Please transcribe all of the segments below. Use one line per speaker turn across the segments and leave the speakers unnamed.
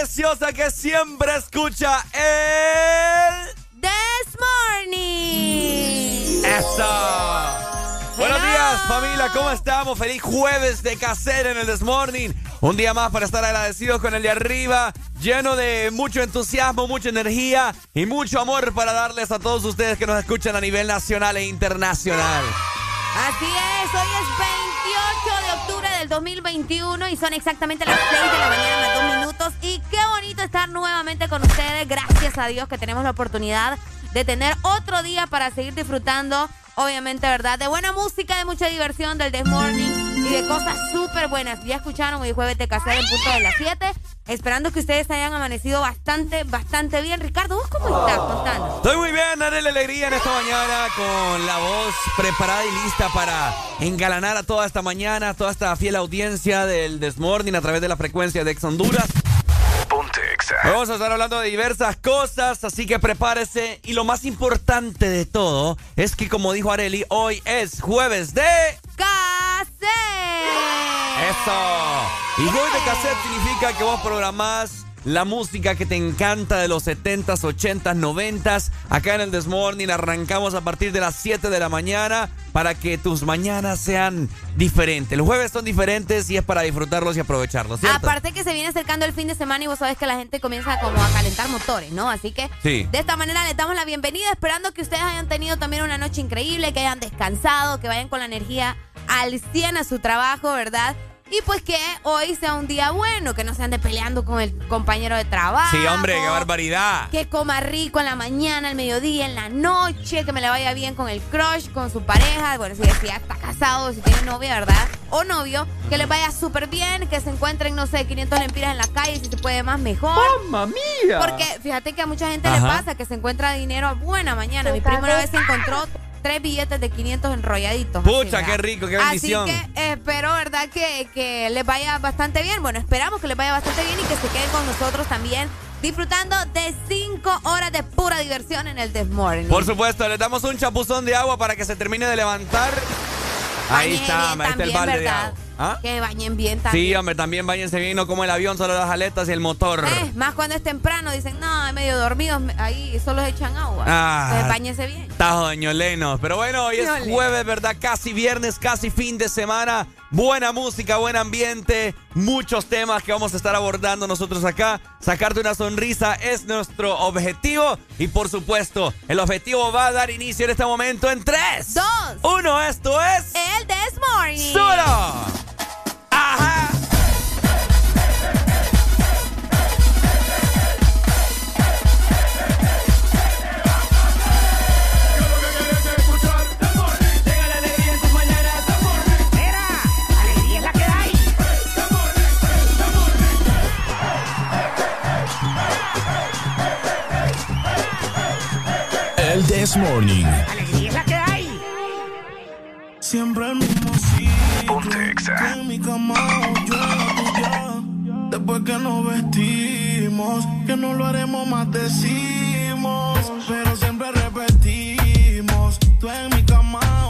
preciosa que siempre escucha el...
This morning.
¡Eso! Buenos días, familia, ¿cómo estamos? Feliz jueves de casera en el This Morning. Un día más para estar agradecidos con el de arriba, lleno de mucho entusiasmo, mucha energía y mucho amor para darles a todos ustedes que nos escuchan a nivel nacional e internacional.
Así es, hoy es 28 de octubre del 2021 y son exactamente las 6 de la mañana nuevamente con ustedes. Gracias a Dios que tenemos la oportunidad de tener otro día para seguir disfrutando, obviamente, ¿verdad? De buena música, de mucha diversión, del This Morning y de cosas súper buenas. Ya escucharon hoy jueves de casero en punto de las 7. Esperando que ustedes hayan amanecido bastante, bastante bien. Ricardo, ¿vos cómo estás? Contanos.
Estoy muy bien, daré la alegría en esta mañana con la voz preparada y lista para engalanar a toda esta mañana, toda esta fiel audiencia del Desmorning a través de la frecuencia de Ex Honduras. Vamos a estar hablando de diversas cosas, así que prepárese. Y lo más importante de todo es que, como dijo Areli, hoy es jueves de...
¡Case!
¡Eso! Y hoy de cassette significa que vos programás la música que te encanta de los 70s, 80s, 90s. Acá en el Desmorning arrancamos a partir de las 7 de la mañana para que tus mañanas sean diferentes. Los jueves son diferentes y es para disfrutarlos y aprovecharlos, ¿cierto?
Aparte que se viene acercando el fin de semana y vos sabés que la gente comienza como a calentar motores, ¿no? Así que
Sí.
de esta manera les damos la bienvenida, esperando que ustedes hayan tenido también una noche increíble, que hayan descansado, que vayan con la energía al 100 a su trabajo, ¿verdad? Y pues que hoy sea un día bueno, que no se ande peleando con el compañero de trabajo.
Sí, hombre, qué barbaridad.
Que coma rico en la mañana, al mediodía, en la noche, que me le vaya bien con el crush, con su pareja. Bueno, si si ya está casado, si tiene novia, ¿verdad? O novio, que le vaya súper bien, que se encuentren, no sé, 500 lempiras en la calle, si se puede más, mejor.
¡Mamma mía!
Porque fíjate que a mucha gente le pasa que se encuentra dinero a buena mañana. Mi primo una vez se encontró tres billetes de 500 enrolladitos.
Pucha,
así,
qué rico, qué
Así
bendición.
que eh, espero, ¿verdad? Que, que les vaya bastante bien. Bueno, esperamos que les vaya bastante bien y que se queden con nosotros también disfrutando de cinco horas de pura diversión en el This Morning.
Por supuesto, le damos un chapuzón de agua para que se termine de levantar. Ahí está, ahí está el balde de agua. ¿Ah?
Que bañen bien también.
Sí, hombre, también váyanse bien, no como el avión, solo las aletas y el motor.
Eh, más cuando es temprano, dicen, no, es medio dormidos, ahí solo echan agua.
Ah.
Entonces, bañense bien.
Tajo de ñolenos. Pero bueno, hoy es jueves, ¿verdad? Casi viernes, casi fin de semana. Buena música, buen ambiente, muchos temas que vamos a estar abordando nosotros acá. Sacarte una sonrisa es nuestro objetivo. Y por supuesto, el objetivo va a dar inicio en este momento en 3,
Dos.
1. Esto es.
El This Morning.
¡Solo! ¡Ajá!
This Morning.
Alegría es la que hay.
Siempre el mismo. Que en mi cama yo tuya. Después que nos vestimos, que no lo haremos más decimos. Pero siempre repetimos. Tú en mi cama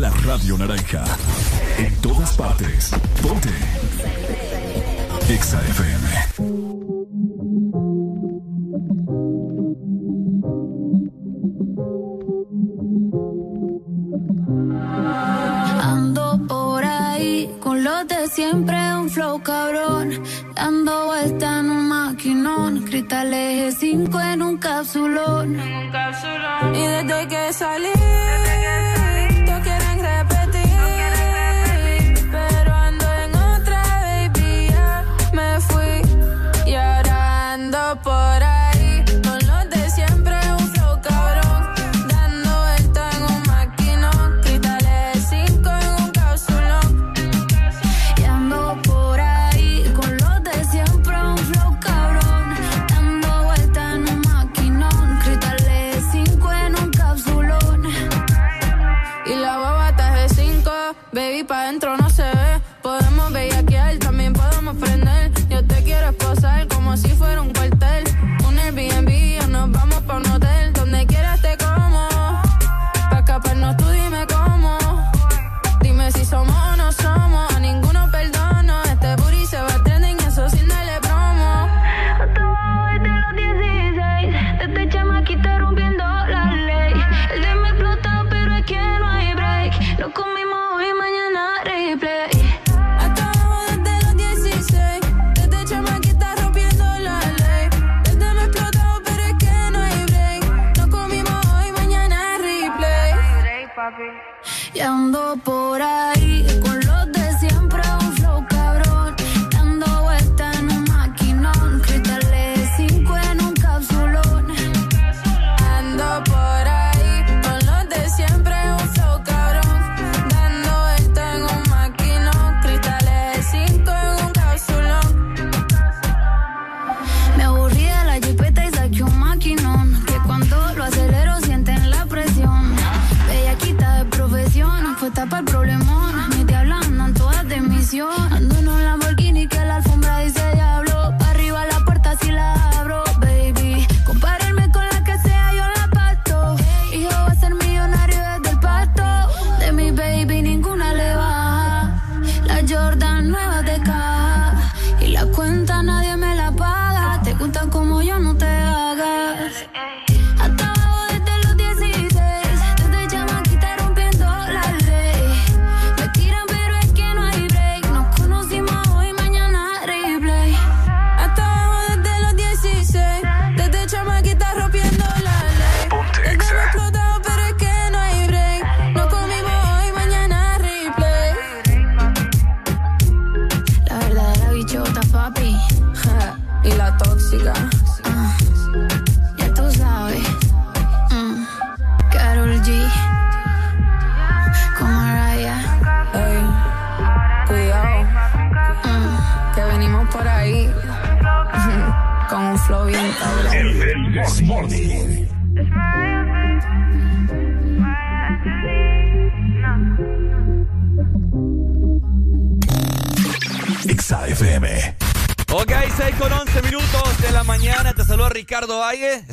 La
radio naranja. En todas partes. Ponte. Exa FM.
Ando por ahí con los de siempre, un flow cabrón. Dando vuelta en un maquinón. Cristal eje 5 en un capsulón. Y desde que salí,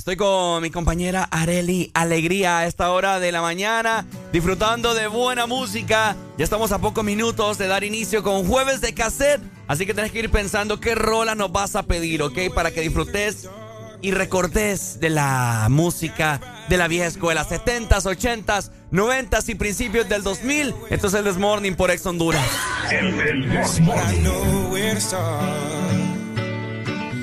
Estoy con mi compañera Areli Alegría a esta hora de la mañana, disfrutando de buena música. Ya estamos a pocos minutos de dar inicio con jueves de cassette. Así que tenés que ir pensando qué rola nos vas a pedir, ¿ok? Para que disfrutes y recortes de la música de la vieja escuela, 70s, 80s, 90s y principios del 2000. Esto es el Desmorning por Ex Honduras.
El
I
Desmorning.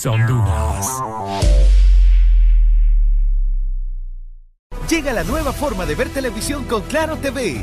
Exa Honduras.
Llega la nueva forma de ver televisión con Claro TV,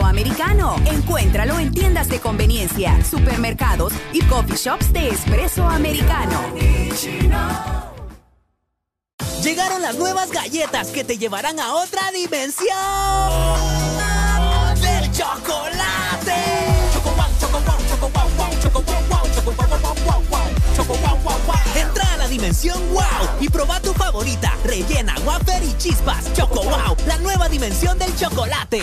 Americano. Encuéntralo en tiendas de conveniencia, supermercados y coffee shops de espresso americano.
Llegaron las nuevas galletas que te llevarán a otra dimensión del chocolate. Entra a la dimensión wow y proba tu favorita, rellena, wafer y chispas. Choco wow, la nueva dimensión del chocolate.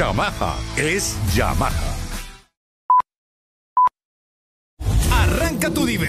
Yamaha es Yamaha.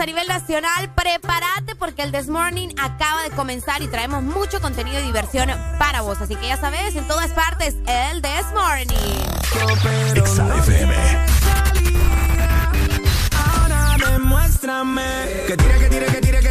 a nivel nacional. Prepárate porque el This Morning acaba de comenzar y traemos mucho contenido y diversión para vos. Así que ya sabes, en todas partes, el This Morning.
Ahora demuéstrame que tire, que tire, que tire, que tire, que tire, que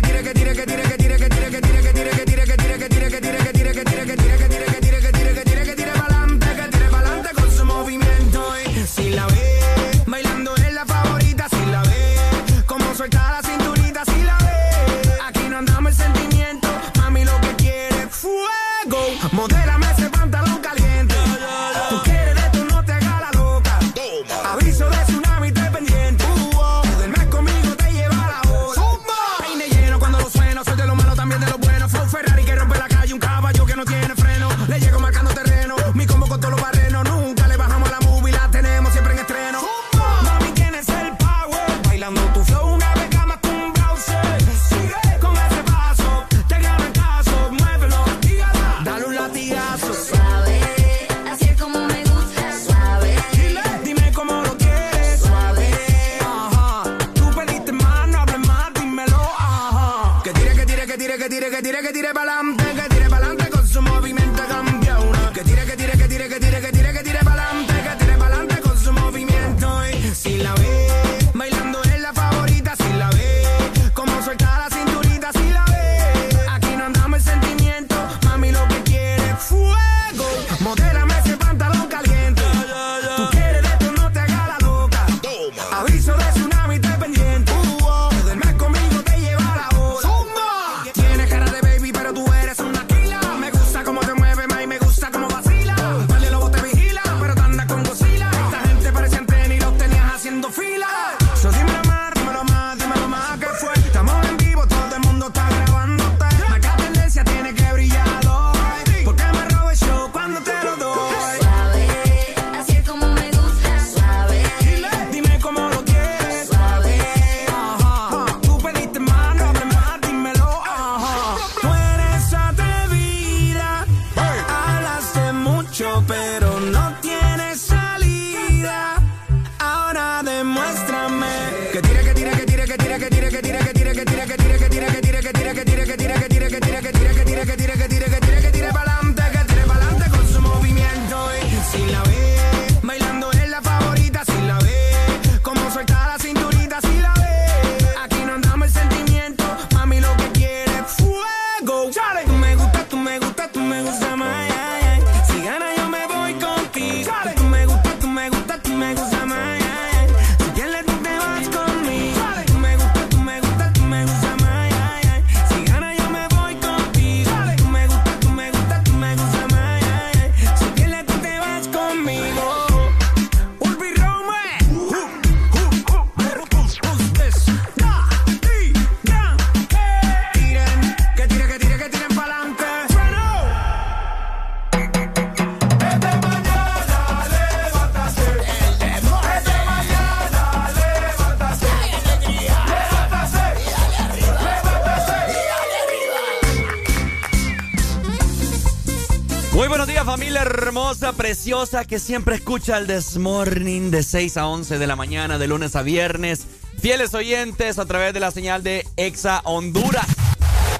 preciosa, que siempre escucha el Desmorning de 6 a 11 de la mañana, de lunes a viernes. Fieles oyentes a través de la señal de Exa Honduras.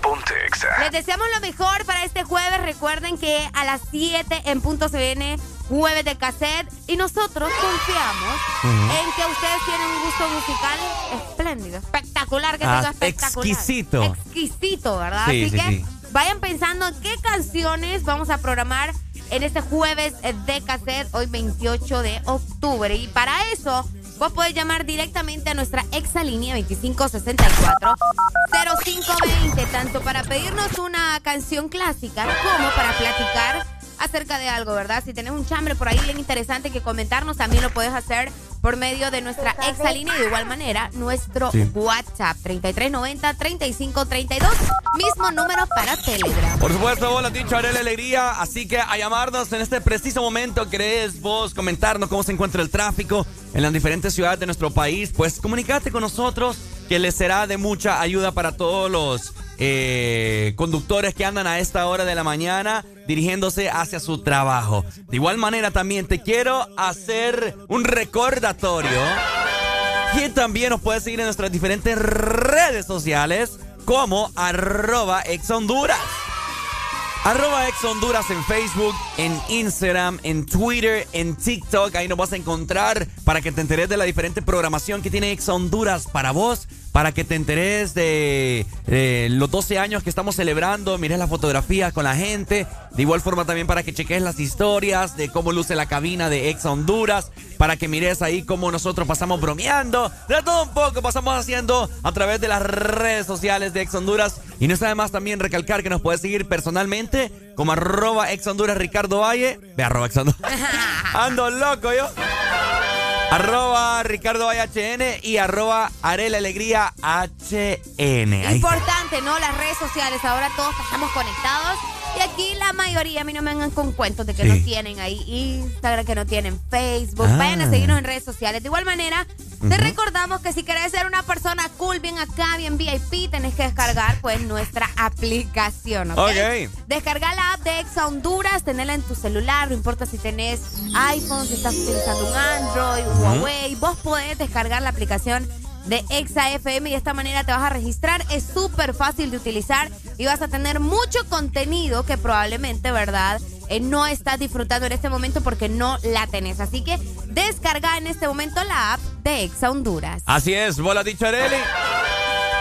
Ponte Exa.
Les deseamos lo mejor para este jueves. Recuerden que a las 7 en punto se viene jueves de cassette y nosotros confiamos en que ustedes tienen un gusto musical espléndido, espectacular, que
Ah,
espectacular.
exquisito.
Exquisito, ¿verdad?
Sí,
Así
sí,
que
sí.
vayan pensando en qué canciones vamos a programar en este jueves de cassette, hoy 28 de octubre. Y para eso, vos podés llamar directamente a nuestra exalínea 2564-0520, tanto para pedirnos una canción clásica como para platicar acerca de algo, ¿verdad? Si tenés un chambre por ahí bien interesante que comentarnos, también lo puedes hacer por medio de nuestra exalínea y de igual manera nuestro
Sí.
WhatsApp 3390-3532, mismo número para Telegram.
Por supuesto, vos lo has dicho, haré la alegría. Así que a llamarnos en este preciso momento, querés vos comentarnos cómo se encuentra el tráfico en las diferentes ciudades de nuestro país, pues comunicate con nosotros, que les será de mucha ayuda para todos los eh, conductores que andan a esta hora de la mañana dirigiéndose hacia su trabajo. De igual manera, también te quiero hacer un recordatorio que también nos puedes seguir en nuestras diferentes redes sociales como arroba exhonduras. Arroba Ex en Facebook, en Instagram, en Twitter, en TikTok. Ahí nos vas a encontrar para que te enteres de la diferente programación que tiene Ex Honduras para vos. Para que te enteres de, los 12 años que estamos celebrando. Mires las fotografías con la gente. De igual forma también para que cheques las historias de cómo luce la cabina de Ex Honduras. Para que mires ahí cómo nosotros pasamos bromeando. De todo un poco pasamos haciendo a través de las redes sociales de Ex Honduras. Y no está de más también recalcar que nos puedes seguir personalmente como arroba Ex Honduras Ricardo Valle. Ve arroba Ex Honduras. Ando loco yo. Arroba Ricardo Valle HN y arroba Arela Alegría HN. Ahí está.
Importante, ¿no? Las redes sociales, ahora todos estamos conectados. Y aquí la mayoría, a mí no me vengan con cuentos de que
Sí.
no tienen ahí Instagram, que no tienen Facebook.
Ah.
Vayan a seguirnos en redes sociales. De igual manera, te recordamos que si querés ser una persona cool, bien acá, bien VIP, tenés que descargar pues nuestra aplicación, ¿ok?
Ok.
Descargar la app de Exa Honduras, tenerla en tu celular, no importa si tenés iPhone, si estás utilizando un Android, un. Huawei, vos podés descargar la aplicación de Exa FM y de esta manera te vas a registrar. Es súper fácil de utilizar y vas a tener mucho contenido que probablemente, ¿verdad? Eh, no estás disfrutando en este momento porque no la tenés. Así que descarga en este momento la app de Exa Honduras.
Así es, vos lo has dicho, Areli.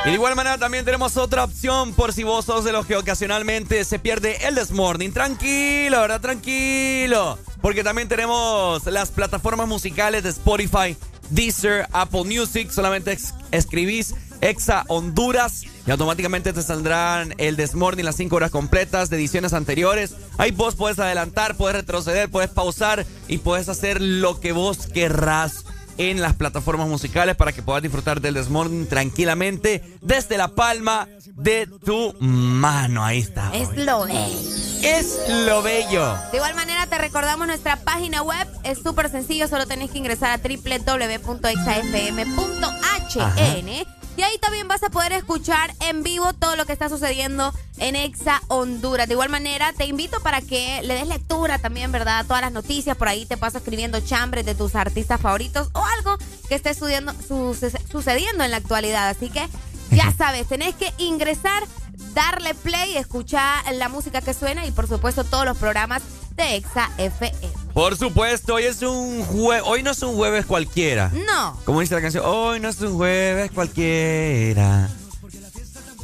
Y de igual manera también tenemos otra opción por si vos sos de los que ocasionalmente se pierde el Desmorning. Tranquilo, ¿verdad? Tranquilo. Porque también tenemos las plataformas musicales de Spotify, Deezer, Apple Music. Solamente escribís Exa Honduras y automáticamente te saldrán el Desmorning, las 5 horas completas de ediciones anteriores. Ahí vos puedes adelantar, puedes retroceder, puedes pausar y puedes hacer lo que vos querrás en las plataformas musicales para que puedas disfrutar del Desmorning tranquilamente desde la palma de tu mano. Ahí está.
Es lo bello.
Es lo bello.
De igual manera te recordamos nuestra página web, es súper sencillo, solo tenés que ingresar a www.exafm.hn y ahí también vas a poder escuchar en vivo todo lo que está sucediendo en Exa Honduras. De igual manera te invito para que le des lectura también, ¿verdad? A todas las noticias, por ahí te paso escribiendo chambres de tus artistas favoritos o algo que esté sucediendo, suce- sucediendo en la actualidad. Así que ya sabes, tenés que ingresar darle play, escuchar la música que suena y por supuesto todos los programas de Exa FM.
Por supuesto, hoy es un jue hoy no es un jueves cualquiera.
No.
Como dice la canción, hoy no es un jueves cualquiera.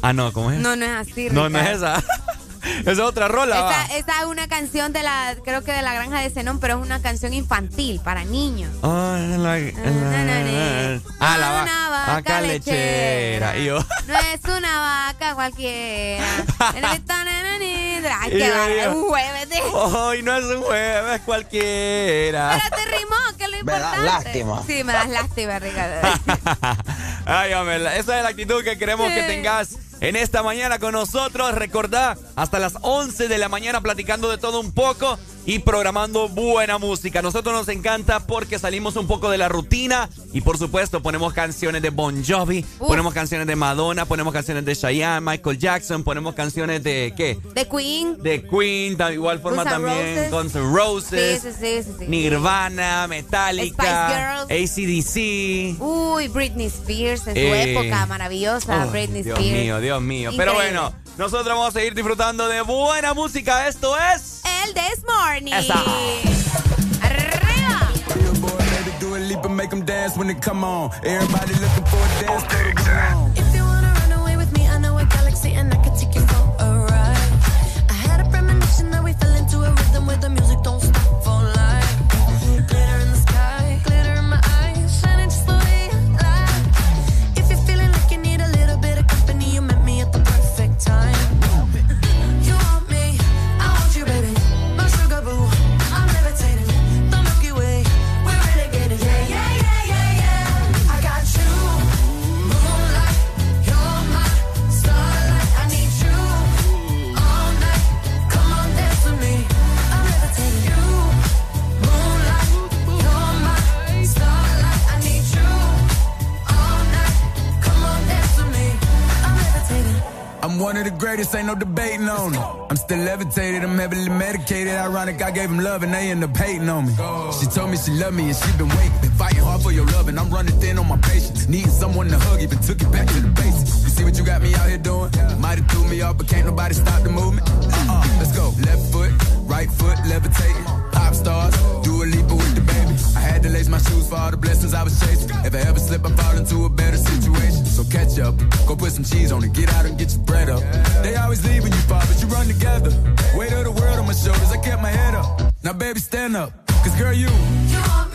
Ah, no, ¿cómo es?
No, no es así.
no, no es esa. esa es otra rola. va.
Esta, esta es una canción de la, creo que de la granja de Zenón, pero es una canción infantil para niños.
Oh, la- la- ah, la
Una
va-
vaca
vaca lechera. Y yo,
No es una vaca cualquiera. Ay, qué
digo,
un jueves de...
hoy no es un jueves cualquiera.
Pero te rimó, que es lo
Me das
importante.
lástima.
Sí, me das lástima, Ricardo.
Ay, hombre, esa es la actitud que queremos que tengas en esta mañana con nosotros. Recordá, hasta las 11 de la mañana platicando de todo un poco. Y programando buena música. Nosotros nos encanta porque salimos un poco de la rutina y por supuesto ponemos canciones de Bon Jovi, ponemos canciones de Madonna, ponemos canciones de Cheyenne, Michael Jackson, ponemos canciones de ¿qué?
De Queen.
De Queen, de igual forma
Guns
también
Roses.
Guns N' Roses,
Sí, sí, sí, sí, sí.
Nirvana, Metallica, ACDC.
Uy, Britney Spears en su
Eh.
época maravillosa.
Oh,
Britney
Dios
Spears.
mío, Dios mío. Pero bueno, nosotros vamos a seguir disfrutando de buena música. Esto es.
El This Morning.
Esa.
I'm
one of the greatest, ain't no debating on it. I'm still levitated, I'm heavily medicated. Ironic, I gave him love and they end up hating on me. She told me she loved me and she been waiting. Been fighting hard for your love and I'm running thin on my patience. Needing someone to hug, even took it back to the basics. What you got me out here doing? Might have threw me off, but can't nobody stop the movement. Uh-uh, let's go. Left foot, right foot, levitating. Pop stars, do a leap with the baby. I had to lace my shoes for all the blessings I was chasing. If I ever slip, I fall into a better situation. So catch up, go put some cheese on it, get out and get your bread up. They always leave when you fall, but you run together. Weight of the world on my shoulders, I kept my head up. Now, baby, stand up, cause girl, you.
You want me,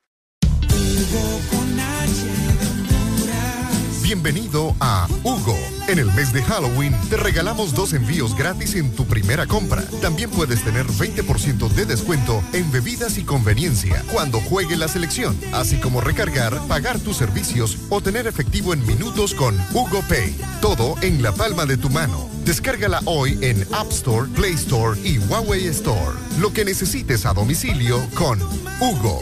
Bienvenido a Hugo, En el mes de Halloween te regalamos dos envíos gratis en tu primera compra. También puedes tener 20% de descuento en bebidas y conveniencia cuando juegue la selección, así como recargar, pagar tus servicios o tener efectivo en minutos con Hugo Pay. Todo en la palma de tu mano. Descárgala hoy en App Store, Play Store y Huawei Store. Lo que necesites a domicilio con Hugo.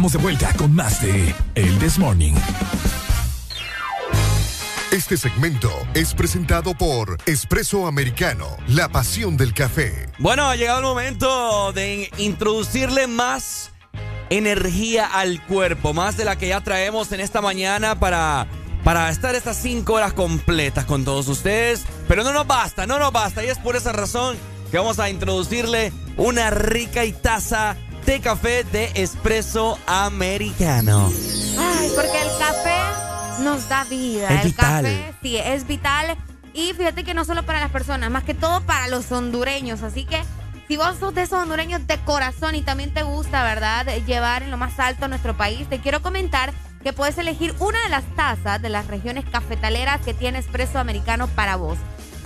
estamos de vuelta con más de El This Morning.
Este segmento es presentado por Espresso Americano, la pasión del café.
Bueno, ha llegado el momento de introducirle más energía al cuerpo, más de la que ya traemos en esta mañana para, para estar estas cinco horas completas con todos ustedes. Pero no nos basta, no nos basta. Y es por esa razón que vamos a introducirle una rica y taza de café de espresso americano.
Ay, porque el café nos da vida.
Es
el
vital.
café, sí, es vital Y fíjate que no solo para las personas, más que todo para los hondureños. Así que si vos sos de esos hondureños de corazón y también te gusta, ¿verdad?, llevar en lo más alto a nuestro país, te quiero comentar que puedes elegir una de las tazas de las regiones cafetaleras que tiene Espresso Americano para vos.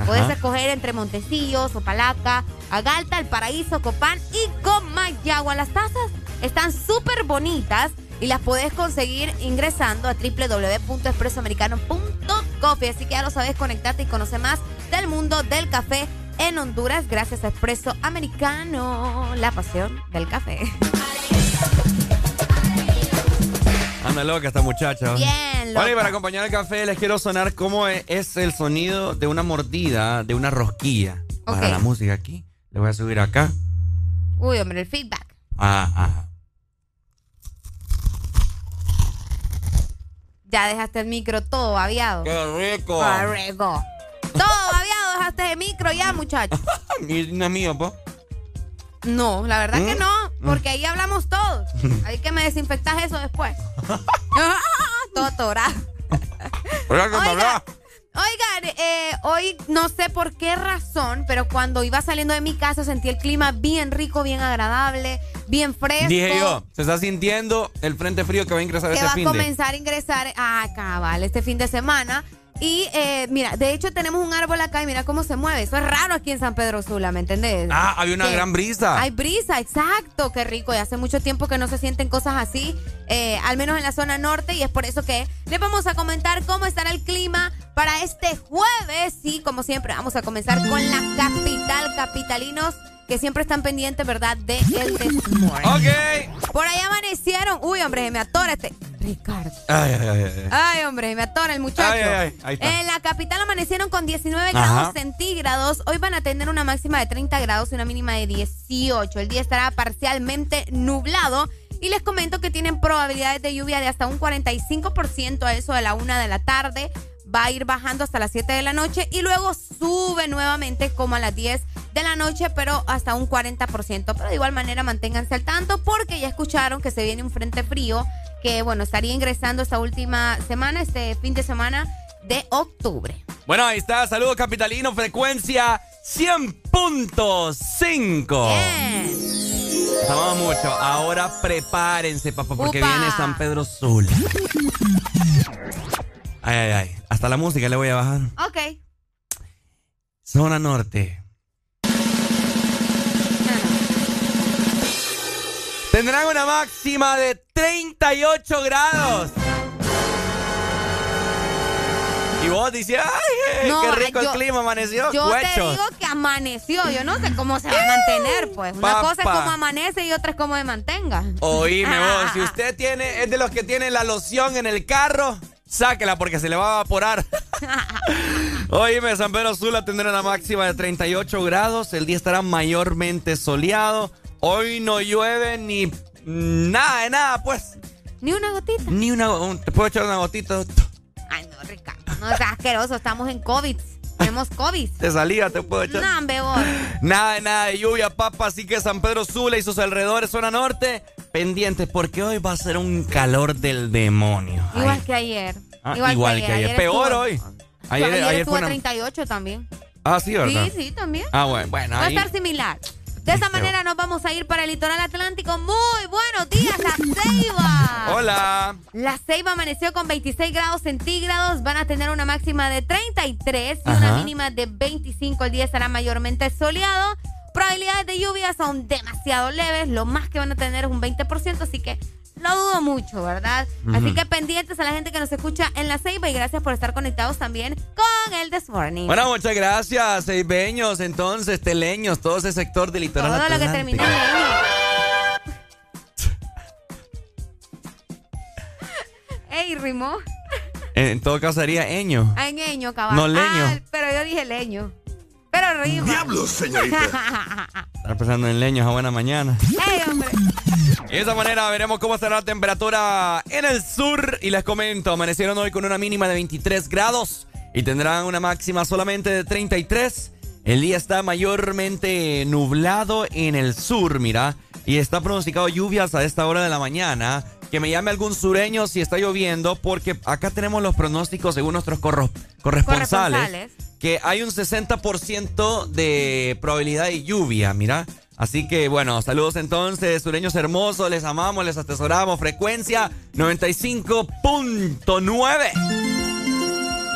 Puedes escoger entre Montecillos, Opalaca, Agalta, El Paraíso, Copán y Comayagua. Las tazas están súper bonitas y las puedes conseguir ingresando a www.expresoamericano.coffee. Así que ya lo sabes, conectarte y conocer más del mundo del café en Honduras gracias a Expreso Americano, la pasión del café.
Anda loca esta muchacha.
Bien,
Bueno, y
loca.
para acompañar el café les quiero sonar cómo e- es el sonido de una mordida, de una rosquilla. Para la música aquí. Le voy a subir acá.
Uy, hombre, el feedback.
Ah, ah.
Ya dejaste el micro todo aviado.
¡Qué rico!
¡Qué rico! Todo aviado dejaste el micro ya, muchachos.
Y no es mío, po.
No, la verdad que
¿Mm?
no, porque ahí hablamos todos. Hay que me desinfectas eso después. todo.
Oiga, que me habla.
Oigan, eh, hoy no sé por qué razón, pero cuando iba saliendo de mi casa sentí el clima bien rico, bien agradable, bien fresco.
Dije yo, se está sintiendo el frente frío que va a ingresar
que
este
va a
fin de.
comenzar a ingresar a cabal este fin de semana. Y eh, mira, de hecho tenemos un árbol acá y mira cómo se mueve. Eso es raro aquí en San Pedro Sula, ¿me entendés?
Ah, había una
Que
gran brisa.
Hay brisa, exacto, qué rico. Y hace mucho tiempo que no se sienten cosas así, eh, al menos en la zona norte. Y es por eso que les vamos a comentar cómo estará el clima para este jueves. Y como siempre, vamos a comenzar con la capital, capitalinos que siempre están pendientes, ¿verdad? De el Desmorning.
Ok.
Por ahí amanecieron. Uy, hombre, se me atora este. Ricardo.
Ay, ay, ay, ay.
Ay, hombre, se me atora el muchacho.
Ay, ay, ay.
En la capital amanecieron con 19
Ajá.
grados centígrados. Hoy van a tener una máxima de 30 grados y una mínima de 18. El día estará parcialmente nublado. Y les comento que tienen probabilidades de lluvia de hasta un 45% a eso de la una de la tarde. Va a ir bajando hasta las 7 de la noche y luego sube nuevamente como a las 10 de la noche, pero hasta un 40%. Pero de igual manera manténganse al tanto porque ya escucharon que se viene un frente frío que, bueno, estaría ingresando esta última semana, este fin de semana de octubre.
Bueno, ahí está. Saludos, capitalino. Frecuencia 100.5. Nos amamos mucho. Ahora prepárense, papá, porque
Upa.
viene San Pedro Sula. Ay, ay, ay. Hasta la música le voy a bajar.
Ok.
Zona norte. Tendrán una máxima de 38 grados. Y vos dices, ay,
No,
qué rico
yo-
el clima, amaneció.
Yo te digo que amaneció. Yo no sé cómo se va a mantener, pues. Una cosa es cómo amanece y otra es cómo se mantenga.
Oíme vos, si usted tiene, es de los que tiene la loción en el carro, sáquela porque se le va a evaporar. Oíme, San Pedro Sula tendrá una máxima de 38 grados, el día estará mayormente soleado, hoy no llueve ni nada de nada, pues.
Ni una gotita.
Ni una, un- te puedo echar una gotita
Ay, no, Ricardo. No es asqueroso. Estamos en COVID. Tenemos COVID.
de salida, te puedo echar.
No.
Nada nada de lluvia, papá. Así que San Pedro Sula y sus alrededores, zona norte, pendientes, porque hoy va a ser un calor del demonio.
Igual que ayer.
Ah, igual, que ayer. Peor
estuvo-
hoy. Ayer,
Ayer,
ayer
estuvo
fue
a
una...
38 también.
Ah, sí, ¿verdad?
Sí, sí, también.
Ah, bueno, bueno.
Va a estar similar. De esta manera nos vamos a ir para el litoral atlántico. Muy buenos días, La Ceiba.
Hola.
La Ceiba amaneció con 26 grados centígrados. Van a tener una máxima de 33 y una mínima de 25. El día estará mayormente soleado. Probabilidades de lluvia son demasiado leves. Lo más que van a tener es un 20%, así que lo dudo mucho, ¿verdad? Así que pendientes a la gente que nos escucha en La Ceiba y gracias por estar conectados también con el This Morning.
Bueno, muchas gracias, seibeños, entonces, teleños, todo ese sector del litoral
Todo lo que termina. Ey, rimó.
En todo caso sería eño.
Ah, en leño, cabal.
No, leño.
Ah, pero yo dije leño. Pero rima.
¡Diablos, señorita!
Estar pensando en leños a buena mañana.
Ey, hombre.
Y de esa manera veremos cómo estará la temperatura en el sur. Y les comento, amanecieron hoy con una mínima de 23 grados y tendrán una máxima solamente de 33. El día está mayormente nublado en el sur, mira. Y está pronosticado lluvias a esta hora de la mañana. Que me llame algún sureño si está lloviendo, porque acá tenemos los pronósticos según nuestros corro- corresponsales.
Corresponsales.
Que hay un 60% de probabilidad de lluvia, mira. Así que bueno, saludos entonces, sureños hermosos, les amamos, les atesoramos. Frecuencia 95.9.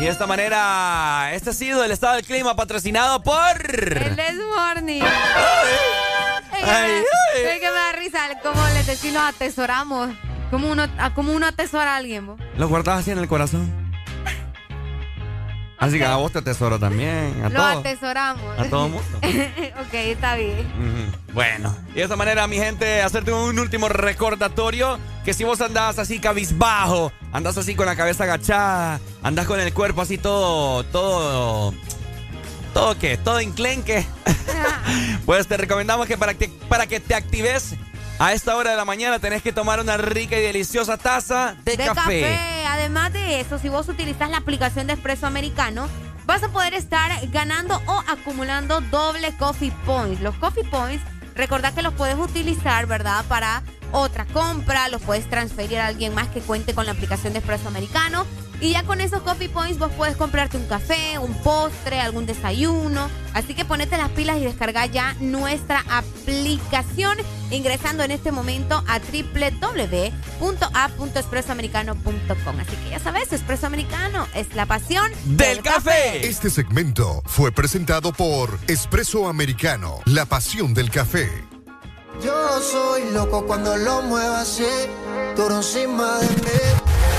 Y de esta manera, este ha sido el estado del clima patrocinado por...
El This Morning. Es que,
Ay,
me, da risa como les decimos atesoramos. Como uno, como uno atesora a alguien, ¿vos?
Lo guardas así en el corazón. Así que a vos te atesoro también, a
Lo atesoramos.
A todo mundo.
ok, está bien.
Bueno, y de esta manera, mi gente, hacerte un último recordatorio que si vos andás así cabizbajo, andás así con la cabeza agachada, andás con el cuerpo así todo, todo, todo qué, todo enclenque, pues te recomendamos que para, que para que te actives a esta hora de la mañana tenés que tomar una rica y deliciosa taza de,
de café. Además de eso, si vos utilizas la aplicación de Espresso Americano, vas a poder estar ganando o acumulando doble coffee points. Los coffee points, recordad que los puedes utilizar, ¿verdad? Para otra compra, los puedes transferir a alguien más que cuente con la aplicación de Espresso Americano. Y ya con esos coffee points vos puedes comprarte un café, un postre, algún desayuno. Así que ponete las pilas y descarga ya nuestra aplicación ingresando en este momento a www.a.expresoamericano.com. Así que ya sabes, Espresso Americano es la pasión
del café.
Este segmento fue presentado por Espresso Americano, la pasión del café.
Yo soy loco cuando lo muevo así, duro encima de mí.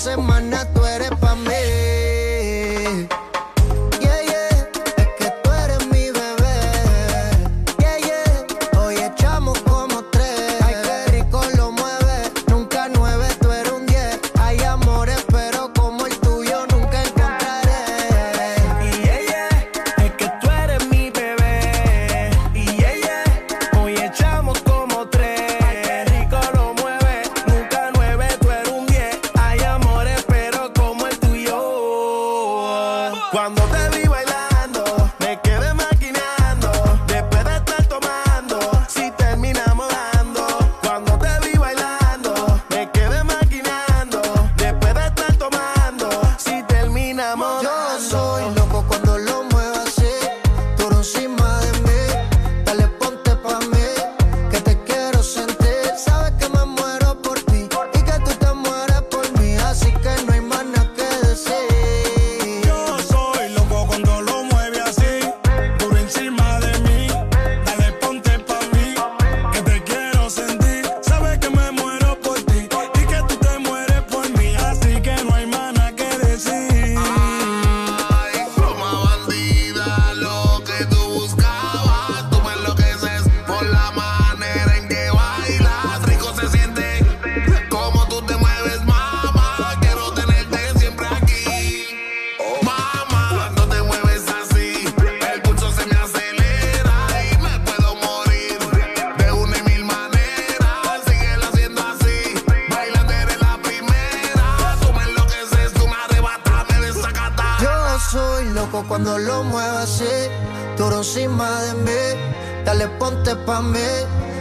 semana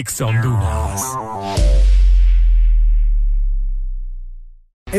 EXA Honduras.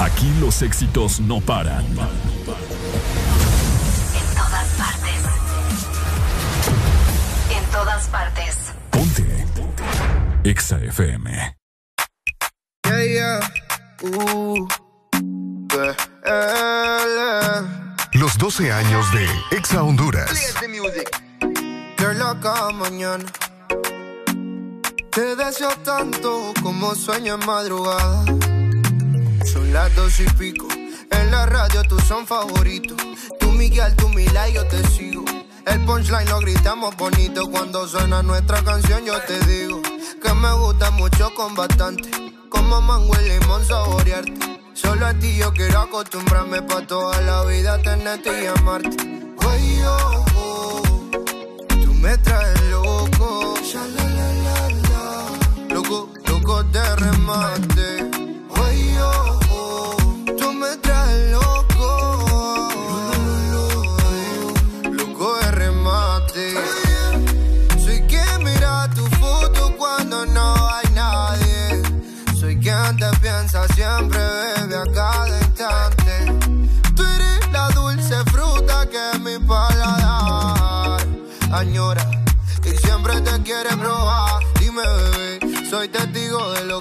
Aquí los éxitos no paran.
En todas partes. En todas partes.
Ponte. EXA FM.
Yeah, yeah. Uh, yeah.
Los 12 años de EXA Honduras.
Loca mañana. Te deseo tanto como sueño en madrugada. Son las dos y pico. En la radio tú son favoritos. Tú Miguel, tú Mila y yo te sigo. El punchline lo gritamos bonito. Cuando suena nuestra canción yo te digo que me gusta mucho con bastante. Como mango y limón saborearte. Solo a ti yo quiero acostumbrarme pa' toda la vida tenerte y amarte. Oye, oh, tú me traes loco. Loco, loco de remate.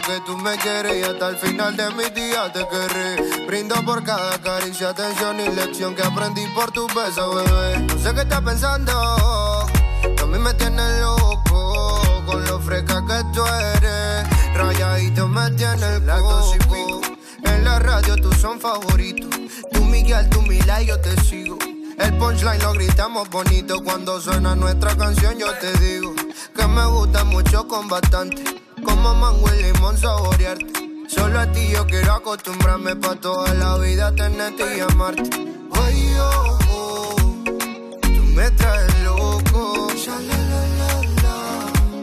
Que tú me quieres y hasta el final de mi día te querré. Brindo por cada caricia, atención y lección que aprendí por tu beso, bebé. No sé qué estás pensando, a mí me tienes loco con lo fresca que tú eres. Rayadito me tiene el coco. En la radio tú son favoritos. Tú Miguel, tú Mila y yo te sigo. El punchline lo gritamos bonito. Cuando suena nuestra canción yo te digo que me gusta mucho con bastante. Como mango y limón saborearte. Solo a ti yo quiero acostumbrarme pa' toda la vida tenerte y amarte. Oye, oh, oh, tú me traes loco.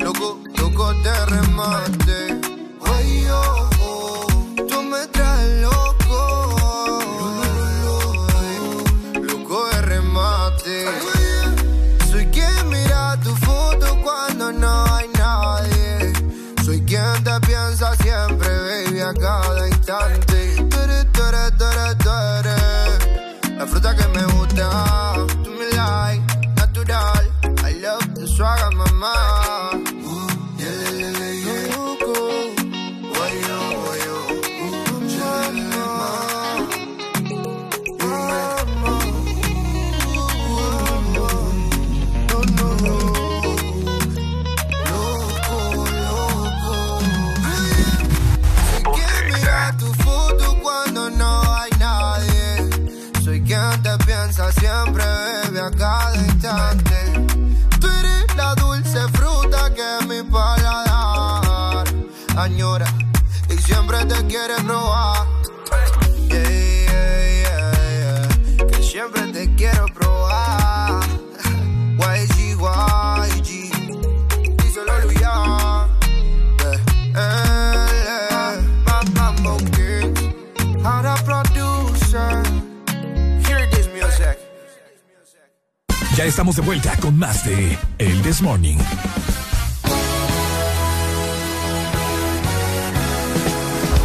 Loco, loco de remate.
Ya estamos de vuelta con más de El This Morning.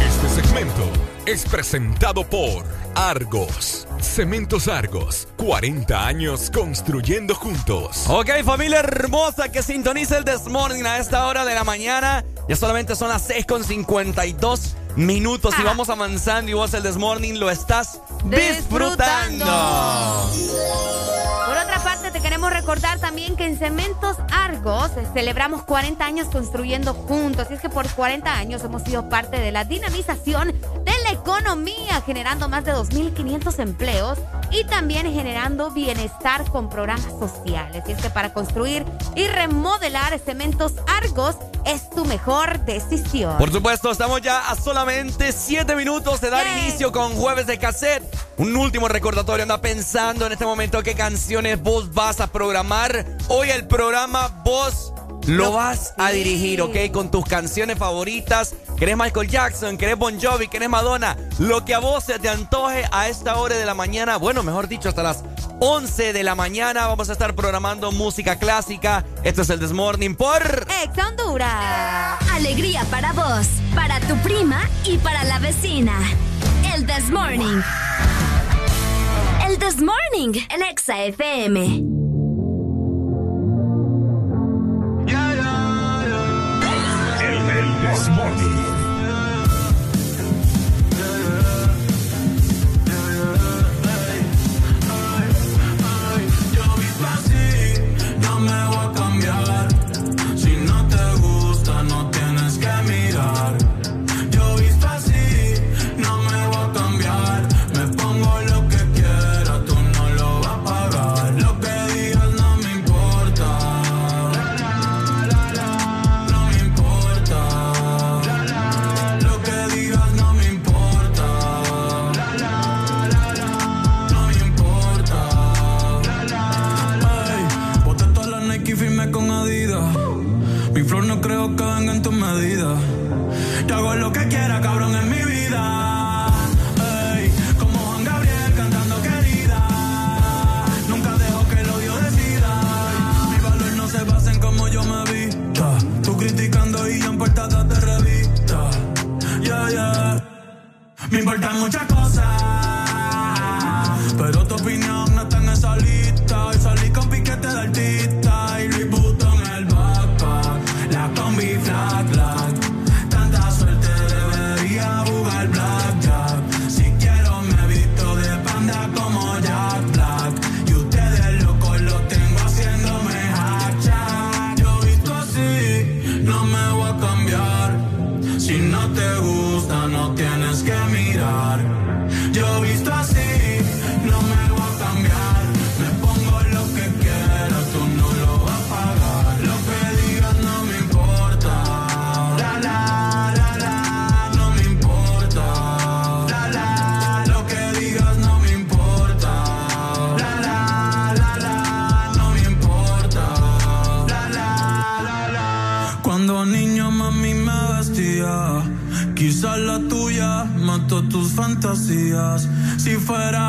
Este segmento es presentado por Argos. Cementos Argos. 40 años construyendo juntos.
Ok, familia hermosa que sintoniza el This Morning a esta hora de la mañana. Ya solamente son las 6 con 52 minutos y vamos avanzando y vos el This Morning lo estás disfrutando.
Por otra parte, te queremos recordar también que en Cementos Argos eh, celebramos 40 años construyendo juntos. Y es que por 40 años hemos sido parte de la dinamización de la economía, generando más de 2.500 empleos y también generando bienestar con programas sociales. Y es que para construir y remodelar Cementos Argos es tu mejor decisión.
Por supuesto, estamos ya a solamente 7 minutos de dar inicio con Jueves de Cassette. Un último recordatorio, anda pensando en este momento qué canciones vos vas a programar. Hoy el programa vos lo vas a dirigir, ¿ok? Con tus canciones favoritas. ¿Querés Michael Jackson? ¿Querés Bon Jovi? ¿Querés Madonna? Lo que a vos se te antoje a esta hora de la mañana. Bueno, mejor dicho, hasta las 11 de la mañana vamos a estar programando música clásica. Esto es el Desmorning por...
Ex Honduras.
Alegría para vos, para tu prima y para la vecina. El This Morning. El This Morning, el Exa FM.
Si fuera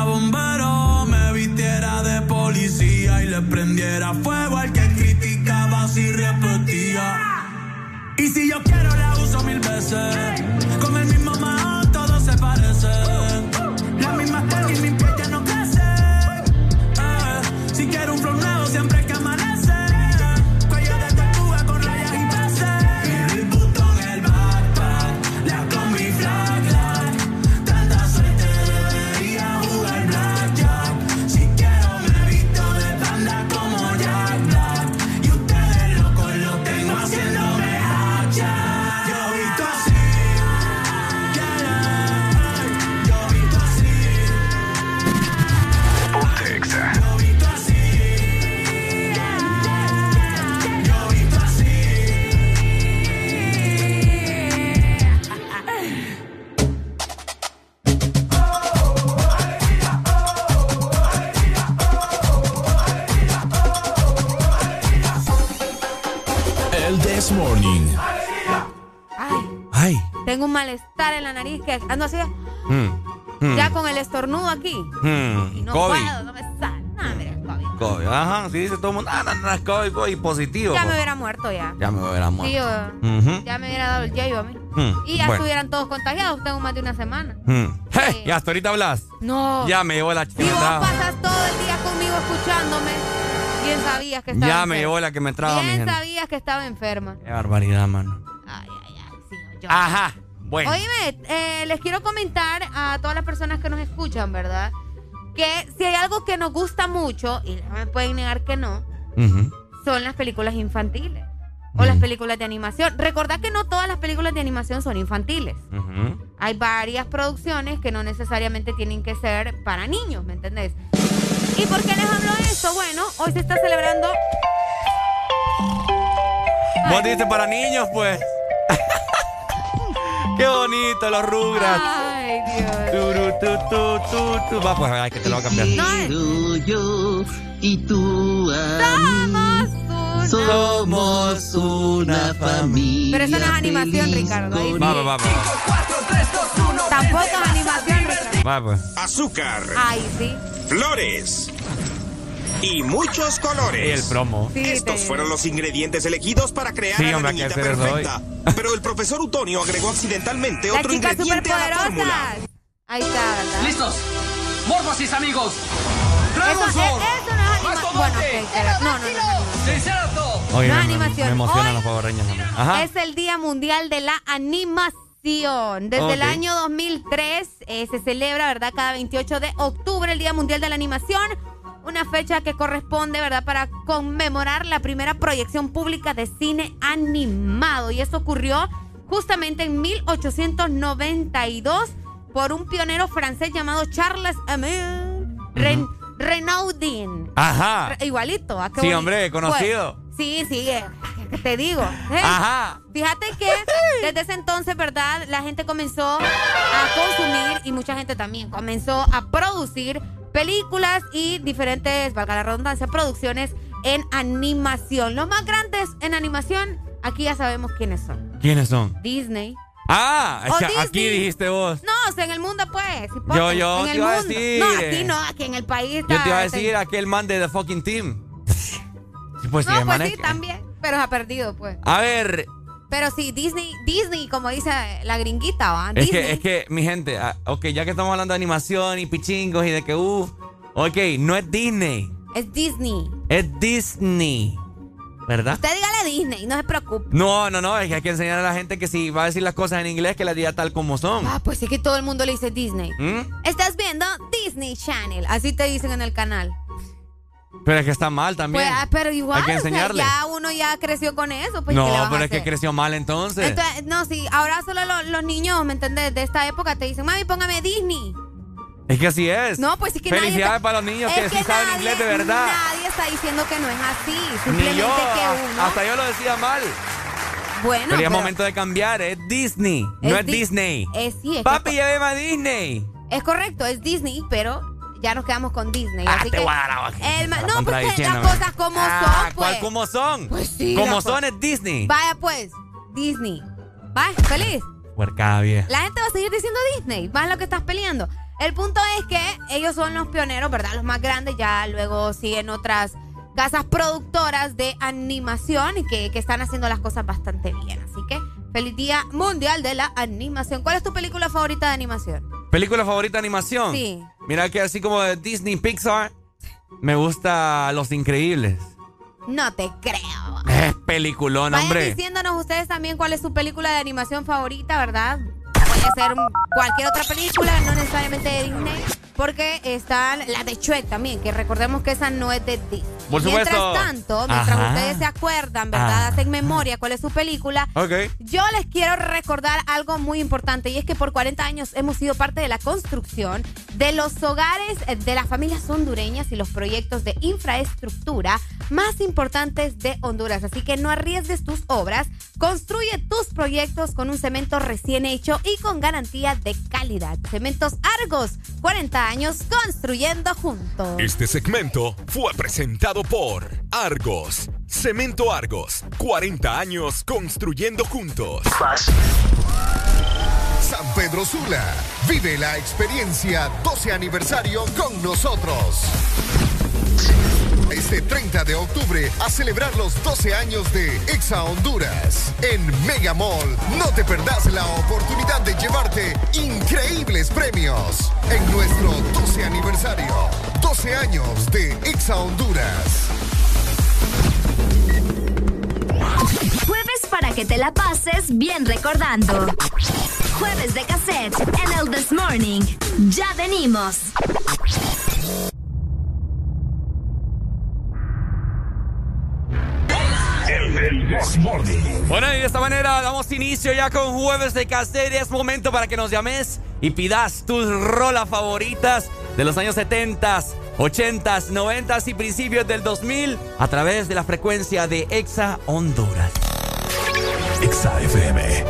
todo el mundo, ah, no, no COVID, COVID positivo.
Ya me hubiera muerto ya.
Ya me hubiera muerto.
Sí, o-
Ujú.
ya me hubiera dado el yeyo a mí.
Hmm,
Y ya
bueno.
estuvieran todos contagiados. Tengo más de una semana.
Hmm. Hey, ya hasta ahorita hablas.
No.
Ya me llevó la chica.
Y
me
vos pasas todo el día conmigo escuchándome. Bien sabías que estaba
Ya me
enferma.
llevó la que me mi
Bien
gente.
sabías que estaba enferma.
Qué barbaridad, mano.
yo.
Ajá. Bueno.
Oíme, eh, les quiero comentar a todas las personas que nos escuchan, ¿verdad? Que si hay algo que nos gusta mucho, y no me pueden negar que no, son las películas infantiles. O las películas de animación. Recordad que no todas las películas de animación son infantiles.
Ujú.
Hay varias producciones que no necesariamente tienen que ser para niños, ¿me entendés? ¿Y por qué les hablo de esto? Bueno, hoy se está celebrando.
Vos dices para niños, pues. Qué bonito, los Rugrats.
Ay, Dios.
Tu, tu. Va, pues, ay, que te lo voy a cambiar.
No,
yo y tú
Somos
una familia.
Pero eso no es animación, Ricardo. Ahí sí.
Va, va, va, va.
Tampoco es animación, Ricardo.
Va, pues.
Azúcar,
Ay, sí.
flores y muchos colores.
Y el promo.
Sí,
Estos
te-
fueron los ingredientes elegidos para crear
Sí,
a la niñita perfecta. Pero el profesor Utonio agregó accidentalmente otro ingrediente a la fórmula.
Ahí está, ¿verdad?
¿Listos? ¡Morfosis, amigos!
Eso,
¡Traemos
eso no es animación. Bueno, ok, pero- no, no, no, no.
¡Cierto!
Oye,
No
me,
es
me-
animación.
me emocionan
Hoy
los.
Es el Día Mundial de la Animación. Desde el año 2003 eh, se celebra, ¿verdad? Cada 28 de octubre el Día Mundial de la Animación. Una fecha que corresponde, ¿verdad? Para conmemorar la primera proyección pública de cine animado. Y eso ocurrió justamente en 1892 por un pionero francés llamado Charles Emile Ren- Renaudin.
Ajá.
Re- Igualito. ¿a qué
Sí, hombre, conocido.
Pues, sí, sí, eh, ¿qué te digo? ¿eh?
Ajá.
Fíjate que desde ese entonces, ¿verdad? La gente comenzó a consumir y mucha gente también comenzó a producir películas y diferentes, valga la redundancia, producciones en animación. Los más grandes en animación, aquí ya sabemos quiénes son.
¿Quiénes son?
Disney.
Ah,
O Disney.
aquí dijiste vos.
No, o sea, en el mundo pues.
Yo- yo
en
te
el
iba a
mundo.
decir,
No, aquí no, aquí en el país.
Yo te iba a decir aquel man de The Fucking Team. Sí, pues sí,
no,
el
pues sí, también. Pero se ha perdido, pues.
A ver,
Pero sí, Disney, Disney, como dice la gringuita, ¿va?
es
Disney.
que, es que, mi gente, ah, ok, ya que estamos hablando de animación y pichingos y de que, uff, ok, no es Disney,
Es Disney.
es Disney, ¿verdad?
Usted dígale Disney, no se preocupe.
No, no, no, es que hay que enseñar a la gente que si va a decir las cosas en inglés, que las diga tal como son.
Ah, pues sí que todo el mundo le dice Disney.
¿Mm?
Estás viendo Disney Channel, así te dicen en el canal.
Pero es que está mal también.
Pues, ah, pero igual,
Hay que
o sea,
enseñarle.
ya uno ya creció con eso, pues ¿qué le
no,
a
pero es que creció mal entonces.
Entonces, no, sí, ahora solo lo- los niños, ¿me entiendes? De esta época te dicen, mami, póngame Disney.
Es que así es.
No, pues sí que nadie
Felicidades
está-
para los niños
Es
que, sí saben
nadie-
inglés de verdad.
Nadie está diciendo que no es así.
Ni
Simplemente
yo,
que uno.
hasta yo lo decía mal.
bueno,
pero ya es
pero
momento de cambiar, es Disney,
Es
no es
Di-
Disney.
es, sí, es,
Papi,
que-
lléveme a Disney.
es correcto, es Disney, pero ya nos quedamos con Disney.
Ah,
así
te
que.
voy a dar la
el no, porque las cosas como
Ah,
son, pues.
¿Cuál como son?
Pues sí,
Como son es Disney.
Vaya pues, Disney. Vaya, feliz.
Puercada vieja.
La gente va a seguir diciendo Disney, más lo que estás peleando. El punto es que ellos son los pioneros, ¿verdad? Los más grandes, ya luego siguen otras casas productoras de animación y que, que están haciendo las cosas bastante bien. Así que feliz día mundial de la animación. ¿Cuál es tu película favorita de animación?
¿Película favorita de animación?
Sí.
Mira que así como de Disney Pixar, me gusta Los Increíbles.
No te creo.
Es peliculón,
Vayan
hombre.
diciéndonos ustedes también cuál es su película de animación favorita, ¿verdad? Puede ser cualquier otra película, no necesariamente de Disney, porque están las de Shrek también, que recordemos que esa no es de Disney.
Por
Mientras
supuesto.
tanto, mientras
Ajá.
ustedes se acuerdan, ¿verdad?
Ah.
Hacen memoria cuál es su película.
Ok.
Yo les quiero recordar algo muy importante y es que por 40 años hemos sido parte de la construcción de los hogares de las familias hondureñas y los proyectos de infraestructura más importantes de Honduras. Así que no arriesgues tus obras, construye tus proyectos con un cemento recién hecho y con garantía de calidad. Cementos Argos, 40 años construyendo juntos.
Este segmento fue presentado por Argos. Cemento Argos. 40 años construyendo juntos.
San Pedro Sula. Vive la experiencia 12 aniversario con nosotros. Este 30 de octubre a celebrar los 12 años de Exa Honduras. En Mega Mall, no te perdás la oportunidad de llevarte increíbles premios en nuestro 12 aniversario. 12 años de Exa Honduras.
Jueves para que te la pases bien recordando. Jueves de cassette en el This Morning. Ya venimos.
El Desmorning.
Bueno, y de esta manera damos inicio ya con jueves de cassette. Es momento para que nos llames y pidas tus rolas favoritas de los años 70, 80, 90 y principios del 2000 a través de la frecuencia de Exa Honduras.
Exa FM.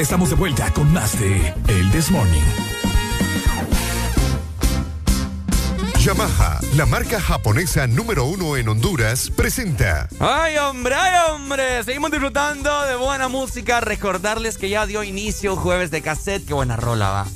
Estamos de vuelta con más de El This Morning.
Yamaha, la marca japonesa número uno en Honduras, presenta.
Ay, hombre, ay, hombre. Seguimos disfrutando de buena música. Recordarles que ya dio inicio jueves de cassette. Qué buena rola va.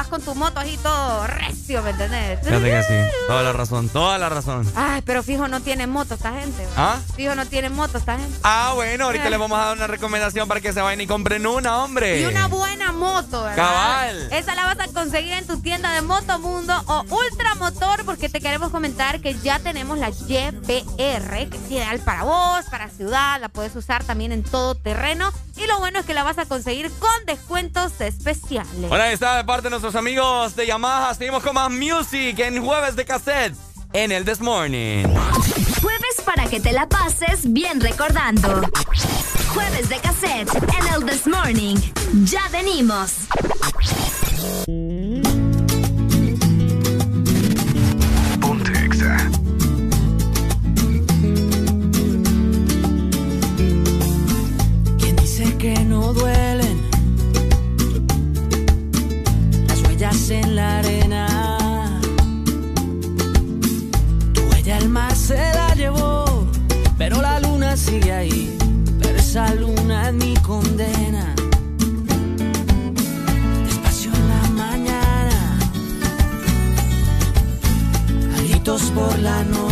Vas con tu moto así todo recio, ¿me entendés?
Fíjate que sí. Toda la razón, toda la razón.
Ay, pero fijo no tiene moto esta gente. ¿va?
¿Ah?
Fijo no tiene moto esta gente.
Ah, bueno, ahorita
Eh.
les vamos a dar una recomendación para que se vayan y compren una, hombre.
Y una buena moto, ¿verdad?
Cabal.
Esa la vas a conseguir en tu tienda de Motomundo o Ultramotor porque te queremos comentar que ya tenemos la YPR, que es ideal para vos, para ciudad, la puedes usar también en todo terreno y lo bueno es que la vas a conseguir con descuentos especiales.
Bueno, ahí está de parte de nuestros amigos de Yamaha. Seguimos con más music en jueves de cassette en el This Morning.
Jueves para que te la pases bien recordando. Jueves de cassette en el This Morning. Ya venimos.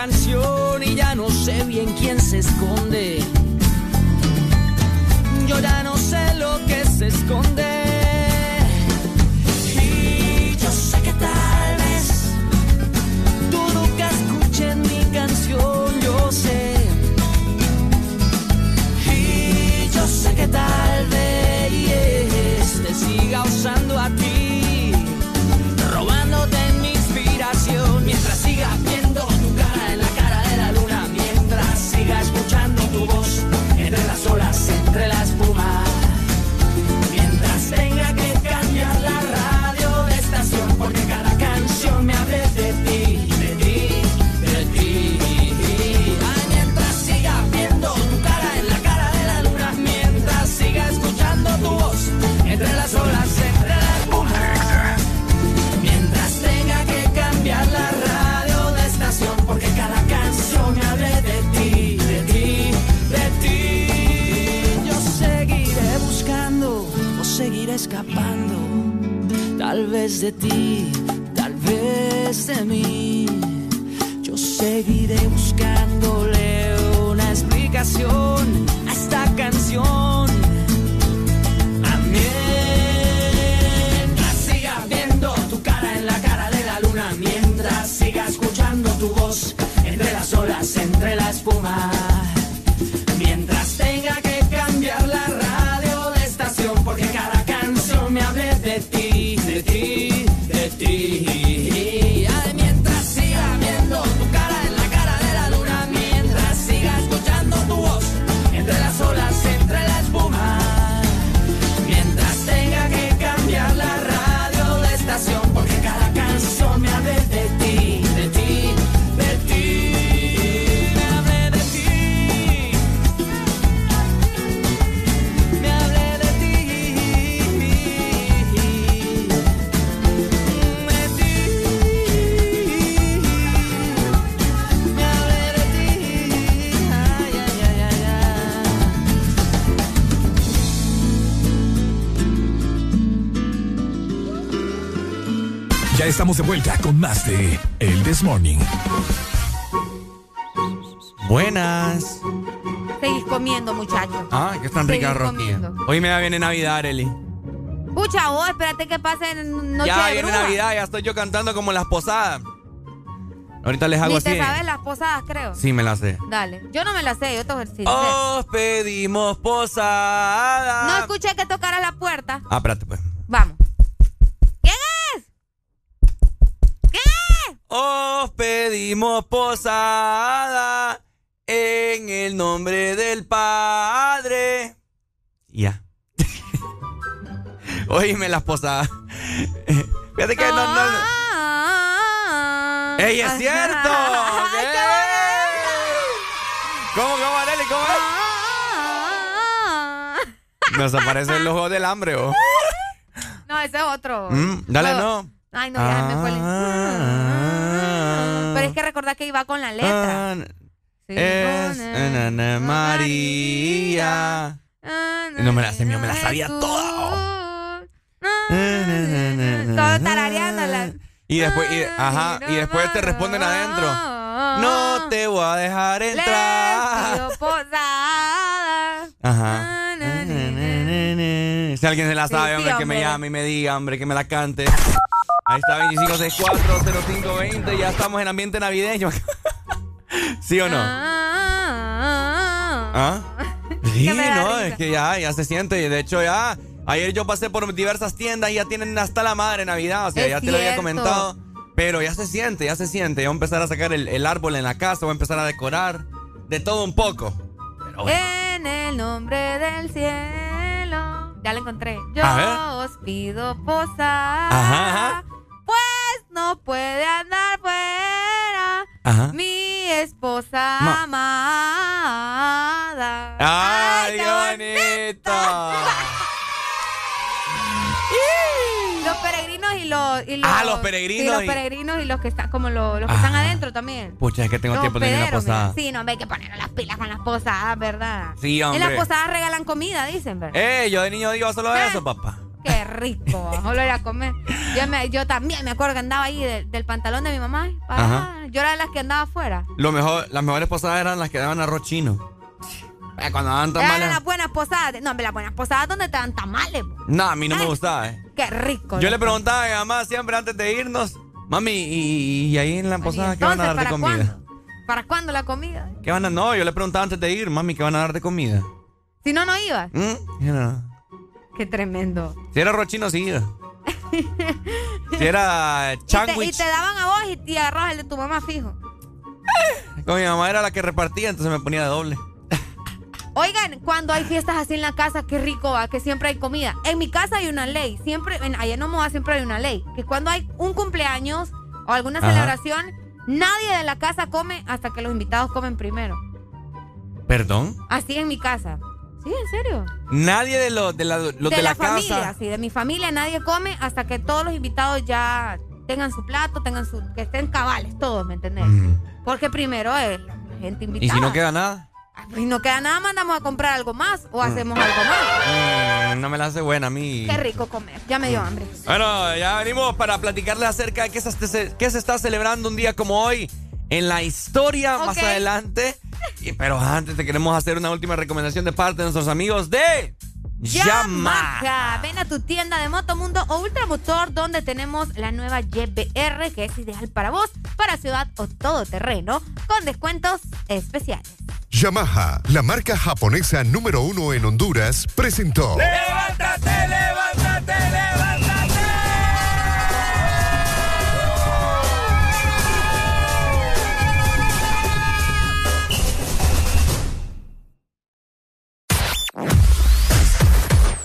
canción y ya no sé bien quién se esconde. Yo ya no sé lo que se esconde. Vez de ti, tal vez de mí. Yo seguiré buscándole una explicación a esta canción. De
vuelta con más de El This Morning.
Buenas.
Seguís comiendo, muchachos.
Ah, que están ricas rosquillas. Hoy me viene Navidad, Eli.
Pucha, vos, espérate que pase noche
ya
de
viene
bruja.
Navidad, ya estoy yo cantando como las posadas. Ahorita les hago
Ni
así.
te sabes las posadas, creo.
Sí, me las sé.
Dale. Yo no me las sé, yo te decir.
Os pedimos posada.
No escuché que tocaras la puerta.
Ah, espérate, pues.
Vamos. ¿Quién es? ¿Quién
Os posada en el nombre del Padre. Ya. Oíme las posadas. Fíjate que no, no, no.
Ah,
¡Ey, es cierto! ¿Qué? ¿Cómo, cómo, Arely? ¿Cómo es? Nos aparece el ojo del hambre, ¿o?
No, ese es otro.
Mm, dale, no.
Ay, no, ya me fue el-
Ah.
Pero es que recordá que iba con la letra. Sí,
es Ana María. No me la sé, yo me la sabía toda.
Todo tarareándola.
Y después, y, ajá, y después te responden adentro. No te voy a dejar entrar.
Posada.
Ajá. Si alguien se la sabe, hombre, que me llame y me diga, hombre, que me la cante. Ahí está, 2564-0520. Ya estamos en ambiente navideño. ¿Sí o no? ¿Ah? Sí,
me da
no, es que ya, ya se siente. De hecho, ya. Ayer yo pasé por diversas tiendas y ya tienen hasta la madre Navidad. O sea,
Es
ya te lo había comentado. Pero ya se siente, ya se siente. Ya voy a empezar a sacar el, el árbol en la casa, voy a empezar a decorar. De todo un poco.
En el nombre del cielo. Ya la encontré. Yo os pido posada.
Ajá, ajá.
Pues no puede andar fuera.
Ajá.
Mi esposa
Ma-
amada.
¡Ay, qué bonito!
Los peregrinos y los, y los.
Ah, los peregrinos
Y los
y-
peregrinos y los que están, como los, los que
Ah.
están adentro también.
Pucha, es que tengo
Los
tiempo de ir a
pederos,
posada.
mira. Sí, no, hay que poner las pilas con las posadas, ¿verdad?
Sí,
En
hombre.
las posadas regalan comida, dicen, ¿verdad?
Eh, yo de niño digo solo
¿Eh?
eso, papá.
Qué rico, solo ir a comer. Yo, me- yo también me acuerdo que andaba ahí de- del pantalón de mi mamá. Yo era de las que andaba afuera.
Lo mejor, las mejores posadas eran las que daban arroz chino. Eh, Cuando daban
Eran
tamales.
las buenas posadas. No, las buenas posadas donde te dan tamales. po.
No, a mí no me gustaba, eh.
Qué rico.
Yo le preguntaba a mi mamá siempre antes de irnos, mami, ¿y, y ahí en la posada qué van a dar de
¿para
comida?
cuándo? ¿Para cuándo la comida?
¿Qué van a.? No, yo le preguntaba antes de ir, mami, ¿qué van a dar de comida?
Si no, no ibas.
¿Mm? No.
Qué tremendo.
Si era arroz chino, sí. Si era
Y te, y te daban a vos y, y agarrabas el de tu mamá fijo.
con mi mamá era la que repartía, entonces me ponía de doble.
Oigan, cuando hay fiestas así en la casa, qué rico va, que siempre hay comida. En mi casa hay una ley, siempre, en, allá en Omoa siempre hay una ley, que cuando hay un cumpleaños o alguna
Ajá.
celebración, nadie de la casa come hasta que los invitados comen primero.
¿Perdón?
Así en mi casa. Sí, en serio.
Nadie de, los de la, los de,
de
la,
la, familia,
casa.
sí, de mi familia nadie come hasta que todos los invitados ya tengan su plato, tengan su, que estén cabales todos, ¿me entendés? Porque primero es la gente invitada.
¿Y si no queda nada?
Y no queda nada, mandamos a comprar algo más o
Mm.
hacemos algo más.
Mm, no me la hace buena a mí.
Qué rico comer. Ya me dio hambre.
Bueno, ya venimos para platicarles acerca de qué se, qué se está celebrando un día como hoy en la historia más adelante. Y- pero antes te queremos hacer una última recomendación de parte de nuestros amigos de Yamaha.
Yamaha. Ven a tu tienda de Motomundo o Ultramotor donde tenemos la nueva YBR que es ideal para vos, para ciudad o todoterreno, con descuentos especiales.
Yamaha, la marca japonesa número uno en Honduras, presentó.
¡Levántate, levántate, levántate!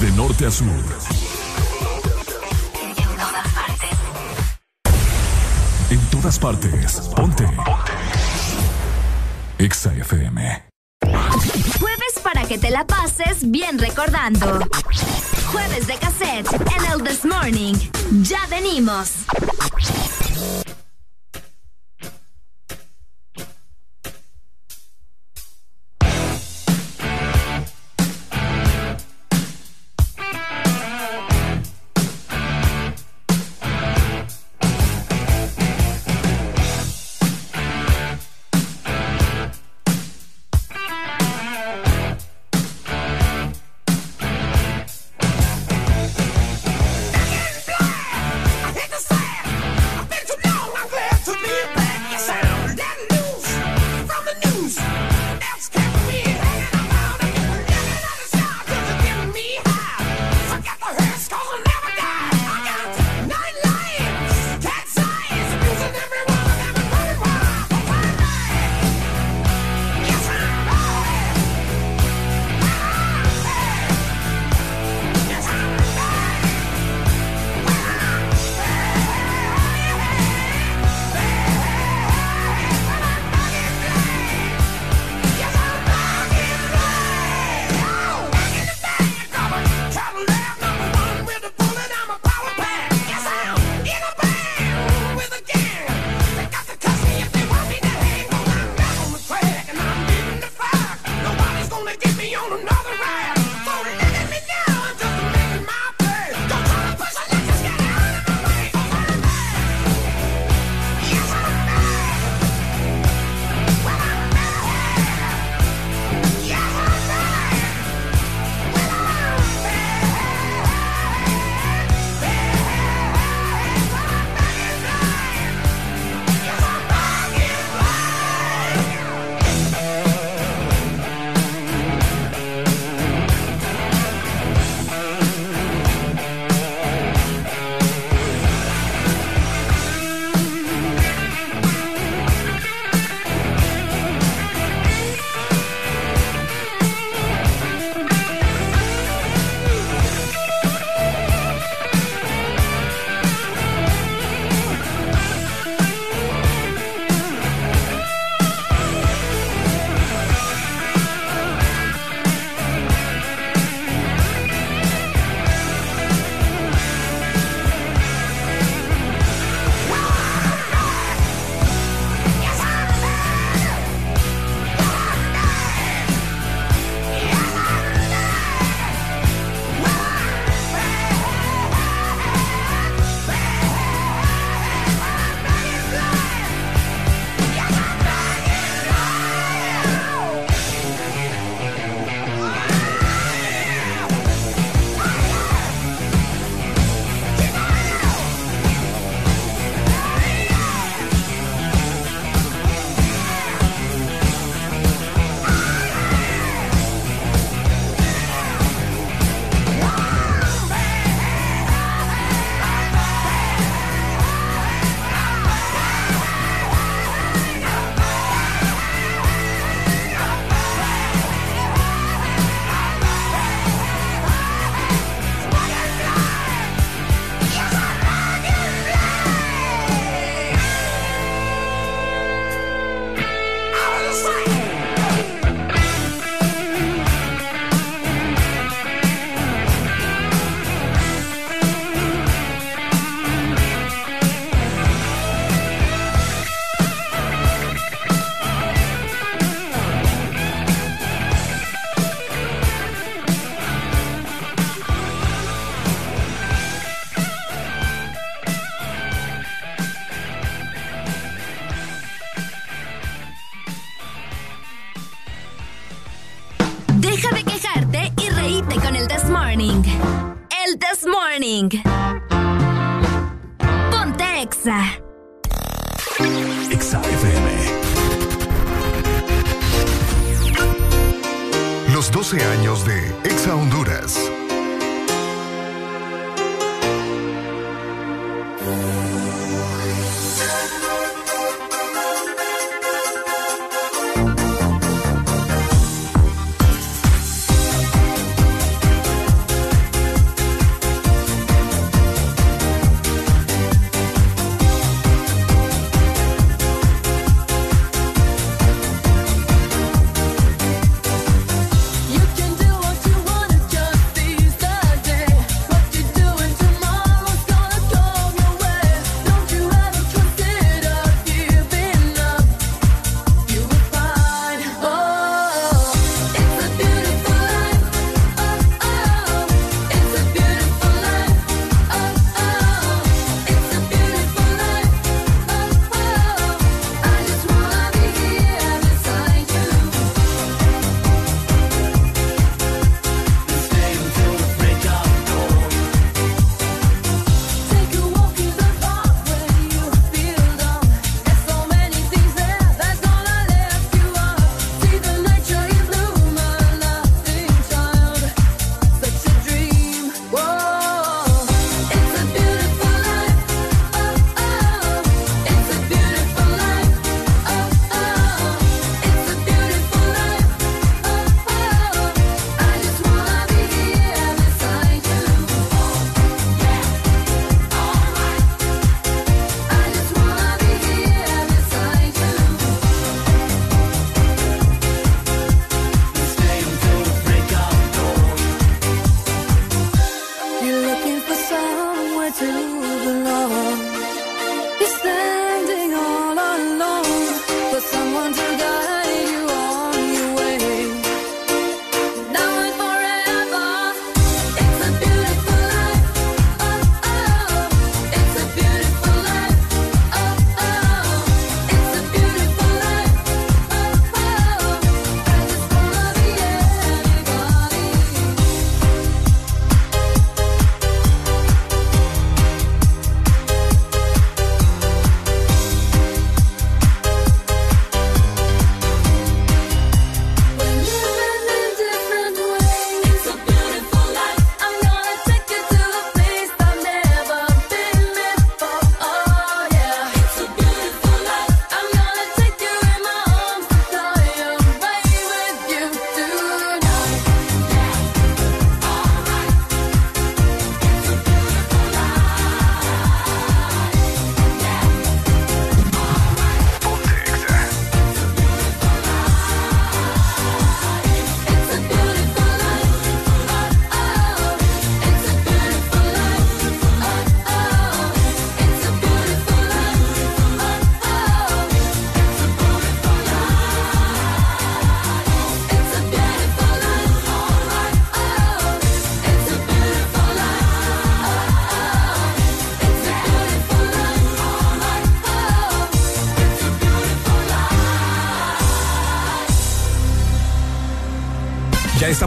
De norte a sur. En todas partes. Ponte. Exa FM.
Jueves para que te la pases bien recordando. Jueves de cassette en el This Morning. Ya venimos.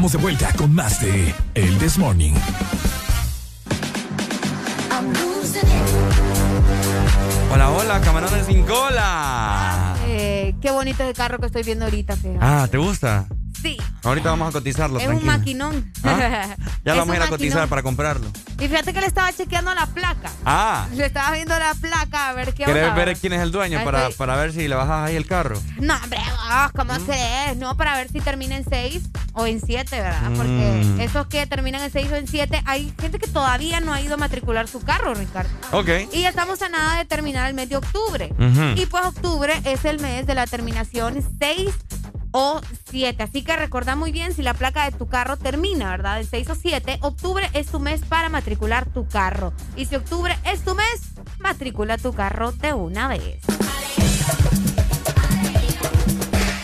Estamos de vuelta con más de El This Morning.
Hola, hola, camarones sin cola.
Eh, qué bonito el carro que estoy viendo ahorita, fíjate.
Ah, ¿te gusta?
Sí,
Ahorita vamos a cotizarlo,
es un maquinón.
Ya
Es
lo vamos a ir a cotizar
maquinón.
para comprarlo.
Y fíjate que le estaba chequeando la placa.
Ah,
Le estaba viendo la placa a ver qué
¿querés
onda.
ver quién es el dueño para, para ver si le bajas ahí el carro?
No, hombre, vos, ¿cómo
Mm.
crees? No, para ver si termina en 6 o en 7, ¿verdad? Porque
Mm.
esos que terminan en 6 o en 7, hay gente que todavía no ha ido a matricular su carro, Ricardo.
Ok.
Y ya estamos a nada de terminar el mes de octubre. Y pues octubre es el mes de la terminación 6 o 7. Así que recordá muy bien si la placa de tu carro termina, ¿verdad? En 6 o 7, octubre es tu mes para matricular tu carro. Y si octubre es tu mes, matricula tu carro de una vez.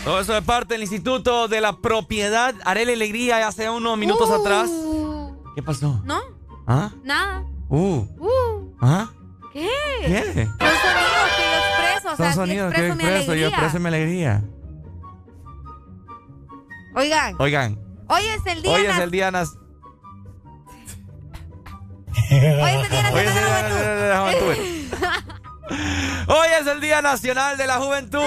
Todo eso es parte del Instituto de la Propiedad. Haré la alegría hace unos minutos atrás. ¿Qué pasó?
¿No?
¿Ah?
Nada.
Uh.
Uh,
¿Ah?
¿Qué?
¿Qué?
Son sonidos que yo expreso. O
Son
sea, sí
sonidos que
expreso mi
expreso, yo expreso mi alegría.
Oigan,
Oigan,
hoy es el día.
hoy es el día nas-
Hoy es el Día Nacional de
de la Juventud. Hoy es el Día Nacional de la Juventud.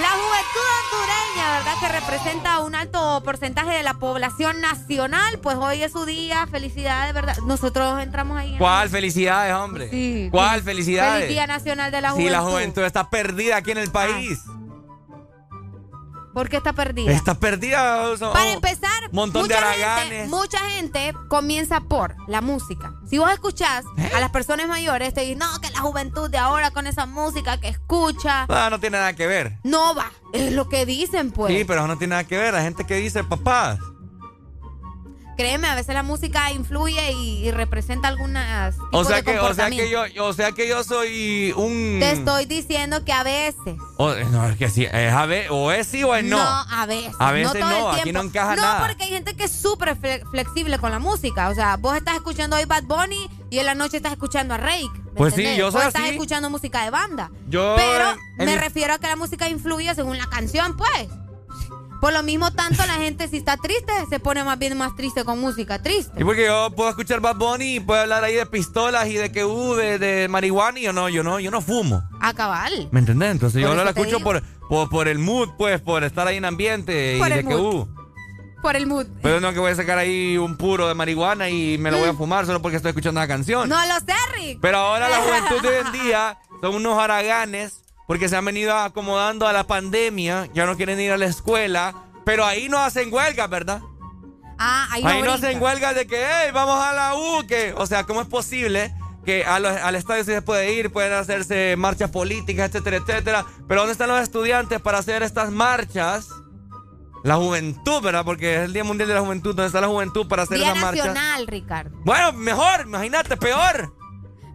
La juventud hondureña, ¿verdad? Que representa un alto porcentaje de la población nacional. Pues hoy es su día. Felicidades, ¿verdad? Nosotros entramos ahí. en-
¿Cuál felicidades, hombre?
Sí.
¿Cuál
Feliz
felicidades?
Día Nacional de la Juventud.
Sí, la juventud está perdida aquí en el país.
¿Por qué está perdida?
Está perdida. o sea,
Para empezar,
montón de
mucha, gente,
haraganes.
mucha gente comienza por la música. Si vos escuchás
¿Eh?
a las personas mayores, te dicen, no, que la juventud de ahora con esa música que escucha,
Ah, no tiene nada que ver.
no va. Es lo que dicen, pues.
Sí, pero no tiene nada que ver. La gente que dice, papá.
Créeme, a veces la música influye y, y representa algunas
O sea que, o sea que yo, o sea que yo soy un.
Te estoy diciendo que a veces.
O- no, es que sí, es a ver, o es sí o es no.
a veces.
A veces
el
no, aquí no encaja
no,
nada.
porque hay gente que es súper fle- flexible con la música. O sea, vos estás escuchando hoy Bad Bunny y en la noche estás escuchando a Rake. ¿me
Pues sí, yo soy
O estás
así.
escuchando música de banda.
Yo,
Pero me refiero a que la música influye según la canción, pues. Por lo mismo, tanto la gente, si está triste, se pone más bien más triste con música triste.
Y porque yo puedo escuchar Bad Bunny y puedo hablar ahí de pistolas y de que uh, de, de marihuana y yo no, yo no, yo no fumo.
A cabal.
¿Me entendés? Entonces yo no la escucho por, por, por el mood, pues, por estar ahí en ambiente
Por
y de
el
que
mood.
uh.
Por el mood.
Pero no que voy a sacar ahí un puro de marihuana y me lo voy a fumar solo porque estoy escuchando la canción.
Mm. No lo sé, Rick.
Pero ahora la juventud de hoy en día son unos haraganes porque se han venido acomodando a la pandemia, ya no quieren ir a la escuela, pero ahí no hacen huelga, ¿verdad?
Ah, ahí,
Ahí
no
no
brinca.
hacen huelga de que, hey, vamos a la U, que, o sea, ¿cómo es posible que a los- al estadio sí se puede ir, pueden hacerse marchas políticas, etcétera, etcétera? Pero ¿dónde están los estudiantes para hacer estas marchas? La juventud, ¿verdad? Porque es el Día Mundial de la Juventud, ¿dónde está la juventud para hacer
Día
esas marchas?
nacional, Ricardo.
Bueno, mejor, imagínate, peor.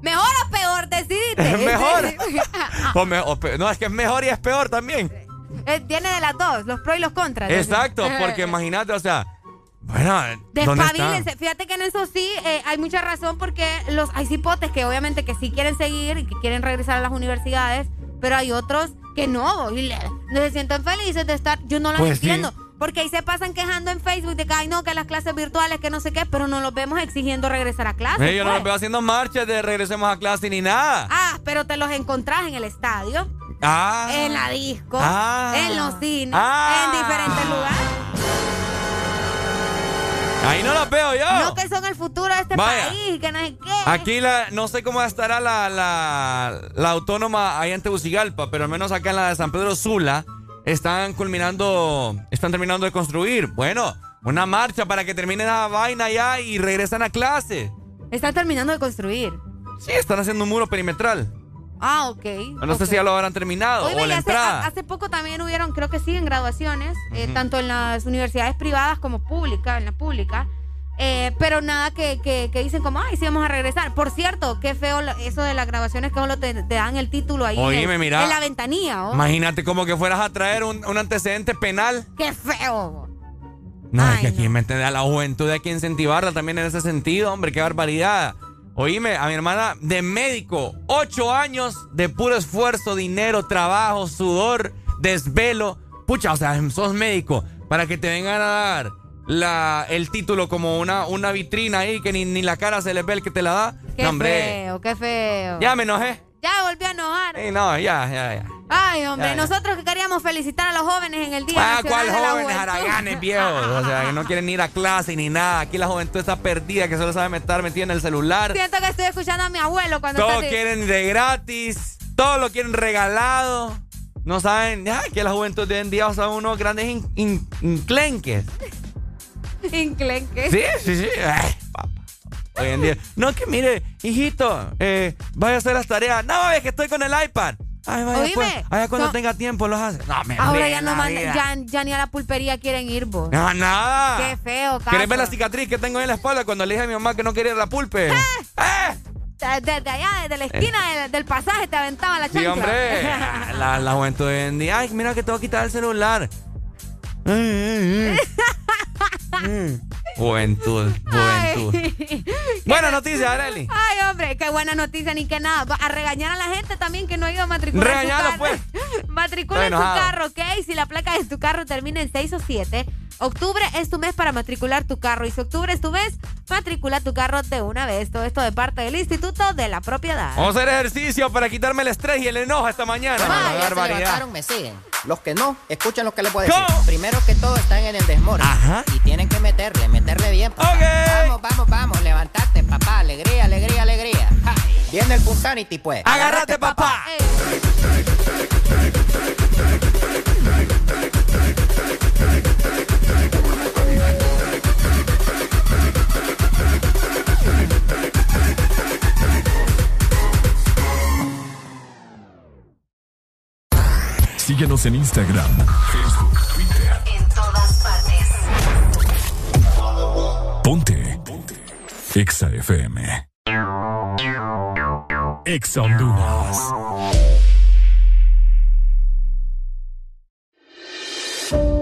¿Mejor o peor? Decidite.
Mejor. O me- o pe- no, es que es mejor y es peor también.
Eh, Tiene de las dos, los pros y los contras.
Exacto, porque imagínate, o sea, bueno.
Despabilense. Fíjate que en eso sí eh, hay mucha razón porque los hay cipotes que obviamente que sí quieren seguir y que quieren regresar a las universidades, pero hay otros que no y le- no se sienten felices de estar. Yo no los
Pues sí.
Porque ahí se pasan quejando en Facebook de que, ay, no, que las clases virtuales, que no sé qué, pero no los vemos exigiendo regresar a clases.
Eh, yo no
pues.
los veo haciendo marchas de regresemos a clase ni nada.
Ah, pero te los encontrás en el estadio,
Ah.
en la disco,
Ah.
en los cines,
Ah.
en diferentes lugares.
Ahí no los veo yo.
No que son el futuro de este
Vaya.
país, que no sé qué.
Aquí la, no sé cómo estará la, la, la autónoma allá en Tegucigalpa, pero al menos acá en la de San Pedro Sula están culminando, están terminando de construir. Bueno, una marcha para que termine la vaina ya y regresan a clase.
Están terminando de construir.
Sí, están haciendo un muro perimetral.
Ah, ok.
No sé
ok.
si ya lo habrán terminado
Oye,
o
y
la
hace,
entrada.
a- hace poco también hubieron, creo que siguen graduaciones, eh, tanto en las universidades privadas como públicas, en la pública. Eh, pero nada que, que, que dicen como, ay, sí vamos a regresar. Por cierto, qué feo lo- eso de las grabaciones que solo te, te dan el título ahí
Oíme, mira.
en la ventanilla. ¿oh?
Imagínate como que fueras a traer un, un antecedente penal.
Qué feo.
No, es que aquí me entiende a la juventud hay que incentivarla también en ese sentido, hombre, qué barbaridad. Oíme, a mi hermana de médico, ocho años de puro esfuerzo, dinero, trabajo, sudor, desvelo. Pucha, o sea, sos médico para que te vengan a dar la, el título como una, una vitrina ahí que ni, ni la cara se le ve el que te la da.
Qué
No, hombre,
feo, qué feo.
ya me enojé.
Ya volvió a enojar.
Ey, no, ya, ya, ya.
Ay, hombre,
Ya, ya.
nosotros que queríamos felicitar a los jóvenes en el Día
Ah,
Nacional
¿cuál
de la
jóvenes haraganes viejos? O sea, que no quieren ir a clase ni nada. Aquí la juventud está perdida, que solo sabe estar metida en el celular.
Siento que estoy escuchando a mi abuelo cuando
Todo
está así.
quieren de gratis, todo lo quieren regalado. No saben, ya, que la juventud de hoy en día son unos grandes in- in- inclenques.
Inclenque.
Sí, sí, sí. Ay, papá. Hoy en día. No, que mire, hijito, eh, vaya a hacer las tareas. No, es que estoy con el iPad. Ay, vaya,
Oíme,
pues. Ay, cuando
no-
tenga tiempo los hace. No, me
Ahora ya no mandan, ya, ya ni a la pulpería quieren ir vos.
No, nada.
Qué feo, caso.
¿Querés ver la cicatriz que tengo en la espalda cuando le dije a mi mamá que no quería la pulpe?
¡Eh! Desde allá, desde la esquina del, del pasaje te aventaba la
Sí,
chancla.
hombre. La, la juventud hoy en día. Ay, mira que tengo que quitar el celular. Ay, ay. Mm. Juventud, juventud.
Ay.
Buena noticia, Areli.
Ay, hombre, qué buena noticia, ni que nada. A regañar a la gente también que no ha ido a matricular
Regañalo,
su carro.
pues.
Matricula su
enojado.
carro, ¿ok? Si la placa de tu carro termina en 6 o 7, Octubre es tu mes para matricular tu carro. Y si octubre es tu mes, matricula tu carro de una vez. Todo esto de parte del Instituto de la Propiedad.
Vamos a hacer ejercicio para quitarme el estrés y el enojo esta mañana.
Bueno,
Qué
ya se
barbaridad.
levantaron, me siguen. Los que no, escuchen lo que les voy a decir.
¿Cómo?
Primero que todo están en el desmorning. Y tienen que meterle, meterle bien. papá. Vamos, vamos, vamos, levantate, papá. Alegría, alegría, alegría. Ja. Viene el Punsanity, pues.
Agárrate, papá.
Síguenos en Instagram, Facebook, Twitter.
En todas partes.
Ponte. Ponte. Exa FM. Exa Honduras.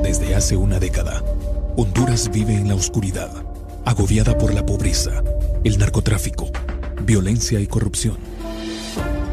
Desde hace una década, Honduras vive en la oscuridad, agobiada por la pobreza, el narcotráfico, violencia y corrupción.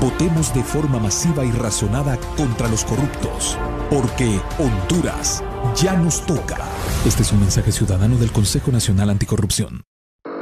votemos de forma masiva y razonada contra los corruptos, porque Honduras ya nos toca. Este es un mensaje ciudadano del Consejo Nacional Anticorrupción.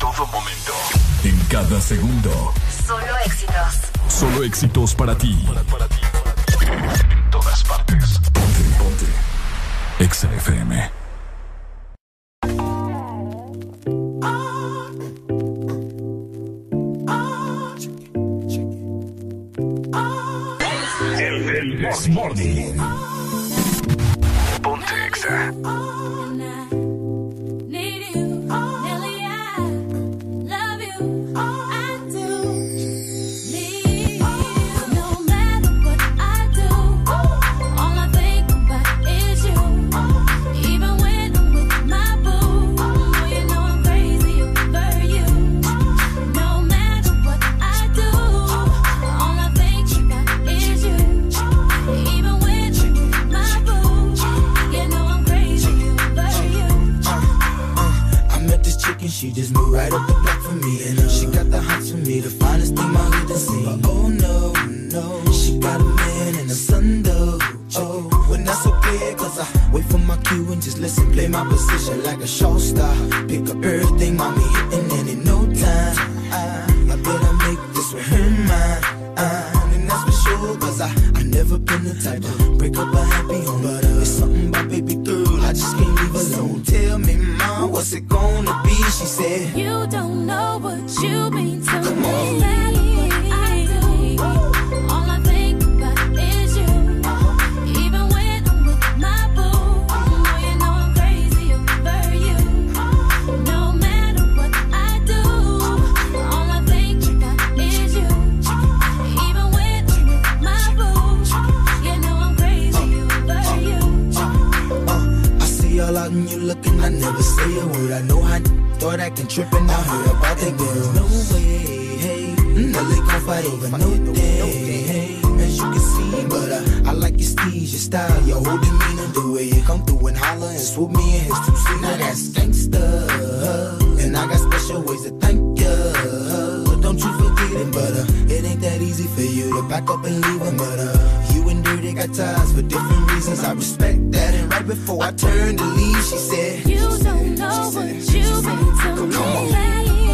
En todo momento. En cada segundo.
Solo éxitos.
Solo éxitos para ti. En todas partes. Ponte, ponte. Exa FM. El del Morning. Ponte Exa.
Right up the block for me. And uh, she got the hots for me, the finest thing my hood has seen. Oh no, no, she got a man and a son though. Oh, when that's okay, cause I wait for my cue and just listen, play my position like a show star. Pick up everything, mommy hitting, and in no time, I, I better make this with her mine. And that's for sure, cause I, I never been the type to break up a happy home. But uh, it's something about baby girl, I just can't leave alone. Tell me, what's it gonna be? She said,
You don't know what you mean to
Come
me.
on. Looking, I never say a word. I know I thought acting tripping. I heard about that girl. No way, hey. No, they gon' fight over no day, hey. As you can see, but uh, I like your steez, your style, your whole demeanor, the way you come through and holler and swoop me in his two seat. Now that's gangsta, and I got special ways to thank ya. Don't you forget it, but uh, it ain't that easy for you to back up and leave him. But uh, you and Dirty got ties for different reasons. I respect that. And right before I turned to leave, she said,
You don't know what you mean to me.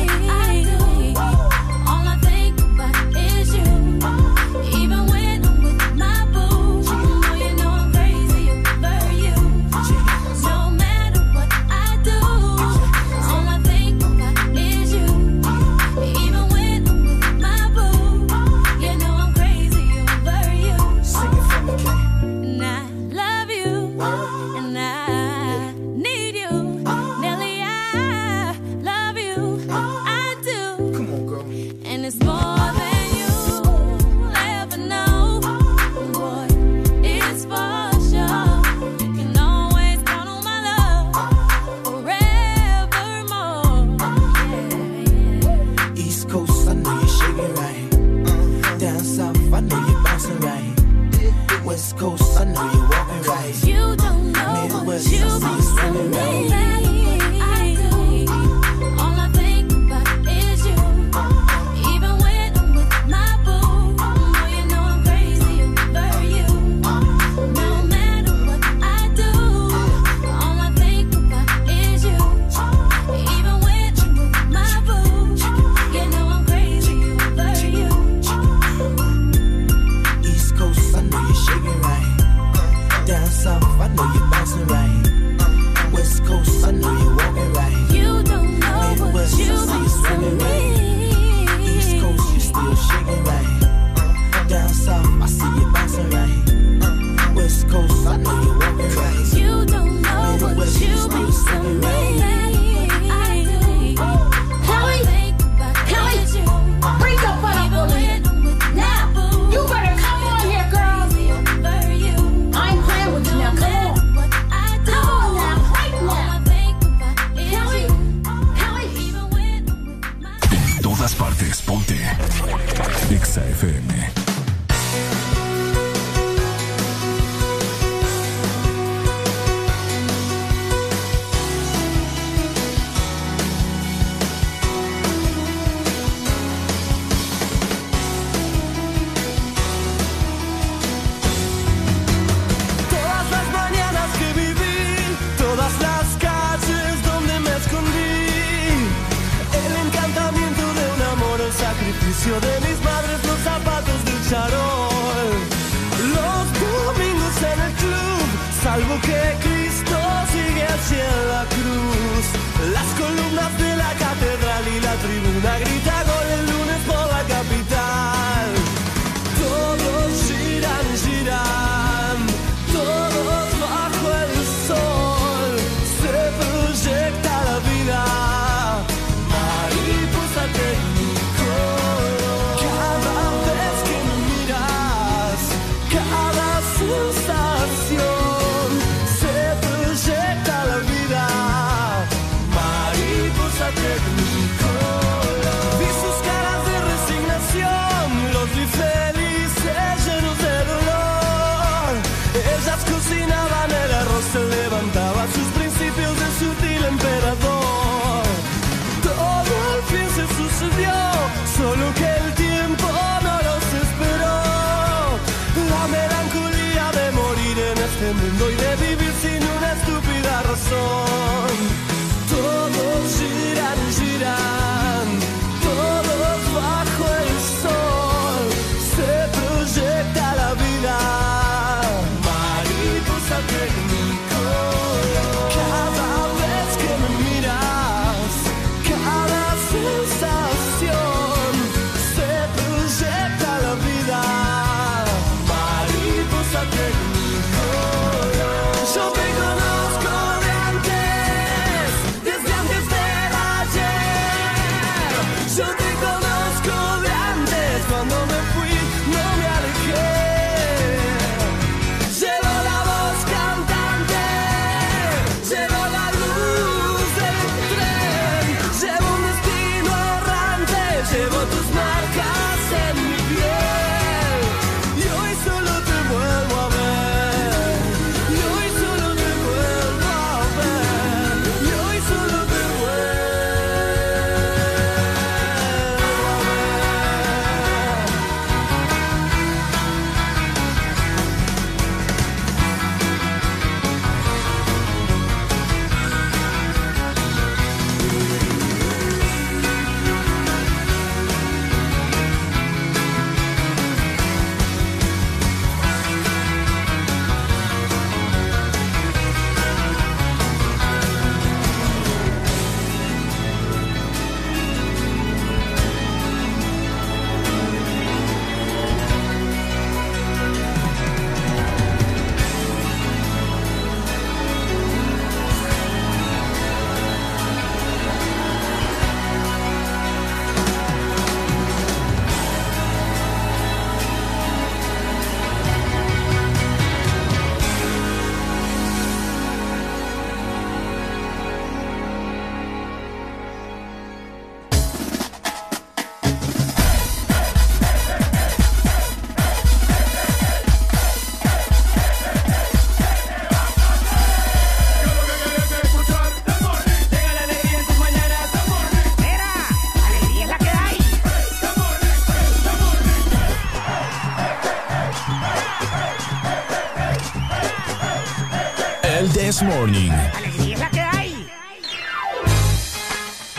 This Morning.
¡Alegría que hay!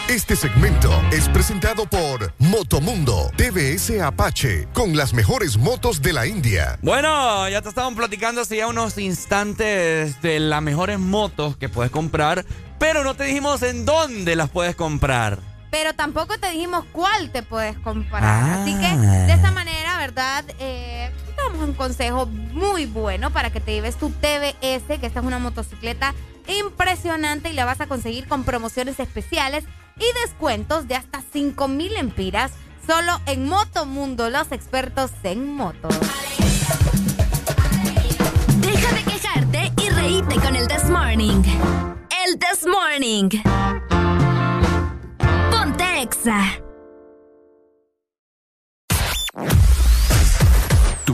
Este segmento es presentado por Motomundo TVS Apache con las mejores motos de la India.
Bueno, ya te estaban platicando hace ya unos instantes de las mejores motos que puedes comprar, pero no te dijimos en dónde las puedes comprar.
Pero tampoco te dijimos cuál te puedes comprar.
Ah.
Así que de esta manera, ¿verdad? Eh, damos un consejo muy bueno para que te lleves tu TBS, que esta es una motocicleta impresionante y la vas a conseguir con promociones especiales y descuentos de hasta 5 mil empiras solo en Motomundo, los expertos en motos.
Deja de quejarte y reíte con el This Morning. El This Morning. Ponte Exa.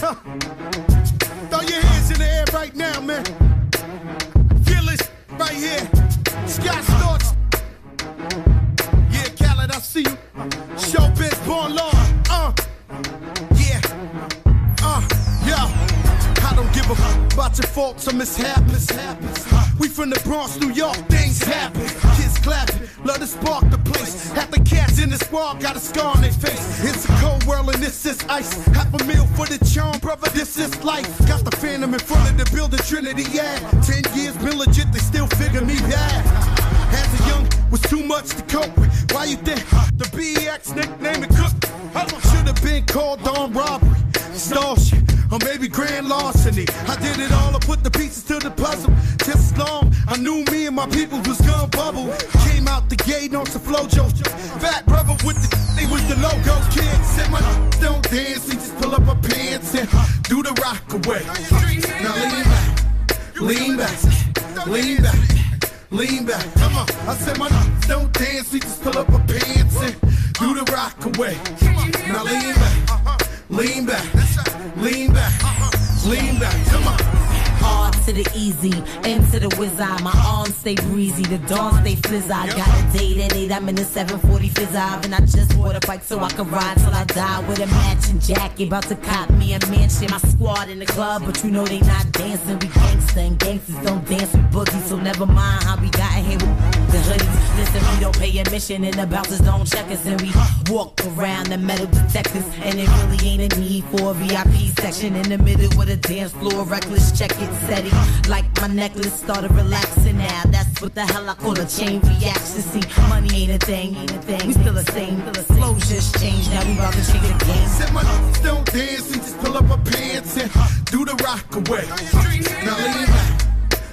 Throw your hands in the air right now, man. Feel it right here. Scott Storch. Yeah, Khaled, I see you. Showbiz born law. Uh. Yeah. Uh. Yeah. I don't give a about your faults or mishaps. We from the Bronx, New York, things happen. Kids clapping, love to spark the place. Half the cats in the squad got a scar on their face. It's a cold world and this is ice. Half a meal for the charm, brother, this is life. Got the phantom in front of the building, Trinity, yeah. Ten years been legit, they still figure me bad. As a young, was too much to cope with. Why you think the BX nickname it cook? Should have been called on robbery, stall shit, or maybe grand larceny. I did it all, I put the pieces to the puzzle. Just as long I knew me and my people was gonna bubble. Came out the gate on some flojo. Fat brother with the they was the logo kid. Said my don't dance, we just pull up our pants and do the rock away. Now lean back, lean back, lean back, lean back. Come on, I said my don't dance, we just pull up our pants and do the rock away. Now lean back, lean back, lean back, lean back. Come on.
Hard to the easy, into the wizard. My arms stay breezy, the dawn stay fizz. I got a date at 8, I'm in the 740 fizz and I just bought a bike so I can ride till I die with a matching jacket. About to cop me a mansion, my squad in the club, but you know they not dancing. We gangsta and gangsters don't dance with boogies, so never mind how we got here with the hoodies. Listen, we don't pay admission and the bouncers don't check us, and we walk around the metal detectors, and it really ain't a need for a VIP section in the middle with a dance floor. Reckless, check it, set it. Like my necklace started relaxing now. That's what the hell I call a chain reaction. See, money ain't a thing, ain't a thing. We still the same, flow just changed. Now we about to change the game.
Said my don't dance, we just pull up my pants and do the rock away. Now lean back,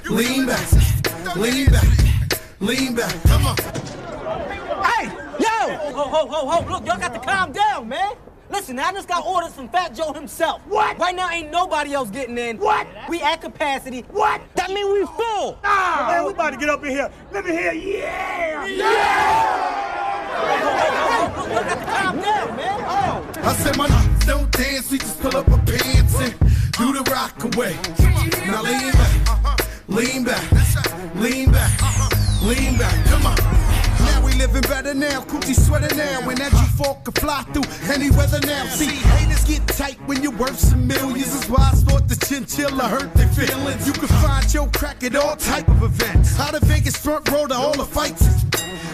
lean back, lean back, lean back. Come on.
Hey, yo! Ho, ho, ho, ho, look, y'all got to calm down, man.
Listen, I just got orders from Fat Joe himself. What? Right now, ain't nobody else getting in. What? We at capacity. What? That mean we full.
Ah, man, we about to get up in here. Let me hear, yeah! Yeah!
Calm down, man. Oh.
I said my n- don't dance, we just pull up our pants and do the rock away. Now lean back, lean back, lean back, lean back. Come on. Now we living better now, coochie sweater now, and that G4 can fly through any weather now. See, haters get tight when you're worth some millions. That's why I thought the chinchilla hurt their feelings. You can find your crack at all type of events. Out of Vegas front row to all the fights.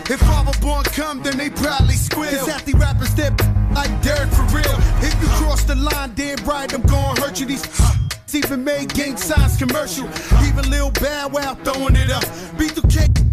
If Father Born come, then they probably squeal. Cause half the rappers that like Derek for real. If you cross the line, dead right, I'm gonna hurt you. These even made gang signs commercial. Even Lil Bad Wow throwing it up. B2K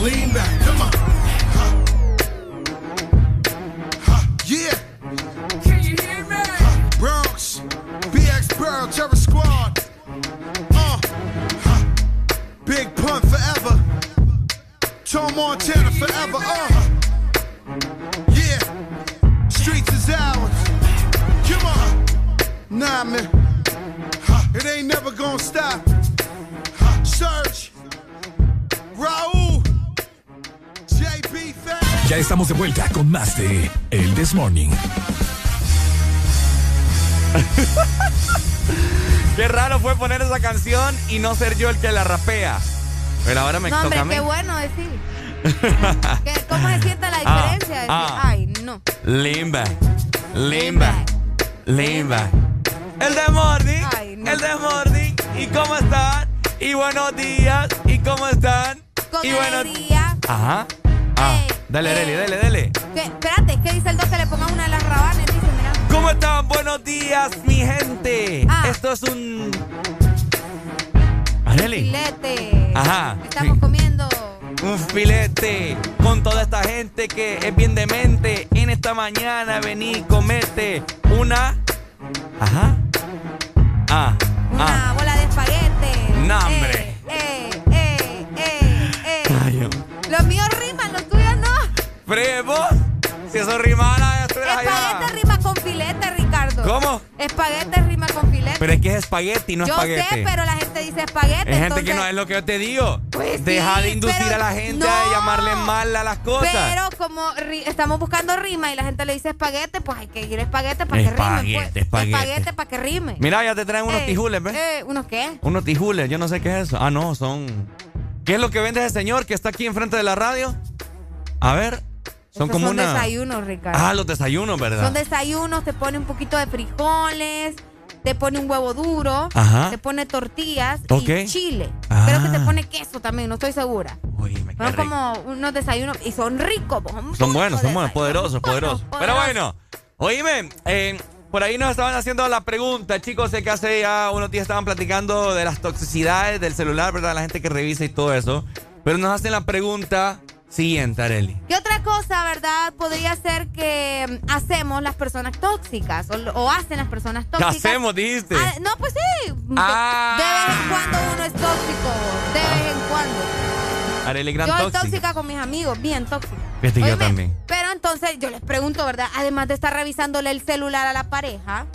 lean back. Come on. Yeah. Can you hear me? Bronx, BX Pearl, Terror Squad. Uh. Big Pun forever. Tom Montana forever. Uh. Yeah. Streets is ours. Come on. Nah, man. It ain't never gonna stop. Search. Raúl. JP Fat.
Ya estamos de vuelta con más de El This Morning.
Qué raro fue poner esa canción y no ser yo el que la rapea. Pero ahora me
No,
toca
hombre,
a mí.
qué bueno decir. ¿Qué- ¿Cómo se siente la
Ah,
diferencia? Decir,
ah.
Ay, no.
Limba, limba, limba. El de morning, el de morning. ¿Y cómo están? Y buenos días. ¿Y cómo están?
Con
y buenos
alegría.
Ajá. Ah, dale, dale, dale, dale.
¿Qué? Espérate, ¿qué dice el dos que le ponga una de las rabanes? Dice, mira.
¿Cómo están? Buenos días, mi gente.
Ah.
Esto es un. Areli.
Filete.
Ajá.
Estamos comiendo.
Un filete con toda esta gente que es bien demente. En esta mañana vení, comete una. Ajá. Ah,
Una
ah.
bola de espaguete. Espaguete rima con filete.
Pero es que es espagueti, no
yo
espaguete.
sé, pero la gente dice espaguete.
Es gente que no es lo que yo te digo.
Pues
Deja
sí,
de inducir a la gente
no.
a llamarle mal a las cosas.
Pero como estamos buscando rima y la gente le dice espaguete, pues hay que ir espaguete para que rime.
Espaguete,
Pues.
espaguete.
Espaguete para que rime.
Mira, ya te traen unos
Eh,
tijules, ¿ves?
eh, ¿Unos qué?
Unos tijules, yo no sé qué es eso. Ah, no, son. ¿Qué es lo que vende ese señor que está aquí enfrente de la radio? A ver, son
Esos
como
son
una.
desayunos, Ricardo.
Ah, los desayunos, ¿verdad?
Son desayunos, te pone un poquito de frijoles, te pone un huevo duro,
Ajá.
te pone tortillas y chile.
Ah.
Creo que te pone queso también, no estoy segura.
Uy, me
Son como unos desayunos y son ricos. Son,
Son buenos, son buenos, poderosos, poderosos. Pero bueno, oíme, eh, por ahí nos estaban haciendo la pregunta, chicos, sé que hace ya unos días estaban platicando de las toxicidades del celular, ¿verdad? La gente que revisa y todo eso. Pero nos hacen la pregunta siguiente, Areli.
¿Qué otra cosa, verdad, podría ser que mm, hacemos las personas tóxicas o, o hacen las personas
¿Qué
tóxicas?
hacemos, dijiste?
Ah, no, pues sí.
Ah.
De vez en cuando uno es tóxico. De vez en cuando.
Areli, gran
yo soy
tóxica.
tóxica con mis amigos, bien tóxica.
Fíjate, yo también.
Pero entonces yo les pregunto, ¿verdad? Además de estar revisándole el celular a la pareja,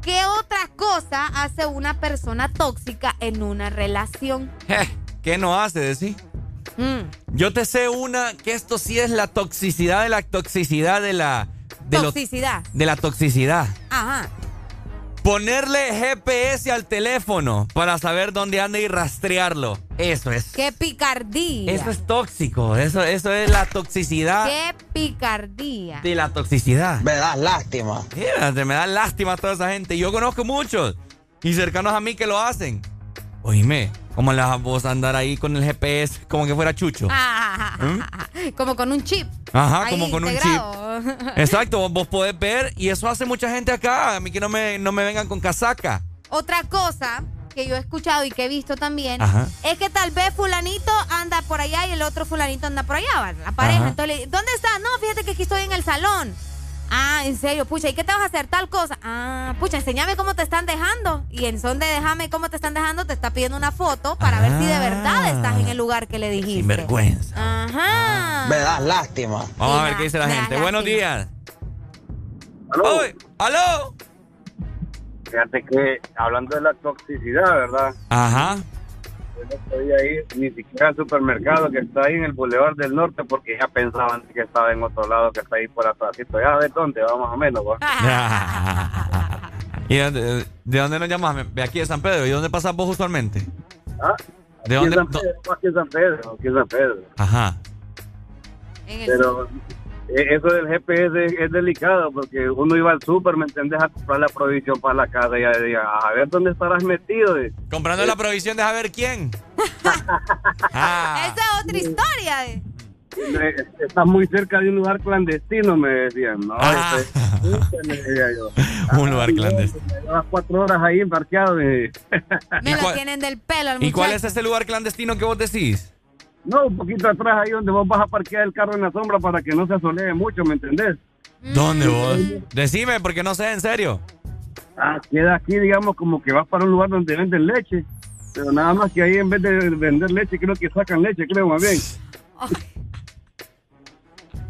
¿qué otra cosa hace una persona tóxica en una relación?
¿Qué no hace, decir?
Mm.
Yo te sé una que esto sí es la toxicidad de la toxicidad de la. De lo-
Toxicidad.
de la toxicidad.
Ajá.
Ponerle GPS al teléfono para saber dónde anda y rastrearlo. Eso es.
¡Qué picardía!
Eso es tóxico. Eso, eso es la toxicidad
¡Qué picardía!
de la toxicidad.
Me das lástima.
Fíjate, me da lástima a toda esa gente. Yo conozco muchos y cercanos a mí que lo hacen. Oíme, ¿cómo le vas a vos andar ahí con el GPS como que fuera chucho?
Ah,
¿Mm?
Como con un chip.
Ajá,
Ahí
como con un chip.
integrado.
Exacto, vos, vos podés ver y eso hace mucha gente acá. A mí que no me, no me vengan con casaca.
Otra cosa que yo he escuchado y que he visto también
Ajá.
es que tal vez fulanito anda por allá y el otro fulanito anda por allá, la pareja.
Ajá.
Entonces, ¿dónde está? No, fíjate que aquí estoy en el salón. Ah, en serio, pucha, ¿y qué te vas a hacer? Tal cosa. Ah, pucha, enséñame cómo te están dejando. Y en son de déjame cómo te están dejando, te está pidiendo una foto para ver si de verdad estás en el lugar que le dijiste.
Sin vergüenza.
Ajá.
Me das lástima.
Vamos a ver qué dice la gente. Buenos días. ¿Aló? ¿Aló?
Fíjate que hablando de la toxicidad, ¿verdad?
Ajá.
No podía ir ni siquiera al supermercado que está ahí en el Boulevard del Norte porque ya pensaban que estaba en otro lado, que está ahí por atrásito. Ya de dónde va más o menos, ¿va?
¿Y de, de dónde nos llamas? De aquí de San Pedro. ¿Y dónde pasas vos usualmente?
¿Ah?
¿De
Aquí en
dónde?
San Pedro, aquí en San Pedro, aquí en San Pedro.
Ajá.
Pero eso del GPS es, es delicado porque uno iba al súper, ¿me entendés? A comprar la provisión para la casa y a, y a- a ver dónde estarás metido. eh.
Comprando la provisión de saber quién. Ah.
Esa es otra historia. eh.
Eh, Estás muy cerca de un lugar clandestino, me decían. ¿no?
Ah.
Este, me decía yo.
Un lugar clandestino.
Llevas cuatro horas ahí embarqueado. eh.
Me lo tienen del pelo al
¿Y cuál es ese lugar clandestino que vos decís?
No, un poquito atrás ahí donde vos vas a parquear el carro en la sombra para que no se asolee mucho, ¿me entendés?
¿Dónde vos? Decime, porque no sé, en serio.
Ah, queda aquí, digamos, como que vas para un lugar donde venden leche. Pero nada más que ahí en vez de vender leche, creo que sacan leche, creo más bien.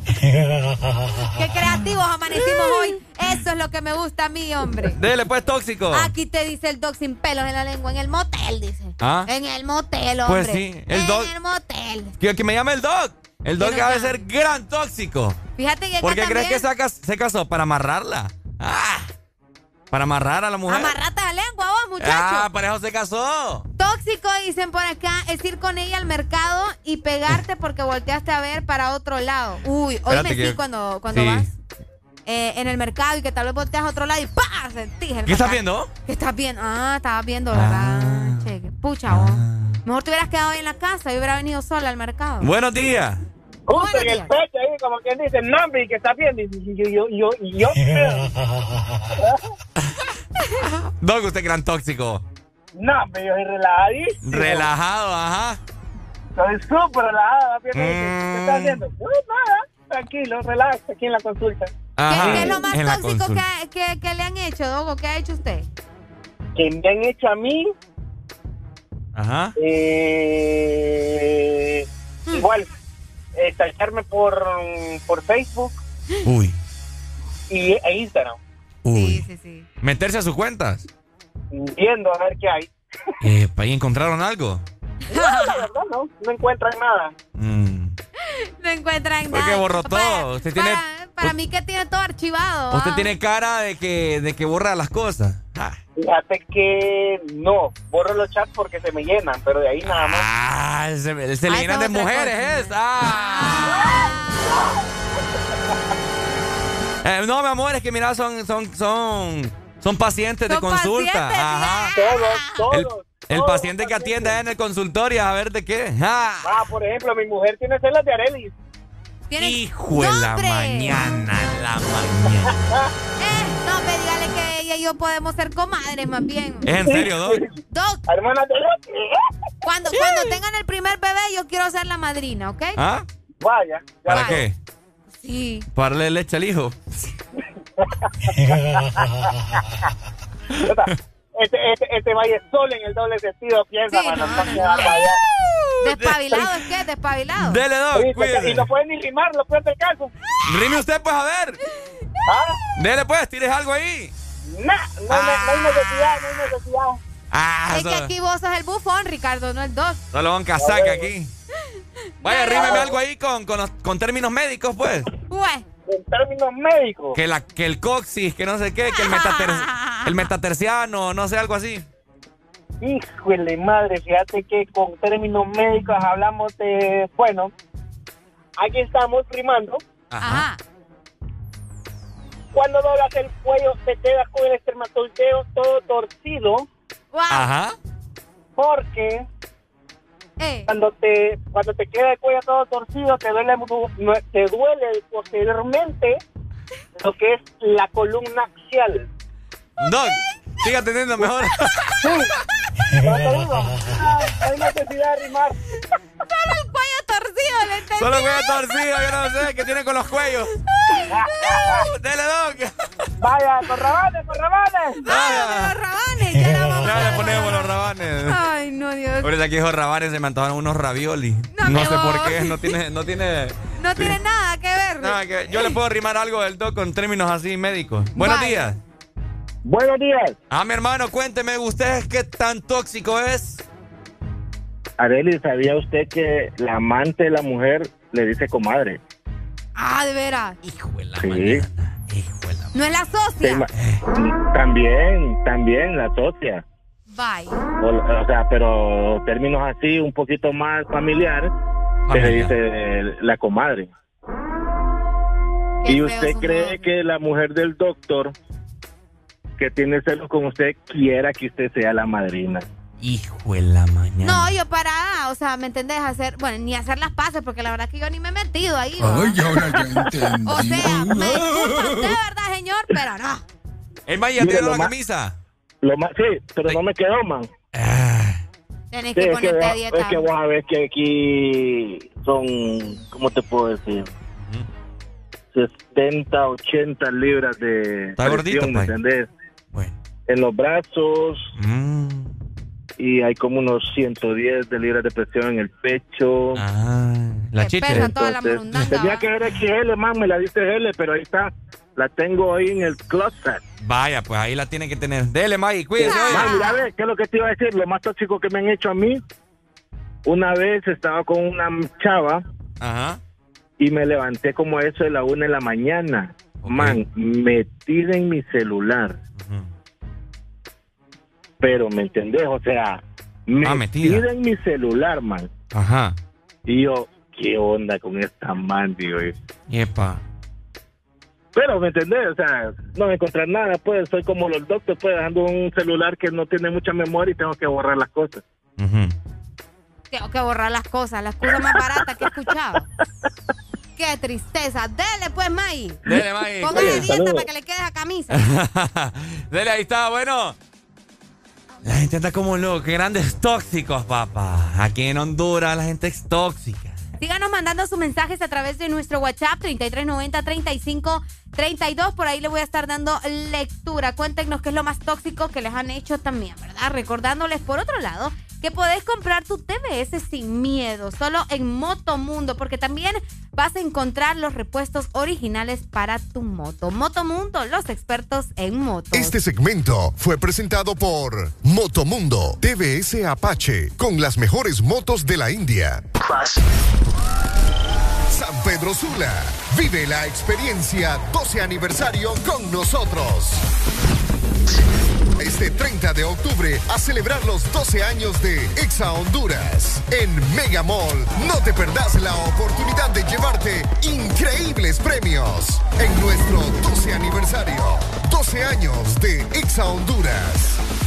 Qué creativos amanecimos hoy. Eso es lo que me gusta a mí, hombre.
Dele, pues, tóxico.
Aquí te dice el dog sin pelos en la lengua. En el motel, dice.
¿Ah?
En el motel, hombre.
Pues sí, el
en
dog-
el motel.
Que, que me llame el dog. El dog
Que
de
llame.
ser gran tóxico.
Fíjate que
¿Por qué crees que se casó? Para amarrarla. Ah, para amarrar a la mujer.
Amarrate la lengua vos, muchacho.
Ah, para eso se casó.
Tóxico, dicen por acá, es ir con ella al mercado y pegarte porque volteaste a ver para otro lado. Uy, hoy
Espérate
me
que-
sí cuando, cuando
sí.
vas eh, en el mercado y que tal vez volteas a otro lado y ¡pah! Sentís el
¿Qué estás viendo?
¿Qué estás viendo? Ah, estabas viendo, ¿verdad? Cheque. Pucha, vos. Mejor te hubieras quedado ahí en la casa y hubiera venido sola al mercado.
Buenos días.
Justo en el pecho ahí, como quien dice, Nambi, que está bien. Y yo, yo, yo, y yo,
usted gran tóxico.
Nambi, yo soy relajadísimo.
Relajado, ajá.
Soy súper relajado. ¿qué me dices? ¿Qué
Mm.
estás haciendo? No, nada, tranquilo, relax, aquí en la consulta.
Ajá.
¿Qué es lo más tóxico que, que- que le han hecho, Dogo? ¿Qué ha hecho usted?
Que me han hecho a mí,
Ajá.
eh, igual, eh, stalkearme por, por Facebook
Uy,
y, e Instagram,
uy. Meterse a sus cuentas.
viendo a ver qué hay.
Eh, ¿Ahí encontraron algo?
No, la verdad no, no encuentran nada.
Mm.
No encuentran
Porque
nada.
borró todo. Usted tiene,
Para, para mí que tiene todo archivado.
usted
ah.
tiene cara de que, de que borra las cosas. Ah.
Fíjate que no, borro los chats porque se me llenan, pero de ahí nada más.
Ah, se, se le
Ah,
llenan de mujeres,
cosa.
¿es? Ah. Eh, no, mi amor, es que mira, son, son, son, son pacientes de consulta.
pacientes,
Ajá.
Todos,
El,
todos.
el
todos
paciente que atiende en el consultorio, a ver de qué. Ah.
Ah, por ejemplo, mi mujer tiene celas de Arelis.
Hijo de la mañana, la mañana.
Eh, no, me dígale que ella y yo podemos ser comadres más bien.
¿Es en serio, Doc?
Doc.
Hermana de
Cuando, cuando tengan el primer bebé, yo quiero ser la madrina, ¿ok?
¿Ah?
Vaya.
¿Para qué?
Sí.
Para darle leche al hijo.
Este, este, este vaya sol en el doble sentido, piensa, mano. no para allá.
Despabilado, ¿es qué? Despabilado.
Dele, Doc,
Sí,
cuídese.
Y no puede ni rimar, lo peor del caso.
Rime usted, pues, a ver.
¿Ah?
Dele, pues, tires algo ahí.
Nah, no, no, no hay necesidad, no hay necesidad.
Ah,
Es que aquí vos sos el bufón, Ricardo, no el dos.
solo un casaca aquí. Vaya, rímeme algo ahí con, con, los- con términos médicos, pues.
Ué.
En términos médicos.
Que, la, que el coxis, que no sé qué, que el, metater- el metaterciano, no sé, algo así.
Híjole, madre, fíjate que con términos médicos hablamos de, bueno, aquí estamos rimando.
Ajá.
Cuando doblas el cuello te quedas con el espermatozoideo todo torcido
Ajá.
porque
Eh.
cuando te cuando te queda el cuello todo torcido te duele no- te duele posteriormente
lo que es la columna axial.
Doc, siga atendiendo mejor.
Sí. ¿No te digo? Ay, hay necesidad de rimar.
El cuello le entendí.
Solo cuello torcido, yo no sé, ¿qué tiene con los cuellos? Dele, Doc.
Vaya, con rabanes, con rabanes.
Los rabanes, ya la vamos
Ya
a
le ponemos los rabanes.
Ay, no, Dios.
Ahorita que dijo rabanes se me antojaron unos ravioli.
No,
sé por qué, no tiene, no tiene
No tiene nada que ver.
nada que Yo le puedo rimar algo del doc con términos así médicos. Buenos días.
Buenos días.
Ah, mi hermano, cuénteme, ¿usted qué tan tóxico es?
Areli, ¿sabía usted que la amante de la mujer le dice comadre?
Ah, de veras.
Hijo de la
Sí.
No es la socia.
También, también la socia.
Bye.
O, o sea, pero términos así un poquito más familiares, se le dice la comadre.
Qué
¿Y usted cree que la mujer del doctor que tiene celos con usted quiera que usted sea la madrina?
Hijo de la mañana.
No, yo para, o sea, ¿me entendés? Hacer, bueno, ni hacer las paces, porque la verdad que yo ni me he metido ahí. ¿va?
Ay, ahora ya entendí.
O sea, me disculpa usted, ¿verdad, señor? Pero no.
¿El Maya tiene
lo
la
más-
camisa?
Lo más, sí, pero no me quedó, man.
Tenés
Sí,
que
es, que
ponerte a dieta.
es que vos sabés que aquí son, ¿cómo te puedo decir? 70, 80 libras de
Está gordito,
presión, ¿me
pai.
entendés?
Bueno.
En los brazos
Mm.
Y hay como unos 110 de libras de presión en el pecho.
Ah, la chicha.
tenía que ver XL, man, me la dice L, pero ahí está. La tengo ahí en el closet.
Vaya, pues ahí la tiene que tener. Dele, May, cuídese. oye.
Man, mira, ve, ¿qué es lo que te iba a decir? Lo más tóxico que me han hecho a mí. Una vez estaba con una chava
Ajá.
y me levanté como a eso de la una de la mañana. Man, metida en mi celular. Pero, ¿me entendés? O sea, metida,
Ah, metida.
en mi celular, man.
Ajá.
Y yo, ¿qué onda con esta man, digo yo?
Yepa.
Pero, ¿me entendés? O sea, no me encontrar nada, pues. Soy como los doctores, pues, dejando un celular que no tiene mucha memoria y tengo que borrar las cosas.
Tengo que borrar las cosas, la excusa más barata que he escuchado. Qué tristeza. Dele, pues, May.
Dele, May.
Póngale dieta para que le quede esa camisa.
Dele, ahí está, bueno. La gente está como loco, grandes tóxicos, papá. Aquí en Honduras la gente es tóxica.
Síganos mandando sus mensajes a través de nuestro WhatsApp 3390-3532. Por ahí le voy a estar dando lectura. Cuéntenos qué es lo más tóxico que les han hecho también, ¿verdad? Recordándoles, por otro lado, que podés comprar tu TBS sin miedo, solo en Motomundo, porque también vas a encontrar los repuestos originales para tu moto. Motomundo, los expertos en motos.
Este segmento fue presentado por Motomundo TVS Apache con las mejores motos de la India. San Pedro Sula. Vive la experiencia 12 aniversario con nosotros. Este 30 de octubre a celebrar los 12 años de Exa Honduras en Mega Mall. No te perdás la oportunidad de llevarte increíbles premios en nuestro 12 aniversario. 12 años de Exa Honduras.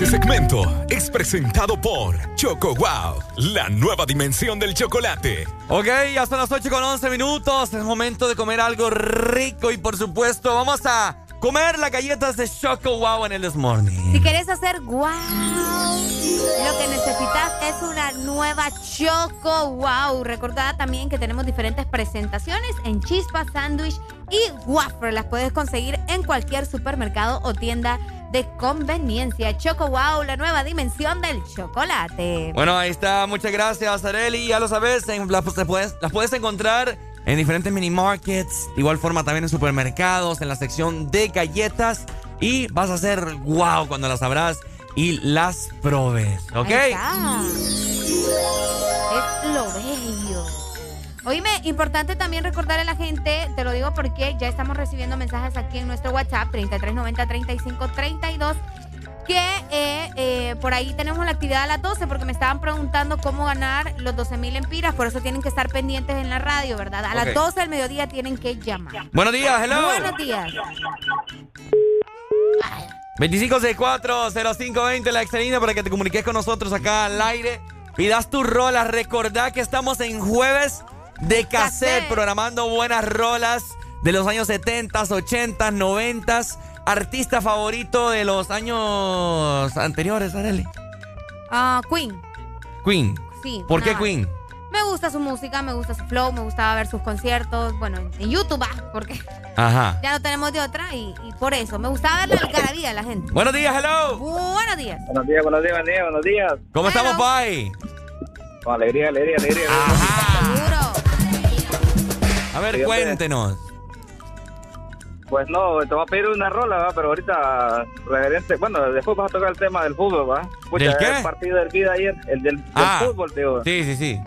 Este segmento es presentado por Choco Wow, la nueva dimensión del chocolate.
Ok, ya son las 8 con 11 minutos. Es momento de comer algo rico y por supuesto vamos a comer las galletas de Choco Wow en el This Morning.
Si quieres hacer wow, lo que necesitas es una nueva Choco Wow. Recordad también que tenemos diferentes presentaciones en chispa, sándwich y waffle. Las puedes conseguir en cualquier supermercado o tienda de conveniencia. Choco Wow, la nueva dimensión del chocolate.
Bueno, ahí está. Muchas gracias, Areli. Ya lo sabes, en- las, puedes, las puedes encontrar en diferentes mini markets. De igual forma también en supermercados, en la sección de galletas. Y vas a hacer wow cuando las abras y las probes. ¿Ok?
Es lo bello. Oíme, importante también recordarle a la gente, te lo digo porque ya estamos recibiendo mensajes aquí en nuestro WhatsApp, 3390-3532, que eh, eh, por ahí tenemos la actividad a las 12, porque me estaban preguntando cómo ganar los 12 mil empiras, por eso tienen que estar pendientes en la radio, ¿verdad? A las 12 del mediodía tienen que llamar.
Buenos días, hello.
Buenos días.
2564-0520, la excelente para que te comuniques con nosotros acá al aire. Pidas tus rolas. Recordá que estamos en jueves de cassette, programando buenas rolas de los años 70, 80, 90. Artista favorito de los años anteriores, Arely.
Ah, Queen,
Queen.
sí.
¿Por qué. Queen?
Me gusta su música, me gusta su flow, me gustaba ver sus conciertos, bueno, en- YouTube, ah, porque
Ajá.
ya no tenemos de otra y, y por eso. Me gustaba ver la algarabía de la gente.
Buenos días, hello.
Buenos días.
Buenos días, buenos días, buenos días, buenos días.
¿Cómo estamos, Pai?
Con alegría, alegría, alegría.
A ver, cuéntenos.
Pues no, te voy a pedir una rola, ¿va? pero ahorita reverente. Bueno, después vas a tocar el tema del fútbol, ¿va?
¿Del qué?
El partido del vida ayer, el del, del
Ah,
fútbol, tío.
Sí, sí, sí.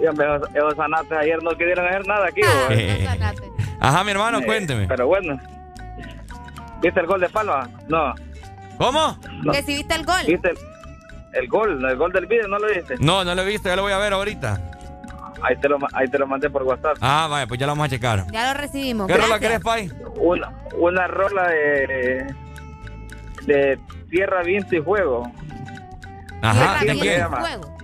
Y hombre, esos, esos zanates ayer no quisieron hacer nada aquí,
Ah,
¿va?
Eh, Ajá, mi hermano,
Eh,
cuénteme.
Pero bueno. ¿Viste el gol de Palma? No.
¿Cómo?
no.
¿Recibiste el gol?
¿Viste el, el gol? El gol del video, ¿no lo viste?
No, no lo he visto, ya lo voy a ver ahorita.
Ahí te lo, ahí te lo mandé por WhatsApp.
Ah, vaya, pues ya lo vamos a checar.
Ya lo recibimos.
¿Qué rola querés, Pai?
Una, una rola de, de Tierra, Viento y Fuego.
Ajá, ¿de
viento y
quién?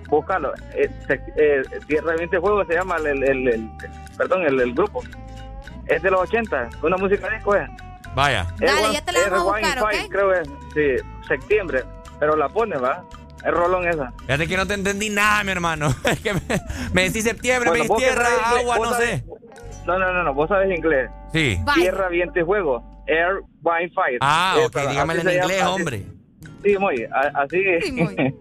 Búscalo. Eh, eh, Tierra, Viento y Fuego se llama el, el, el- el- perdón, el, el grupo. Es de los 80, una música disco es.
Vaya.
Dale,
Es
ya te la vamos a buscar,
Five,
¿ok?
Creo que es, sí, septiembre, pero la pone, ¿va?
Es rolón esa.
Fíjate que no te entendí nada, mi hermano. Es que me, me decís septiembre,
Bueno,
me decís tierra, agua, no
sabes-
sé.
No, no, no, no, vos sabes inglés.
Sí.
Tierra, viento y fuego. Air, wine, fire.
Ah, ok,
Esa,
dígamelo
así
en inglés,
llama, así-
hombre.
Sí, muy, así,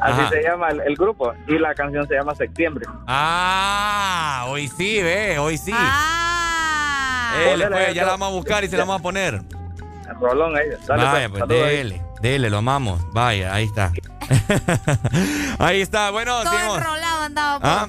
así
Ajá.
se llama el, el grupo. Y la canción se llama Septiembre.
Ah, hoy sí, ve, hoy sí.
Ah.
Pues,
eso.
ya la vamos a buscar y se la vamos a poner.
Rolón ahí. Dale,
Vaya,
pues,
pues, dele, dele, lo amamos. Vaya, ahí está. ahí está, bueno,
Todo
seguimos.
enrolado andaba. pues.
Ah,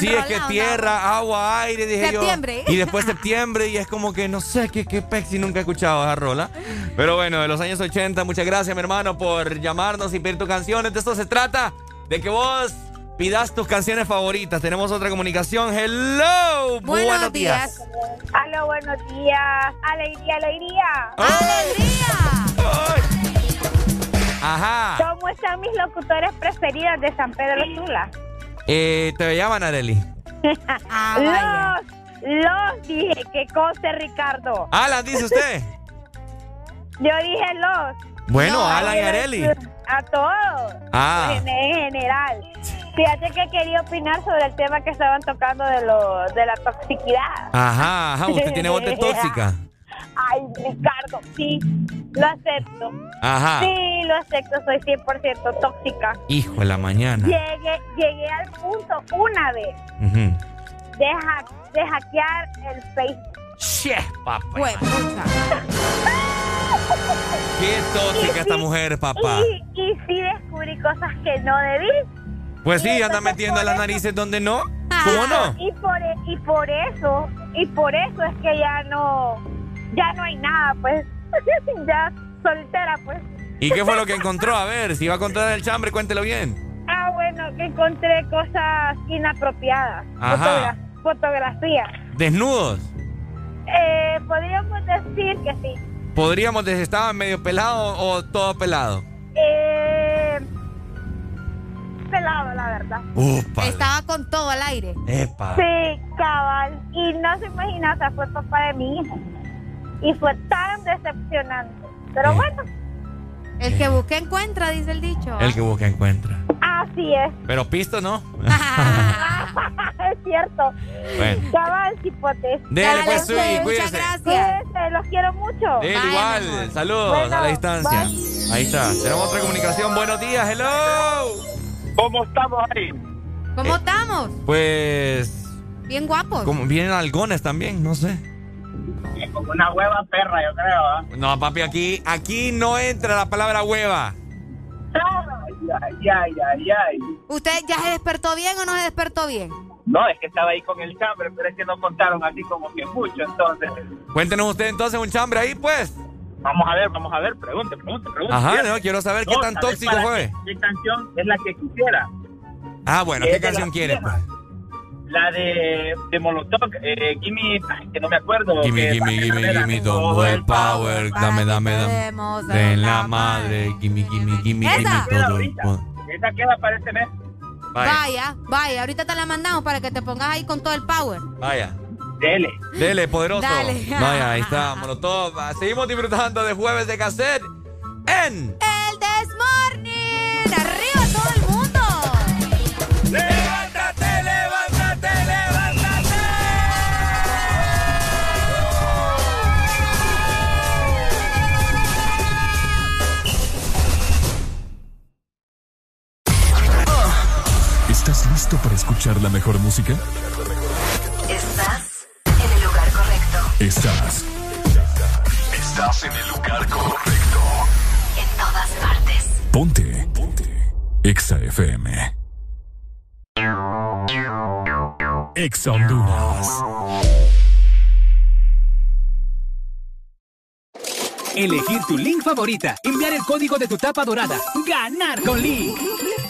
sí, es que tierra, agua, aire, dije
Septiembre.
yo. Y después septiembre, y es como que no sé qué, qué pexi nunca he escuchado esa rola. Pero bueno, de los años 80, muchas gracias, mi hermano, por llamarnos y pedir tus canciones. De esto se trata, de que vos pidas tus canciones favoritas. Tenemos otra comunicación. Hello, buenos, días.
Aló, buenos días. Alegría, alegría.
Ajá.
¿Cómo están mis locutores preferidos de San Pedro Sula?
Eh, te llaman, Areli.
los, los dije, que conste Ricardo.
Alan, dice usted.
Yo dije los.
Bueno,
No,
Alan y Areli.
A todos.
Ah.
En, en general. Fíjate que quería opinar sobre el tema que estaban tocando de, lo, de la toxicidad.
Ajá, ajá, usted tiene voz tóxica.
Ay, Ricardo, sí, lo acepto.
Ajá.
Sí, lo acepto, soy 100% tóxica.
Hijo de la mañana.
Llegué, llegué al punto una vez de, ha- de hackear el Facebook.
Che, papá.
Pues,
Qué tóxica esta mujer, papá.
Y, y sí descubrí cosas que no debí.
Pues sí, anda metiendo las narices donde no. ¿Cómo no?
Y por, y por eso, y por eso es que ya no, ya no hay nada, pues. ya soltera, pues.
¿Y qué fue lo que encontró? A ver, si va a contar el chambre, cuéntelo bien.
Ah, bueno, que encontré cosas inapropiadas.
Ajá.
Fotogra- fotografías.
Desnudos.
Eh, podríamos decir que sí.
Podríamos decir, ¿estaba medio pelado o todo pelado?
Eh, pelado, la verdad.
Upa.
Estaba con todo al aire.
Epa.
Sí, cabal. Y no se imagina, o sea, fue papá de mi hijo. Y fue tan decepcionante. Pero bueno,
El que busca encuentra, dice el dicho.
El que busca encuentra.
así es.
Pero pisto no.
es cierto.
Bueno.
Cabal, cipote.
Dele, pues, Sui, cuídese.
Cuídese, los quiero mucho.
Él igual. Saludos
Bueno,
a la distancia.
bye.
Ahí está. Tenemos otra comunicación. Buenos días. Hello.
¿Cómo estamos ahí?
¿Cómo estamos?
Pues.
Bien guapos.
Como vienen algones también, no sé.
Como una hueva perra, yo creo. ¿ah?
No, papi, aquí, aquí no entra la palabra hueva.
Ay, ay, ay, ay.
¿Usted ya se despertó bien o no se despertó bien?
No, es que estaba ahí con el chambre, pero es que no contaron así como que mucho, entonces.
Cuéntenos usted entonces un chambre ahí, pues.
Vamos a ver, vamos a ver, pregunte, pregunte, pregunte.
Ajá, no, quiero saber qué tan
¿sabes
tóxico fue.
¿Qué, qué canción es la que quisiera?
Ah, bueno,
Es
¿qué canción
la
quieres, pues?
La de, de Molotov, eh, Gimme, que no me acuerdo.
Gimme, gimme, gimme, gimme todo el power. Dame, dame, dame. De la madre. Gimme, gimme, gimme, gimme todo el power.
Esa queda para este mes.
Vaya.
Vaya, vaya, ahorita te la mandamos para que te pongas ahí con todo el power.
Vaya.
Dele.
Dele, poderoso.
Dale.
Vaya, ahí está, Molotov. Seguimos disfrutando de jueves de cassette en.
El Desmorning. Arriba todo el mundo.
Listo para escuchar la mejor música?
Estás en el lugar correcto.
Estás. Estás en el lugar correcto.
En todas partes.
Ponte. Ponte. Exa FM. Exa Honduras.
Elegir tu link favorita, enviar el código de tu tapa dorada, ganar con Link.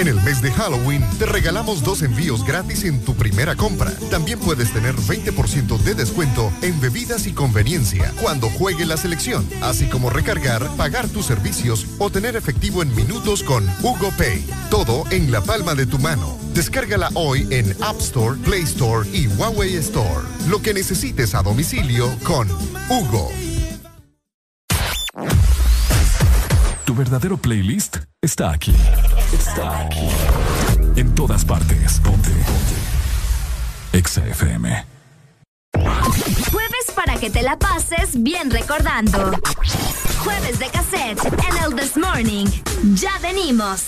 en el mes de Halloween te regalamos dos envíos gratis en tu primera compra. También puedes tener 20% de descuento en bebidas y conveniencia cuando juegue la selección, así como recargar, pagar tus servicios o tener efectivo en minutos con Hugo Pay. Todo en la palma de tu mano. Descárgala hoy en App Store, Play Store y Huawei Store. Lo que necesites a domicilio con Hugo.
Tu verdadero playlist está aquí en todas partes. Ponte. Ponte. Exa FM.
Jueves para que te la pases bien recordando. Jueves de cassette en el This Morning. Ya venimos.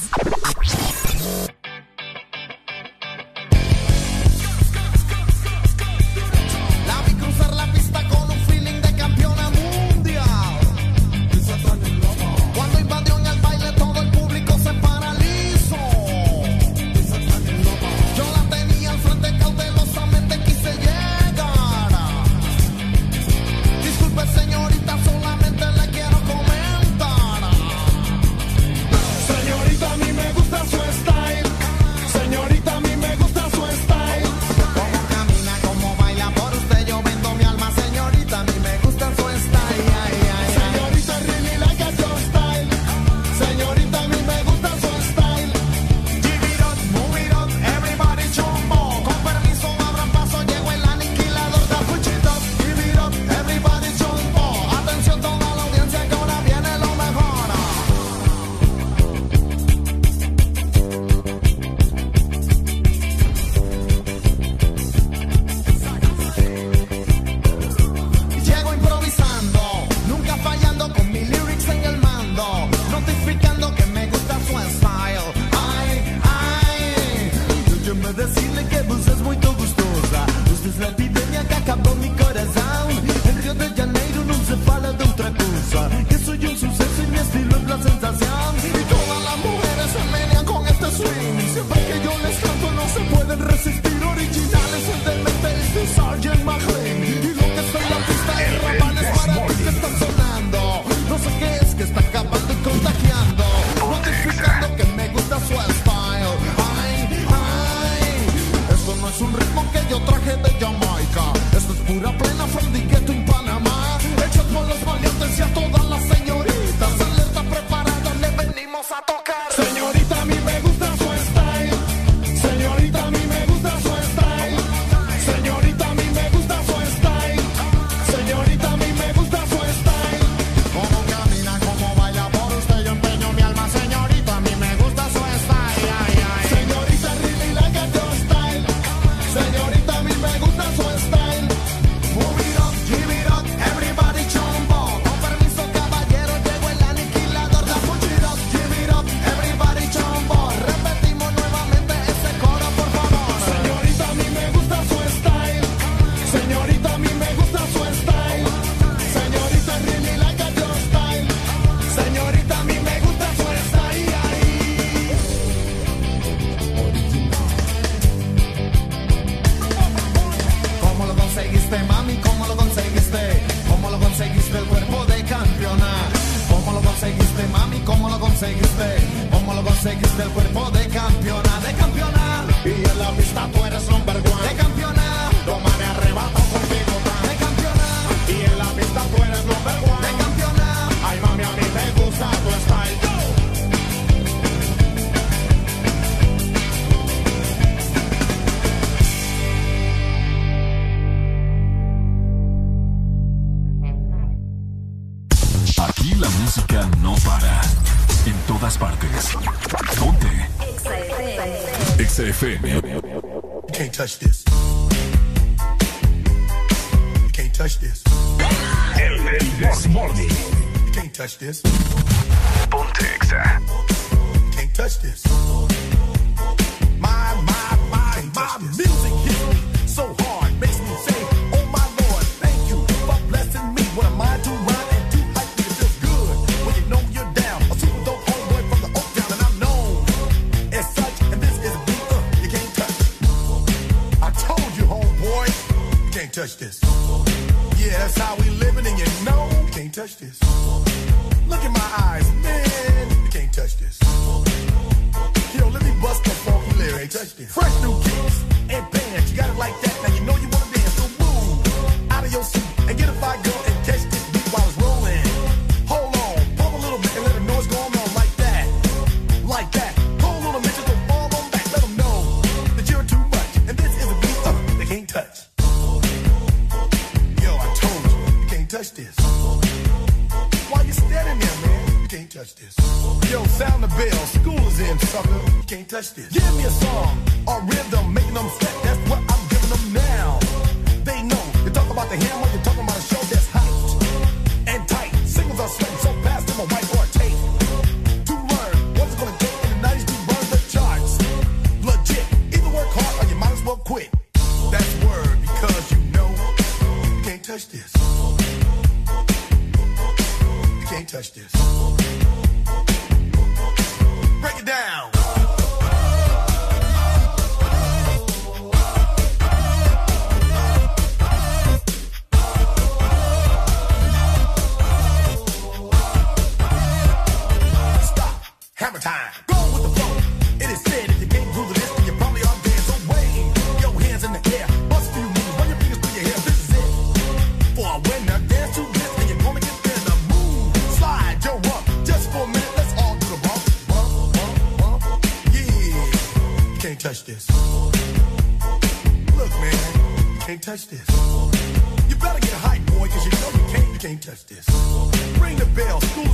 Can't touch this. You
better get hype, boy, cause you know you can't, you can't touch this. Ring the bell. School's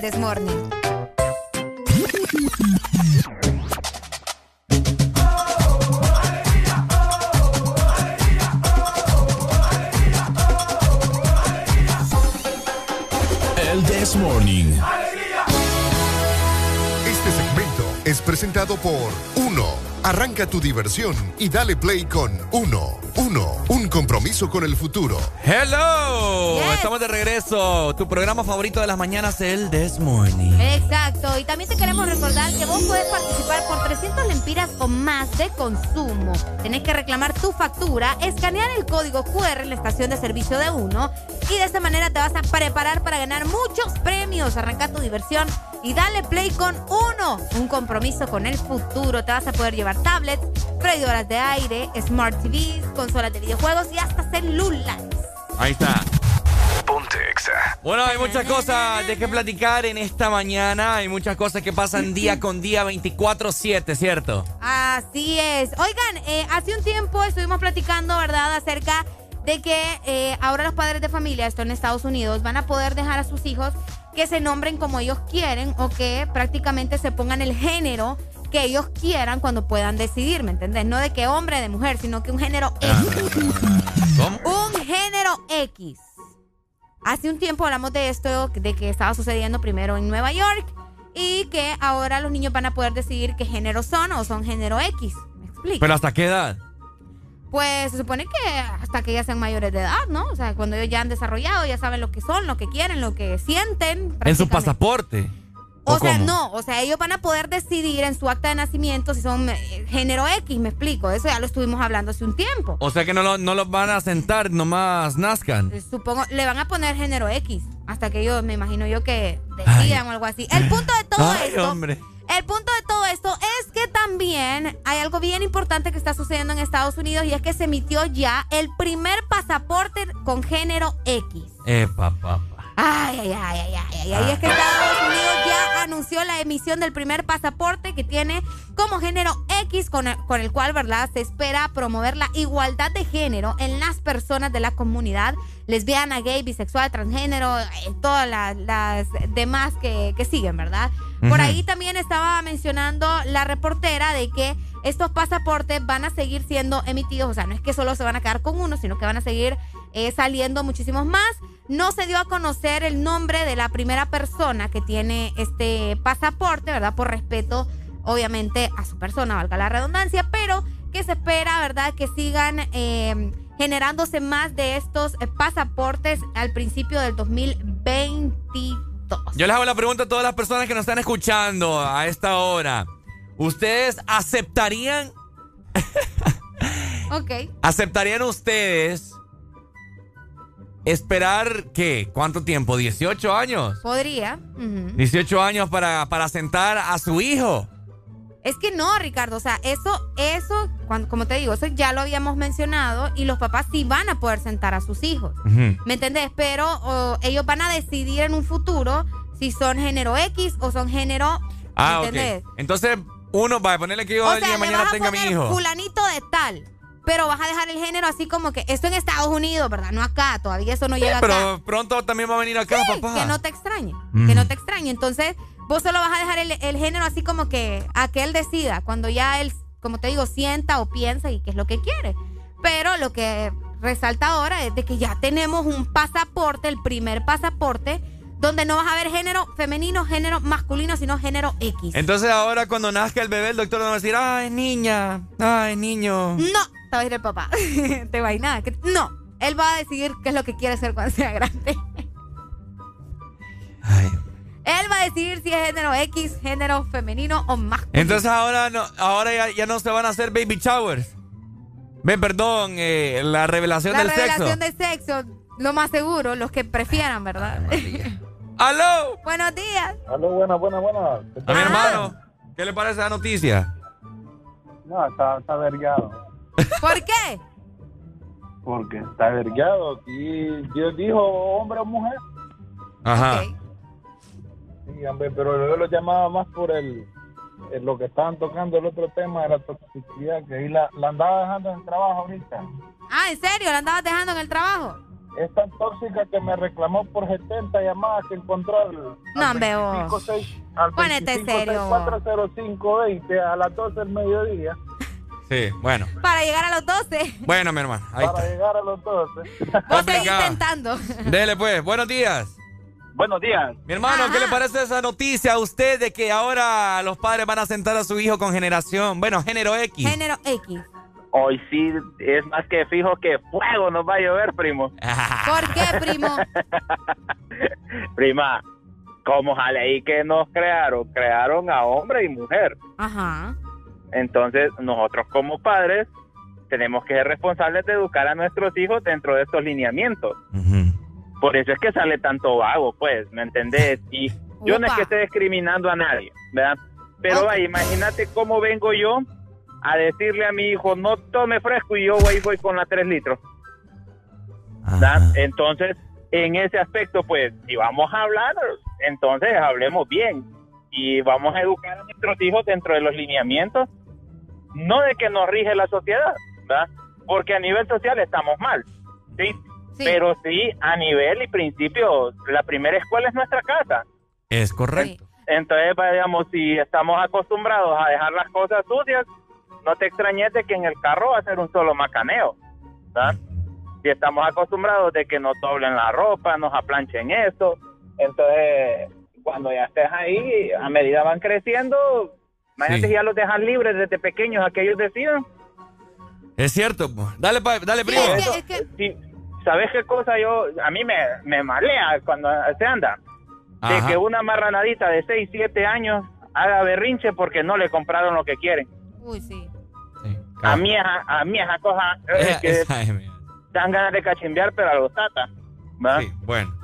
el Desmorning.
El This Morning.
Este segmento es presentado por Uno. Arranca tu diversión y dale play con Uno. Uno. Un compromiso con el futuro.
Hello,
Yes.
estamos de regreso. Tu programa favorito de las mañanas, el This Morning.
Exacto, y también te queremos recordar que vos puedes participar por 300 lempiras o más de consumo. Tenés que reclamar tu factura, escanear el código QR en la estación de servicio de uno y de esta manera te vas a preparar para ganar muchos premios. Arranca tu diversión y dale play con uno. Un compromiso con el futuro. Te vas a poder llevar tablets, freidoras de aire, smart TVs, consolas de videojuegos y hasta celulares.
Ahí está.
Ponte Exa.
Bueno, hay muchas cosas de qué platicar en esta mañana. Hay muchas cosas que pasan día con día, 24-7, ¿cierto?
Así es. Oigan, eh, hace un tiempo estuvimos platicando, ¿verdad?, acerca de que eh, ahora los padres de familia, esto en Estados Unidos, van a poder dejar a sus hijos que se nombren como ellos quieren o que prácticamente se pongan el género que ellos quieran cuando puedan decidir, ¿me entendés? No de que hombre, de mujer, sino que un género X. Un género X. Hace un tiempo hablamos de esto, de que estaba sucediendo primero en Nueva York y que ahora los niños van a poder decidir qué género son o son género X. ¿Me explico?
¿Pero hasta qué edad?
Pues se supone que hasta que ya sean mayores de edad, ¿no? O sea, cuando ellos ya han desarrollado, ya saben lo que son, lo que quieren, lo que sienten.
En su pasaporte.
O sea, no, o sea, ellos van a poder decidir en su acta de nacimiento si son eh, género X, me explico. Eso ya lo estuvimos hablando hace un tiempo.
O sea que no, lo- no los van a sentar, nomás nazcan.
Eh, Supongo, le van a poner género X, hasta que ellos, me imagino yo que decidan o algo así. El punto de todo
Ay,
esto,
hombre.
el punto de todo esto es que también hay algo bien importante que está sucediendo en Estados Unidos y es que se emitió ya el primer pasaporte con género X.
Eh, papá.
Ay, ay, ay, ay, ay, ay, ay. Es que Estados Unidos ya anunció la emisión del primer pasaporte que tiene como género X, con el, con el cual, ¿verdad? Se espera promover la igualdad de género en las personas de la comunidad lesbiana, gay, bisexual, transgénero, eh, todas las, las demás que, que siguen, ¿verdad? Por ahí también estaba mencionando la reportera de que estos pasaportes van a seguir siendo emitidos, o sea, no es que solo se van a quedar con uno, sino que van a seguir eh, saliendo muchísimos más. No se dio a conocer el nombre de la primera persona que tiene este pasaporte, ¿verdad? Por respeto, obviamente, a su persona, valga la redundancia, pero que se espera, ¿verdad? Que sigan eh, generándose más de estos eh, pasaportes al principio del 2022.
Yo les hago la pregunta a todas las personas que nos están escuchando a esta hora. ¿Ustedes aceptarían,
Ok.
aceptarían ustedes esperar qué? ¿Cuánto tiempo? ¿18 años?
Podría. ujú.
18 años para, para sentar a su hijo.
Es que no, Ricardo, o sea, eso, eso, cuan- como te digo, eso ya lo habíamos mencionado y los papás sí van a poder sentar a sus hijos. ¿Me entendés? Pero ellos van a decidir en un futuro si son género X o son género.
Ah,
¿Me
ok.
entendés?
Entonces, uno va a ponerle que yo
O sea,
mañana
vas a
tenga a mi
poner
hijo.
fulanito de tal. Pero vas a dejar el género así como que esto en Estados Unidos, ¿verdad? No acá, todavía eso no llega acá.
Pero pronto también va a venir acá,
Sí,
papá.
Que no te extrañe,
Mm.
que no te extrañe. Entonces, vos solo vas a dejar el, el género así como que a que él decida, cuando ya él, como te digo, sienta o piensa y qué es lo que quiere. Pero lo que resalta ahora es de que ya tenemos un pasaporte, el primer pasaporte, donde no vas a ver género femenino, género masculino, sino género X.
Entonces ahora cuando nazca el bebé, el doctor va a decir, ay, niña, ay, niño.
No, te va a decir el papá. te va a ir nada. que- No, él va a decidir qué es lo que quiere ser cuando sea grande. Él va a decidir si es género X, género femenino o masculino.
Entonces ahora no, ahora ya, ya no se van a hacer baby showers. Ven, perdón, eh, la revelación
La
del
revelación
sexo.
de sexo, lo más seguro, los que prefieran, ¿verdad?
¡Aló!
Buenos días.
Aló, buenas, buenas, buenas.
A mi hermano, ¿qué le parece la noticia?
No, está, está vergado.
¿Por qué?
Porque está vergado. Y Dios dijo hombre o mujer.
Ajá.
Sí, hombre, pero yo lo llamaba más por el, el- lo que estaban tocando, el otro tema de la toxicidad, que ahí la, la andaba dejando en el trabajo ahorita.
Ah, ¿en serio? ¿La andabas dejando en el trabajo?
Es tan tóxica que me reclamó por 70 llamadas que encontró al,
No, hombre, vos.
25, al
Ponete serio,
40520 a las 12 del mediodía
Sí, bueno.
Para llegar a los 12.
Bueno, mi hermano, ahí
para
está.
llegar a los 12.
Vos seguís intentando.
Dele pues, buenos días.
Buenos días.
Mi hermano, ¿qué le parece esa noticia a usted de que ahora los padres van a sentar a su hijo con generación, bueno, género X?
Género X.
Hoy sí es más que fijo que fuego nos va a llover, primo.
¿Por qué, primo?
Prima, como jale ahí que nos crearon, crearon a hombre y mujer.
Ajá.
Entonces, nosotros como padres tenemos que ser responsables de educar a nuestros hijos dentro de estos lineamientos. Por eso es que sale tanto vago, pues, ¿me entendés? Y yo no es que esté discriminando a nadie, ¿verdad? Pero imagínate cómo vengo yo a decirle a mi hijo, no tome fresco y yo voy, voy con la 3 litros. ¿verdad? Entonces, en ese aspecto, pues, si vamos a hablar, entonces hablemos bien y vamos a educar a nuestros hijos dentro de los lineamientos, no de que nos rige la sociedad, ¿verdad? Porque a nivel social estamos mal, ¿sí? Pero sí, a nivel y principio, la primera escuela es nuestra casa.
Es correcto.
Entonces, digamos, si estamos acostumbrados a dejar las cosas sucias, no te extrañes de que en el carro va a ser un solo macaneo. ¿verdad? Si estamos acostumbrados de que nos doblen la ropa, nos aplanchen esto, entonces cuando ya estés ahí, a medida van creciendo, imagínate
Sí.
si ya los dejan libres desde pequeños a que ellos decidan.
Es cierto. Dale, pa- dale, primo.
Sí, ¿Sabes qué cosa yo, a mí me, me malea cuando se anda? De
Ajá.
que una marranadita de 6, 7 años haga berrinche porque no le compraron lo que quieren.
Uy, sí.
A mí, esa- a mí esa cosa eh, que
esa es
dan ganas de cachimbear, pero a los tata. ¿va?
Bueno.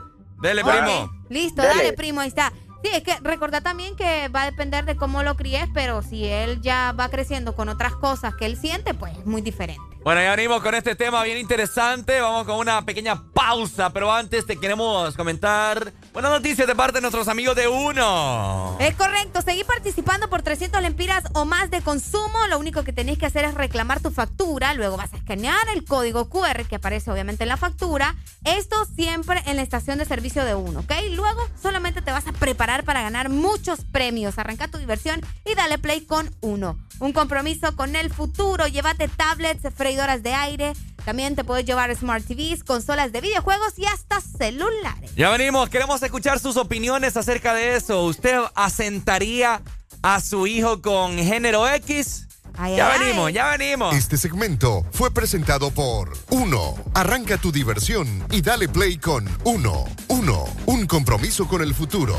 Dele, primo.
Listo,
Dale.
dale, primo, ahí está. Sí, es que recordad también que va a depender de cómo lo críes, pero si él ya va creciendo con otras cosas que él siente, pues es muy diferente.
Bueno, ya venimos con este tema bien interesante. Vamos con una pequeña pausa, pero antes te queremos comentar buenas noticias de parte de nuestros amigos de Uno.
Es correcto, seguí participando por 300 lempiras o más de consumo. Lo único que tenéis que hacer es reclamar tu factura. Luego vas a escanear el código QR que aparece obviamente en la factura. Esto siempre en la estación de servicio de Uno, ¿ok? Luego solamente te vas a preparar para ganar muchos premios. Arranca tu diversión y dale play con Uno. Un compromiso con el futuro. Llévate tablets, freidoras de aire. También te puedes llevar Smart TVs, consolas de videojuegos y hasta celulares.
Ya venimos, queremos escuchar sus opiniones acerca de eso. ¿Usted asentaría a su hijo con género X? ya
ay.
venimos, ya venimos.
Este segmento fue presentado por Uno. Arranca tu diversión y dale play con Uno. Uno. Un compromiso con el futuro.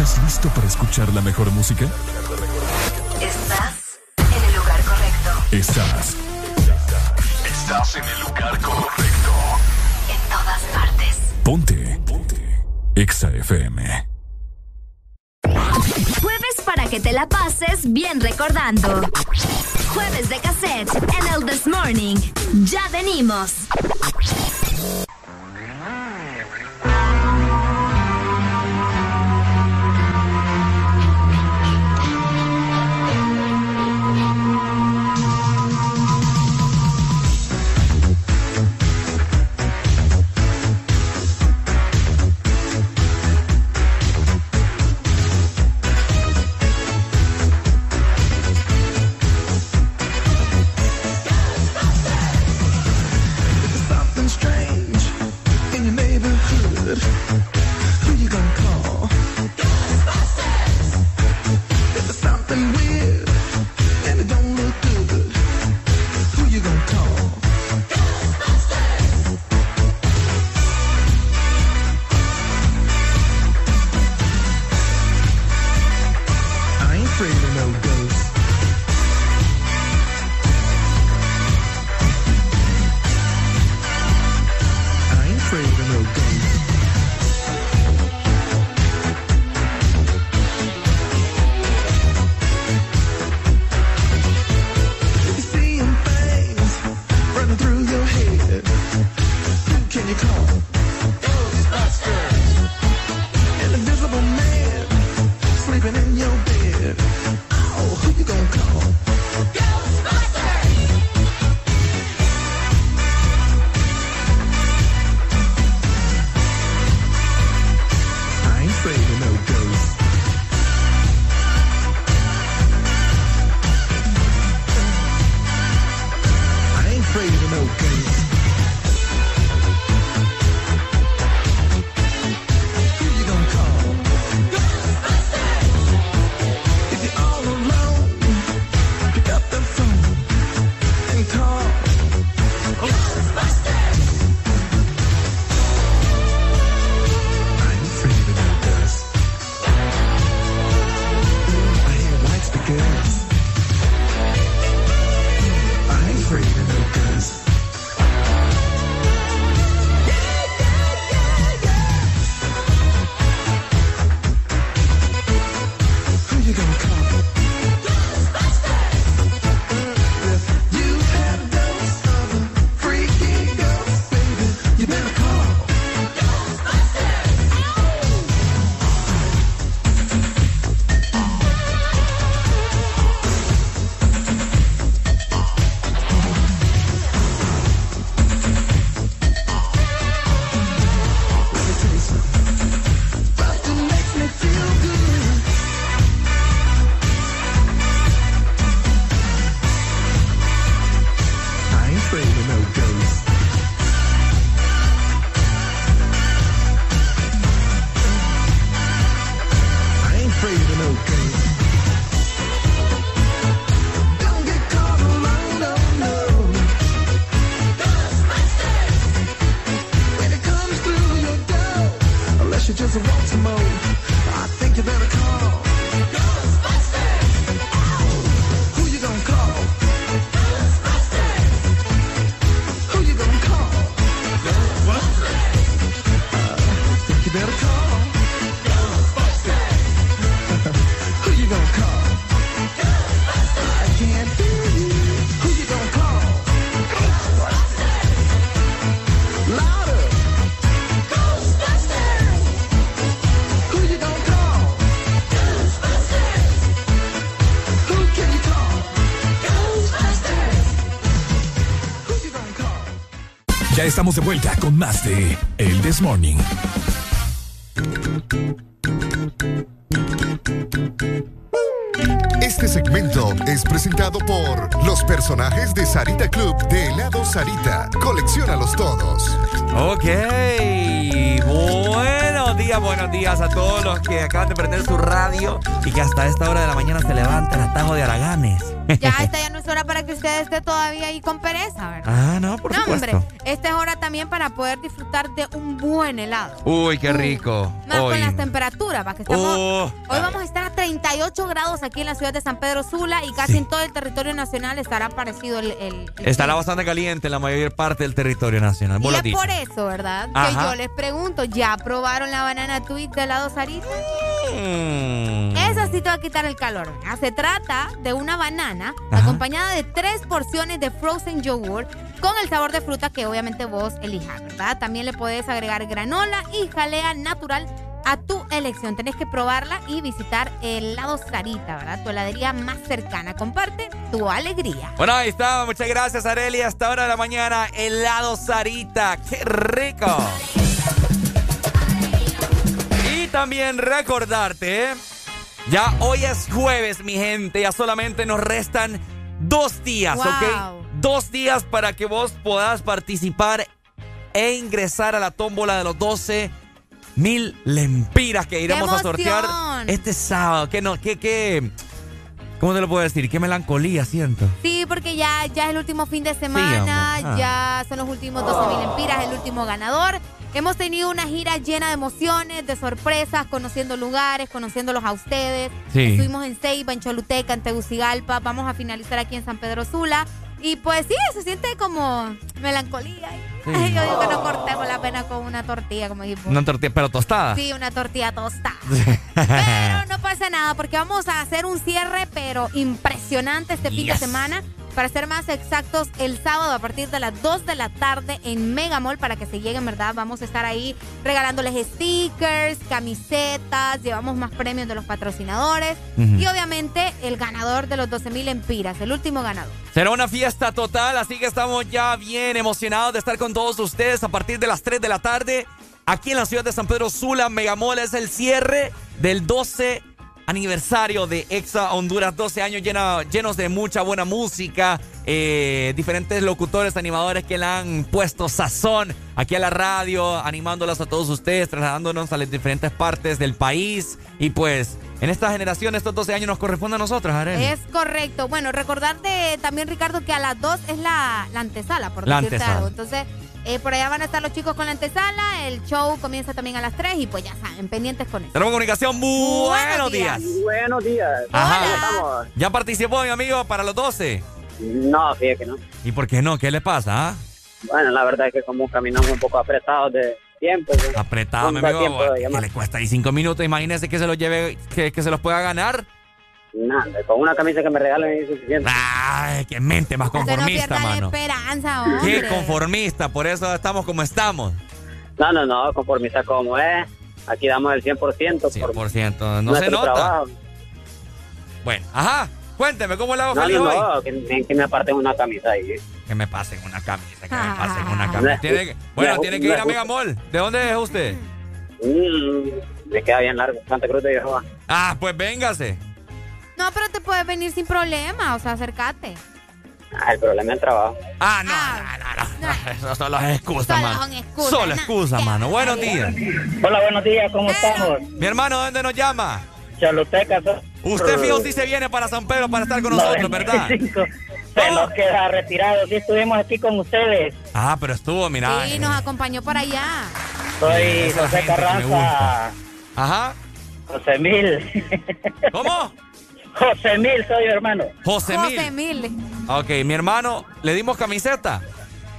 ¿Estás listo para escuchar la mejor música?
Estás en el lugar correcto.
Estás. Estás en el lugar correcto.
En todas partes.
Ponte. Ponte. Exa FM.
Jueves para que te la pases bien recordando. Jueves de cassette en el This Morning. Ya venimos.
Estamos de vuelta con más de El This Morning.
Este segmento es presentado por los personajes de Sarita Club de helado Sarita. Colecciónalos todos.
Ok, buenos días, buenos días a todos los que acaban de prender su radio y que hasta esta hora de la mañana se levantan a tajo de Araganes.
Ya esta ya no es hora para que usted esté todavía ahí con pereza, ¿verdad?
Ah, no, por
no,
supuesto.
hombre, esta es hora también para poder disfrutar de un buen helado.
Uy, qué rico.
Más
Hoy.
con las temperaturas, para que estemos...
Oh.
Hoy vamos a estar a 38 grados aquí en la ciudad de San Pedro Sula y casi en todo el territorio nacional estará parecido el... el- el
Estará bastante caliente en la mayor parte del territorio nacional. Vos
y es
dicho.
por eso, ¿verdad? Que yo les pregunto, ¿ya probaron la banana tweet de helado Sarita?
Mm.
Esa sí te va a quitar el calor. ¿verdad? Se trata de una banana
Ajá.
acompañada de tres porciones de frozen yogurt con el sabor de fruta que obviamente vos elijas, ¿verdad? También le puedes agregar granola y jalea natural a tu elección. Tenés que probarla y visitar el helado Sarita, ¿verdad? Tu heladería más cercana. Comparte tu alegría.
Bueno, ahí está. Muchas gracias, Areli. Hasta ahora de la mañana, helado Sarita. ¡Qué rico! Y también recordarte, ¿eh? ya hoy es jueves, mi gente. Ya solamente nos restan dos días,
Wow.
¿ok? Dos días para que vos puedas participar e ingresar a la tómbola de los 12 mil lempiras que iremos a sortear este sábado. ¿Qué no? ¿Qué, qué? ¿Cómo te lo puedo decir? ¿Qué melancolía siento?
Sí, porque ya, ya es el último fin de semana.
Ah.
ya son los últimos 12 mil empiras, el último ganador. Hemos tenido una gira llena de emociones, de sorpresas, conociendo lugares, conociéndolos a ustedes.
Sí.
Estuvimos en Ceiba, en Choluteca, en Tegucigalpa. Vamos a finalizar aquí en San Pedro Sula. Y pues sí, se siente como melancolía.
Sí.
Ay, Yo digo que no cortemos la pena con una tortilla, como dijimos.
Una tortilla, pero tostada.
Sí, una tortilla tostada. Pero no pasa nada porque vamos a hacer un cierre, pero impresionante este fin de semana. Para ser más exactos, el sábado a partir de las 2 de la tarde en Megamall para que se lleguen, ¿verdad? Vamos a estar ahí regalándoles stickers, camisetas, llevamos más premios de los patrocinadores y obviamente el ganador de los 12 mil empiras, el último ganador.
Será una fiesta total, así que estamos ya bien emocionados de estar con todos ustedes a partir de las 3 de la tarde. Aquí en la ciudad de San Pedro Sula, Megamol es el cierre del 12 aniversario de Exa Honduras. 12 años llenos de mucha buena música, eh, diferentes locutores, animadores que le han puesto sazón aquí a la radio, animándolos a todos ustedes, trasladándonos a las diferentes partes del país. Y pues, en esta generación, estos 12 años nos corresponde a nosotros, Arely.
Es correcto. Bueno, recordarte también, Ricardo, que a las 2 es la, la antesala, por
La
decirte
antesala.
algo. Entonces, eh, por allá van a estar los chicos con la antesala. El show comienza también a las 3 y pues ya saben, pendientes con eso.
Tenemos comunicación. Buenos, días.
Buenos días.
Ajá.
¿Cómo estamos?
¿Ya participó mi amigo para los 12?
No, fíjate que no.
¿Y por qué no? ¿Qué le pasa? ah?
Bueno, la verdad es que como caminamos un poco apretados de tiempo. pues,
Apretado,
no
mi amigo.
tiempo de
¿Qué
llamar.
le cuesta ahí cinco minutos? Imagínese que se los lleve, que, que se los pueda ganar.
Nada, con una camisa que me regalen es suficiente.
Ay, qué mente más
no
conformista,
la
mano.
esperanza,
Qué
hombre.
conformista, por eso estamos como estamos.
No, no, no, conformista como es. Aquí damos el 100%. Por
100%, no
nuestro
se nota.
trabajo.
Bueno, ajá, cuénteme, ¿cómo le hago
No,
feliz
no,
hoy?
no, que, que me aparten una camisa ahí. ¿eh?
Que me pasen una camisa, que me pasen
Ah.
una camisa. Tiene que- bueno,
Me-
tiene que
me-
ir a Megamall. ¿De dónde es usted?
Mm, me queda bien largo. Santa Cruz de Jehová.
Ah, pues véngase.
No, pero te puedes venir sin problema, o sea, acércate.
Ah, el problema es el trabajo.
Ah, no, no, no, no. Eso solo es excusa,
Solo
mano.
son excusas,
Solo
no.
excusa, mano. Buenos días.
Hola, buenos días, ¿cómo estamos?
Mi hermano, ¿dónde nos llama?
Choluteca.
Usted fijo si se viene para San Pedro para estar con nosotros, ¿verdad?
Se nos queda retirado. Sí, estuvimos aquí con ustedes.
Ah, pero estuvo, mira.
Sí,
eh,
nos acompañó por allá.
Soy José Carranza.
Ajá.
José Mil.
¿Cómo?
José Mil soy hermano.
José Mil.
José Mil.
Ok, mi hermano, ¿le dimos camiseta?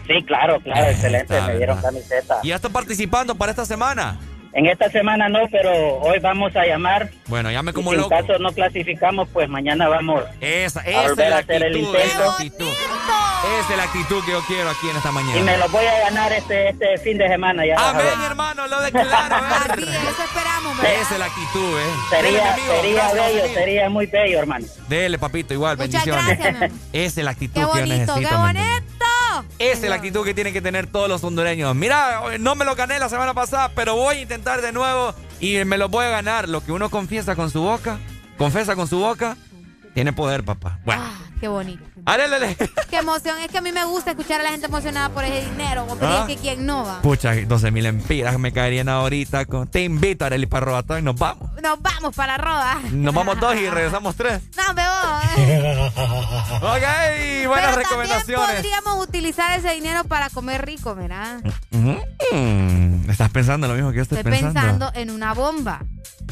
Sí, claro, claro,
Eh,
excelente. Me dieron camiseta.
¿Y ya está participando para esta semana?
En esta semana no, pero hoy vamos a llamar.
Bueno, llame como
y si
loco.
en caso no clasificamos, pues mañana vamos
Esa,
a
esa es la
a hacer el
actitud, esa es la
intento.
actitud. Esa es la actitud que yo quiero aquí en esta mañana.
Y me lo voy a ganar este, este fin de semana. Ya
Amén, hermano, lo declaro.
Así es, eso esperamos, ¿verdad?
Esa es la actitud, ¿eh?
Sería,
amigo,
sería
gracias,
bello, sería muy bello, hermano.
Dele, papito, igual,
Muchas
bendiciones.
gracias.
Esa es la actitud
Qué
que yo necesito.
qué.
Esa es la actitud que tienen que tener todos los hondureños. Mira, no me lo gané la semana pasada, pero voy a intentar de nuevo y me lo voy a ganar. Lo que uno confiesa con su boca, confesa con su boca, tiene poder, papá. Bueno,
Ah, qué bonito.
Alélele.
Qué emoción. Es que a mí me gusta escuchar a la gente emocionada por ese dinero. Porque
Ah.
es que quién no va.
Pucha, 12 mil empiras me caerían ahorita. Con... Te invito, Arely, para Robatón y nos vamos.
Nos vamos para Roda.
Nos vamos dos y regresamos tres.
No, me voy.
ok, buenas
Pero
recomendaciones.
Podríamos utilizar ese dinero para comer rico, ¿verdad?
Mm, ¿Estás pensando lo mismo que yo estoy,
Estoy pensando en una bomba.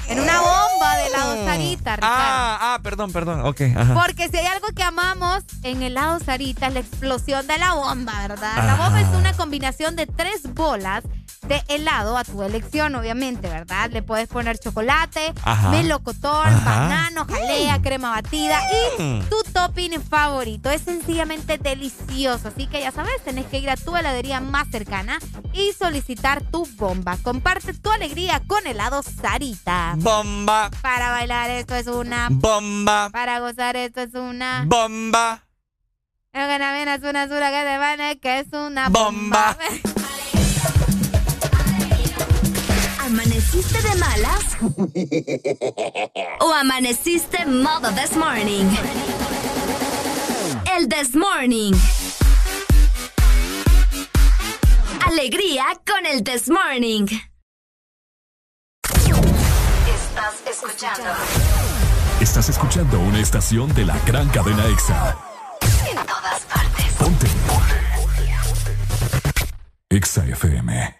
En una bomba de helado Sarita, Ricardo.
Ah, ah, perdón, perdón. Ok, ajá.
Porque si hay algo que amamos en helado Sarita es la explosión de la bomba, ¿verdad? La bomba es una combinación de tres bolas de helado a tu elección, obviamente, ¿verdad? Le puedes poner chocolate,
Ajá.
melocotón,
Ajá.
banano, jalea, crema batida y
Mm.
tu topping favorito. Es sencillamente delicioso, así que ya sabes, tenés que ir a tu heladería más cercana y solicitar tu bomba. Comparte tu alegría con helado Sarita.
Bomba,
Para bailar esto es una.
bomba,
Para gozar esto es una.
bomba.
No viene es una que es una
Bomba.
bomba.
¿Amaneciste de malas? ¿O amaneciste modo this morning? El this morning. Alegría con el this morning.
Estás escuchando
Estás escuchando una estación de la gran cadena EXA.
en todas partes.
Ponte. EXA FM.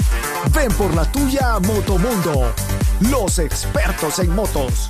Ven por la tuya Motomundo, los expertos en motos.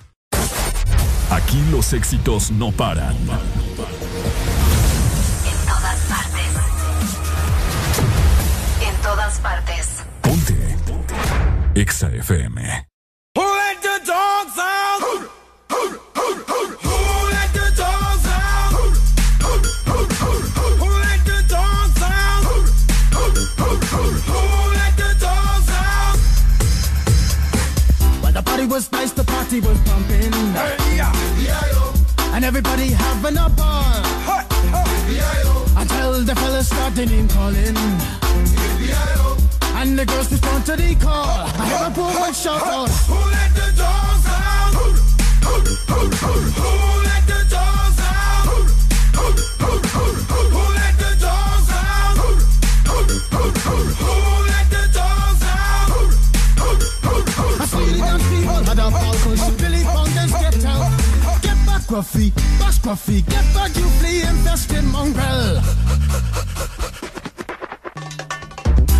Aquí los éxitos no paran.
En todas partes. En todas partes.
Ponte. EXA FM.
Who let the dogs out? Who let the dogs out? Who let the dogs out? Who let the dogs out?
Well, the party was nice, the party was pumping. And everybody having a ball. Until the fellas started name calling. And the girls respond to the call. I hear a poor one shout out.
Who let the dogs out? Who let the dogs out? Who let the dogs out? Who let the dogs out?
I see the dance people had a cause Billy. Gruffy, bash Gruffy, get back, you flea infested mongrel.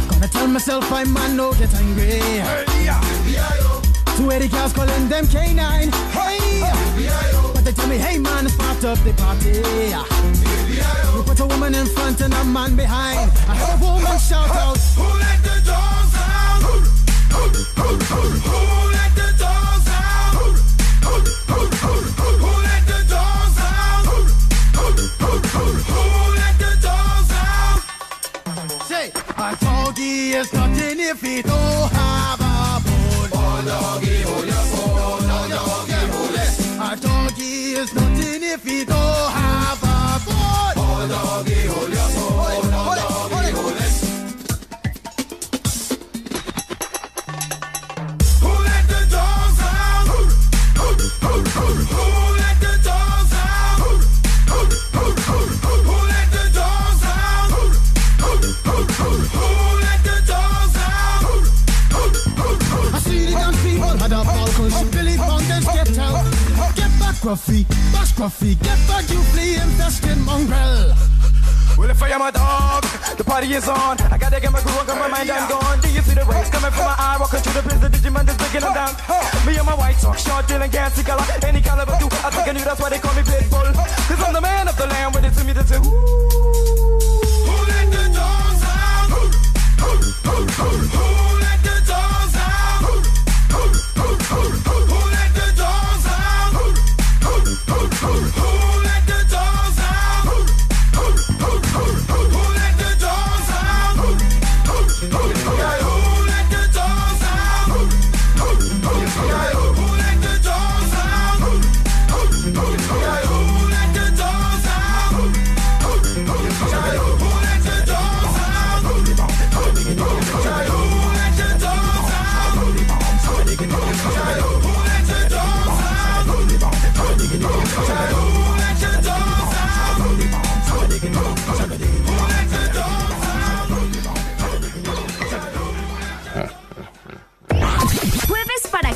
Gonna tell myself I'm man, no get angry. Two eighty girls calling them K9. Hey, but they tell me, hey man, it's part of the party. We put a woman in front and a man behind. I have a woman shout out.
Who let the dogs out? Who let the
there's nothing if it all. Oh, Gruffy. Bash Gruffy. Get back, you flea infested mongrel.
Well, if I am a dog, the party is on. I gotta get my groove on, 'cause my mind I'm gone. Do you see the rays coming from my eye? Walking through the prison, Digimon is breaking them down. Me and my white talk, short, dealing, gassy color. Any caliber, do I think I knew that's why they call me Pitbull. Cause I'm the man of the land with it to me to say, ooh.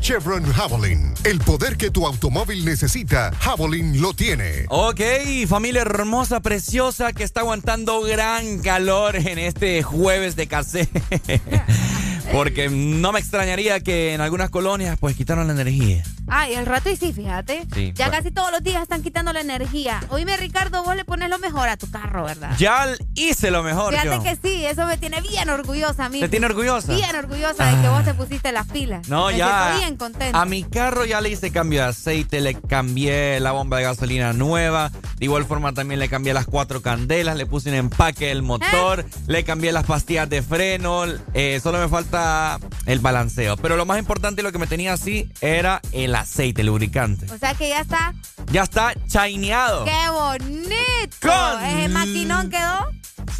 Chevron Javelin. El poder que tu automóvil necesita, Javelin lo tiene.
Ok, familia hermosa, preciosa, que está aguantando gran calor en este jueves de casé. Porque no me extrañaría que en algunas colonias pues quitaron la energía.
Ay, el rato y sí, fíjate.
Sí,
ya
bueno.
casi todos los días están quitando la energía. Oíme, Ricardo, vos le pones lo mejor a tu carro, ¿verdad?
Ya hice lo mejor
Fíjate
yo.
que sí, eso me tiene bien orgullosa a mí.
¿Te tiene orgullosa?
Bien orgullosa de que vos te pusiste las pilas.
No,
me
ya.
bien contenta.
A mi carro ya le hice cambio de aceite, le cambié la bomba de gasolina nueva. De igual forma también le cambié las cuatro candelas, le puse un empaque del motor,
¿Eh?
le cambié las pastillas de freno. eh, solo me falta el balanceo. Pero lo más importante y lo que me tenía así era el aceite, el lubricante.
O sea que ya está.
Ya está chaineado.
¡Qué bonito!
Con-.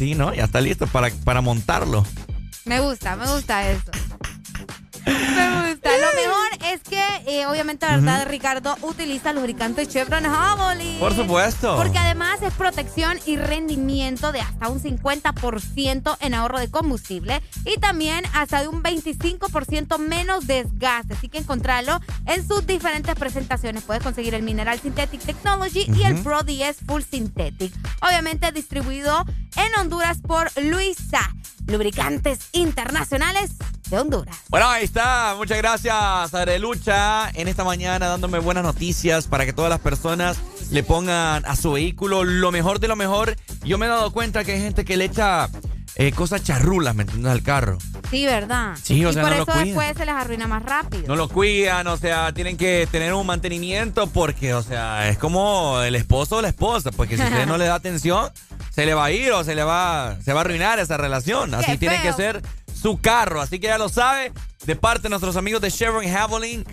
Sí, ¿no? Ya está listo para, para montarlo.
Me gusta, me gusta eso. Me gusta. Lo mejor es que, eh, obviamente, ¿verdad, Ricardo? Utiliza lubricante Chevron Javelin.
Por supuesto.
Porque además es protección y rendimiento de hasta un 50% en ahorro de combustible y también hasta de un 25% menos desgaste. Así que encontrarlo en sus diferentes presentaciones. Puedes conseguir el Mineral Synthetic Technology y el. Pro 10 Full Synthetic. Obviamente distribuido en Honduras por Luisa. Lubricantes Internacionales de Honduras.
Bueno, ahí está. Muchas gracias, Arelucha, en esta mañana dándome buenas noticias para que todas las personas le pongan a su vehículo lo mejor de lo mejor. Yo me he dado cuenta que hay gente que le echa eh, cosas charrulas, ¿me entiendes? Al carro.
Sí, ¿verdad?
Sí, o
y
sea,
por
no lo
eso después se les arruina más rápido.
No lo cuidan, o sea, tienen que tener un mantenimiento porque, o sea, es como el esposo o la esposa, porque si usted no le da atención, se le va a ir o se le va, se va a arruinar esa relación. Así
Qué
tiene que ser su carro. Así que ya lo sabe, de parte de nuestros amigos de Chevron Javelin.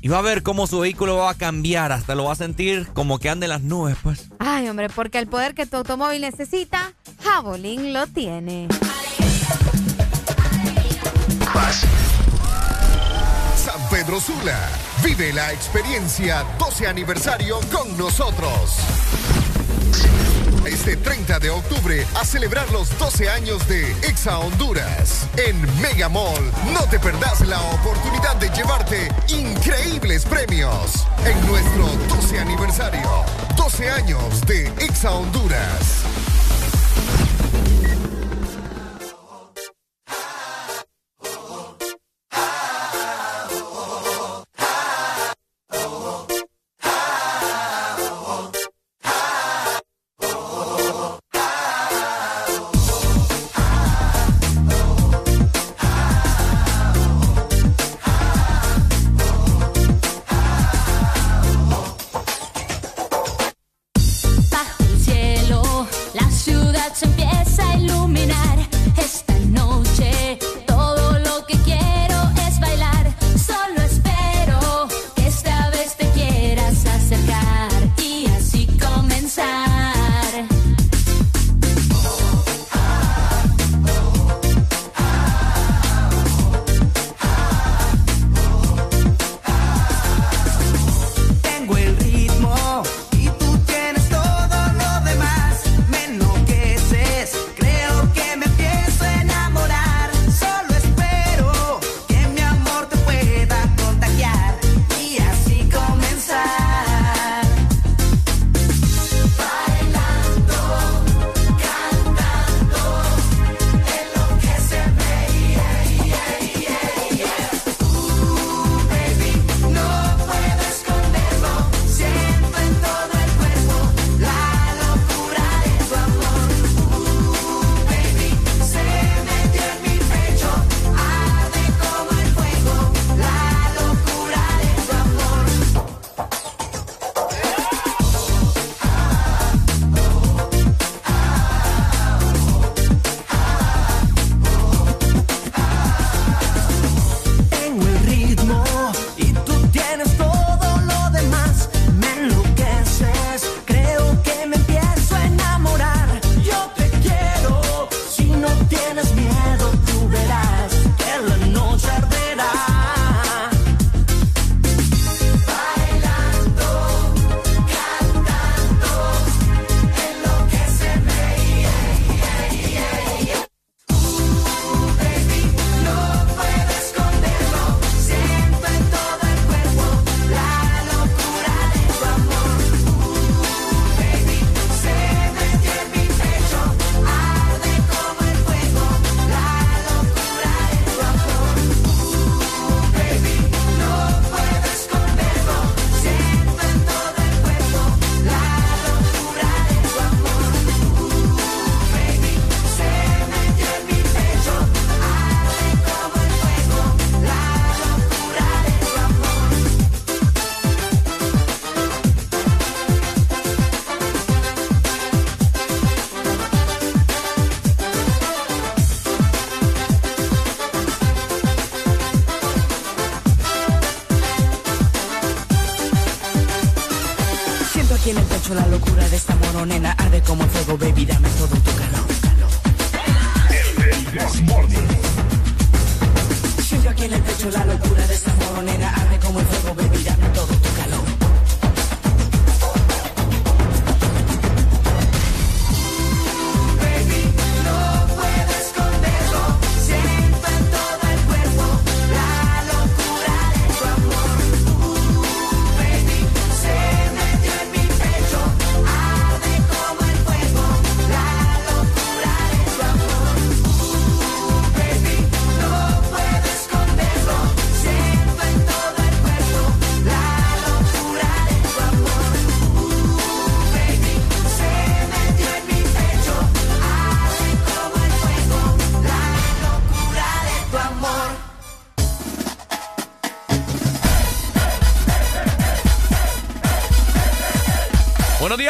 Y va a ver cómo su vehículo va a cambiar, hasta lo va a sentir como que anda en las nubes, pues.
Ay, hombre, porque el poder que tu automóvil necesita, Javelin lo tiene.
San Pedro Sula. Vive la experiencia 12 aniversario con nosotros. Este 30 de octubre a celebrar los 12 años de Exa Honduras. En Mega Mall no te perdás la oportunidad de llevarte increíbles premios en nuestro 12 aniversario. 12 años de Exa Honduras.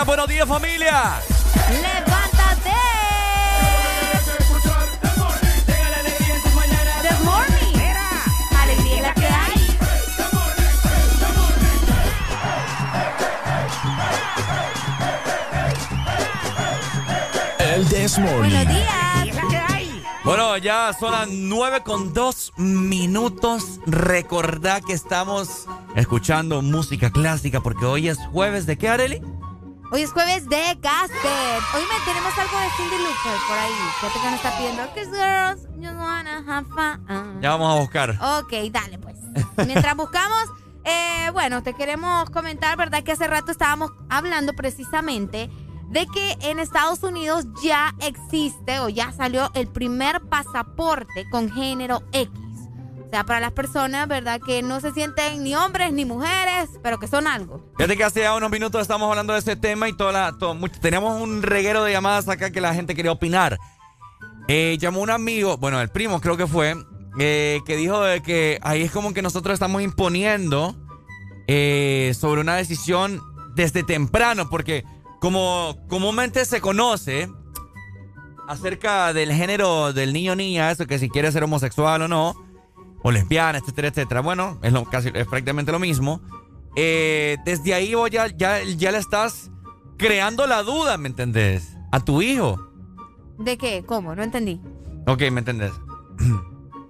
Buenos días, familia.
¡Levántate! Good morning. Alegría es la que hay.
El Desmorning.
Buenos días.
Bueno, ya son las 9 con 2 minutos. Recordá que estamos escuchando música clásica porque hoy es jueves de qué, Areli?
Hoy es jueves de Casper. Hoy me tenemos algo de Cindy Looper por ahí. Fíjate que nos está pidiendo. Cause girls just wanna have fun.
Ya vamos a buscar.
Ok, dale pues. Mientras buscamos, eh, bueno, te queremos comentar, ¿verdad? Que hace rato estábamos hablando precisamente de que en Estados Unidos ya existe o ya salió el primer pasaporte con género X. O sea, para las personas, ¿verdad? Que no se sienten ni hombres ni mujeres, pero que son algo.
Fíjate que hace ya unos minutos estamos hablando de este tema y toda la, teníamos un reguero de llamadas acá que la gente quería opinar. Eh, llamó un amigo, bueno, el primo creo que fue, eh, que dijo de que ahí es como que nosotros estamos imponiendo eh, sobre una decisión desde temprano, porque como comúnmente se conoce acerca del género del niño niña, eso que si quiere ser homosexual o no, o lesbiana, etcétera, etcétera. Bueno, es lo, casi es prácticamente lo mismo. Eh, desde ahí vos ya, ya, ya le estás creando la duda, ¿me entendés? A tu hijo.
¿De qué? ¿Cómo? No entendí.
Ok, ¿me entendés?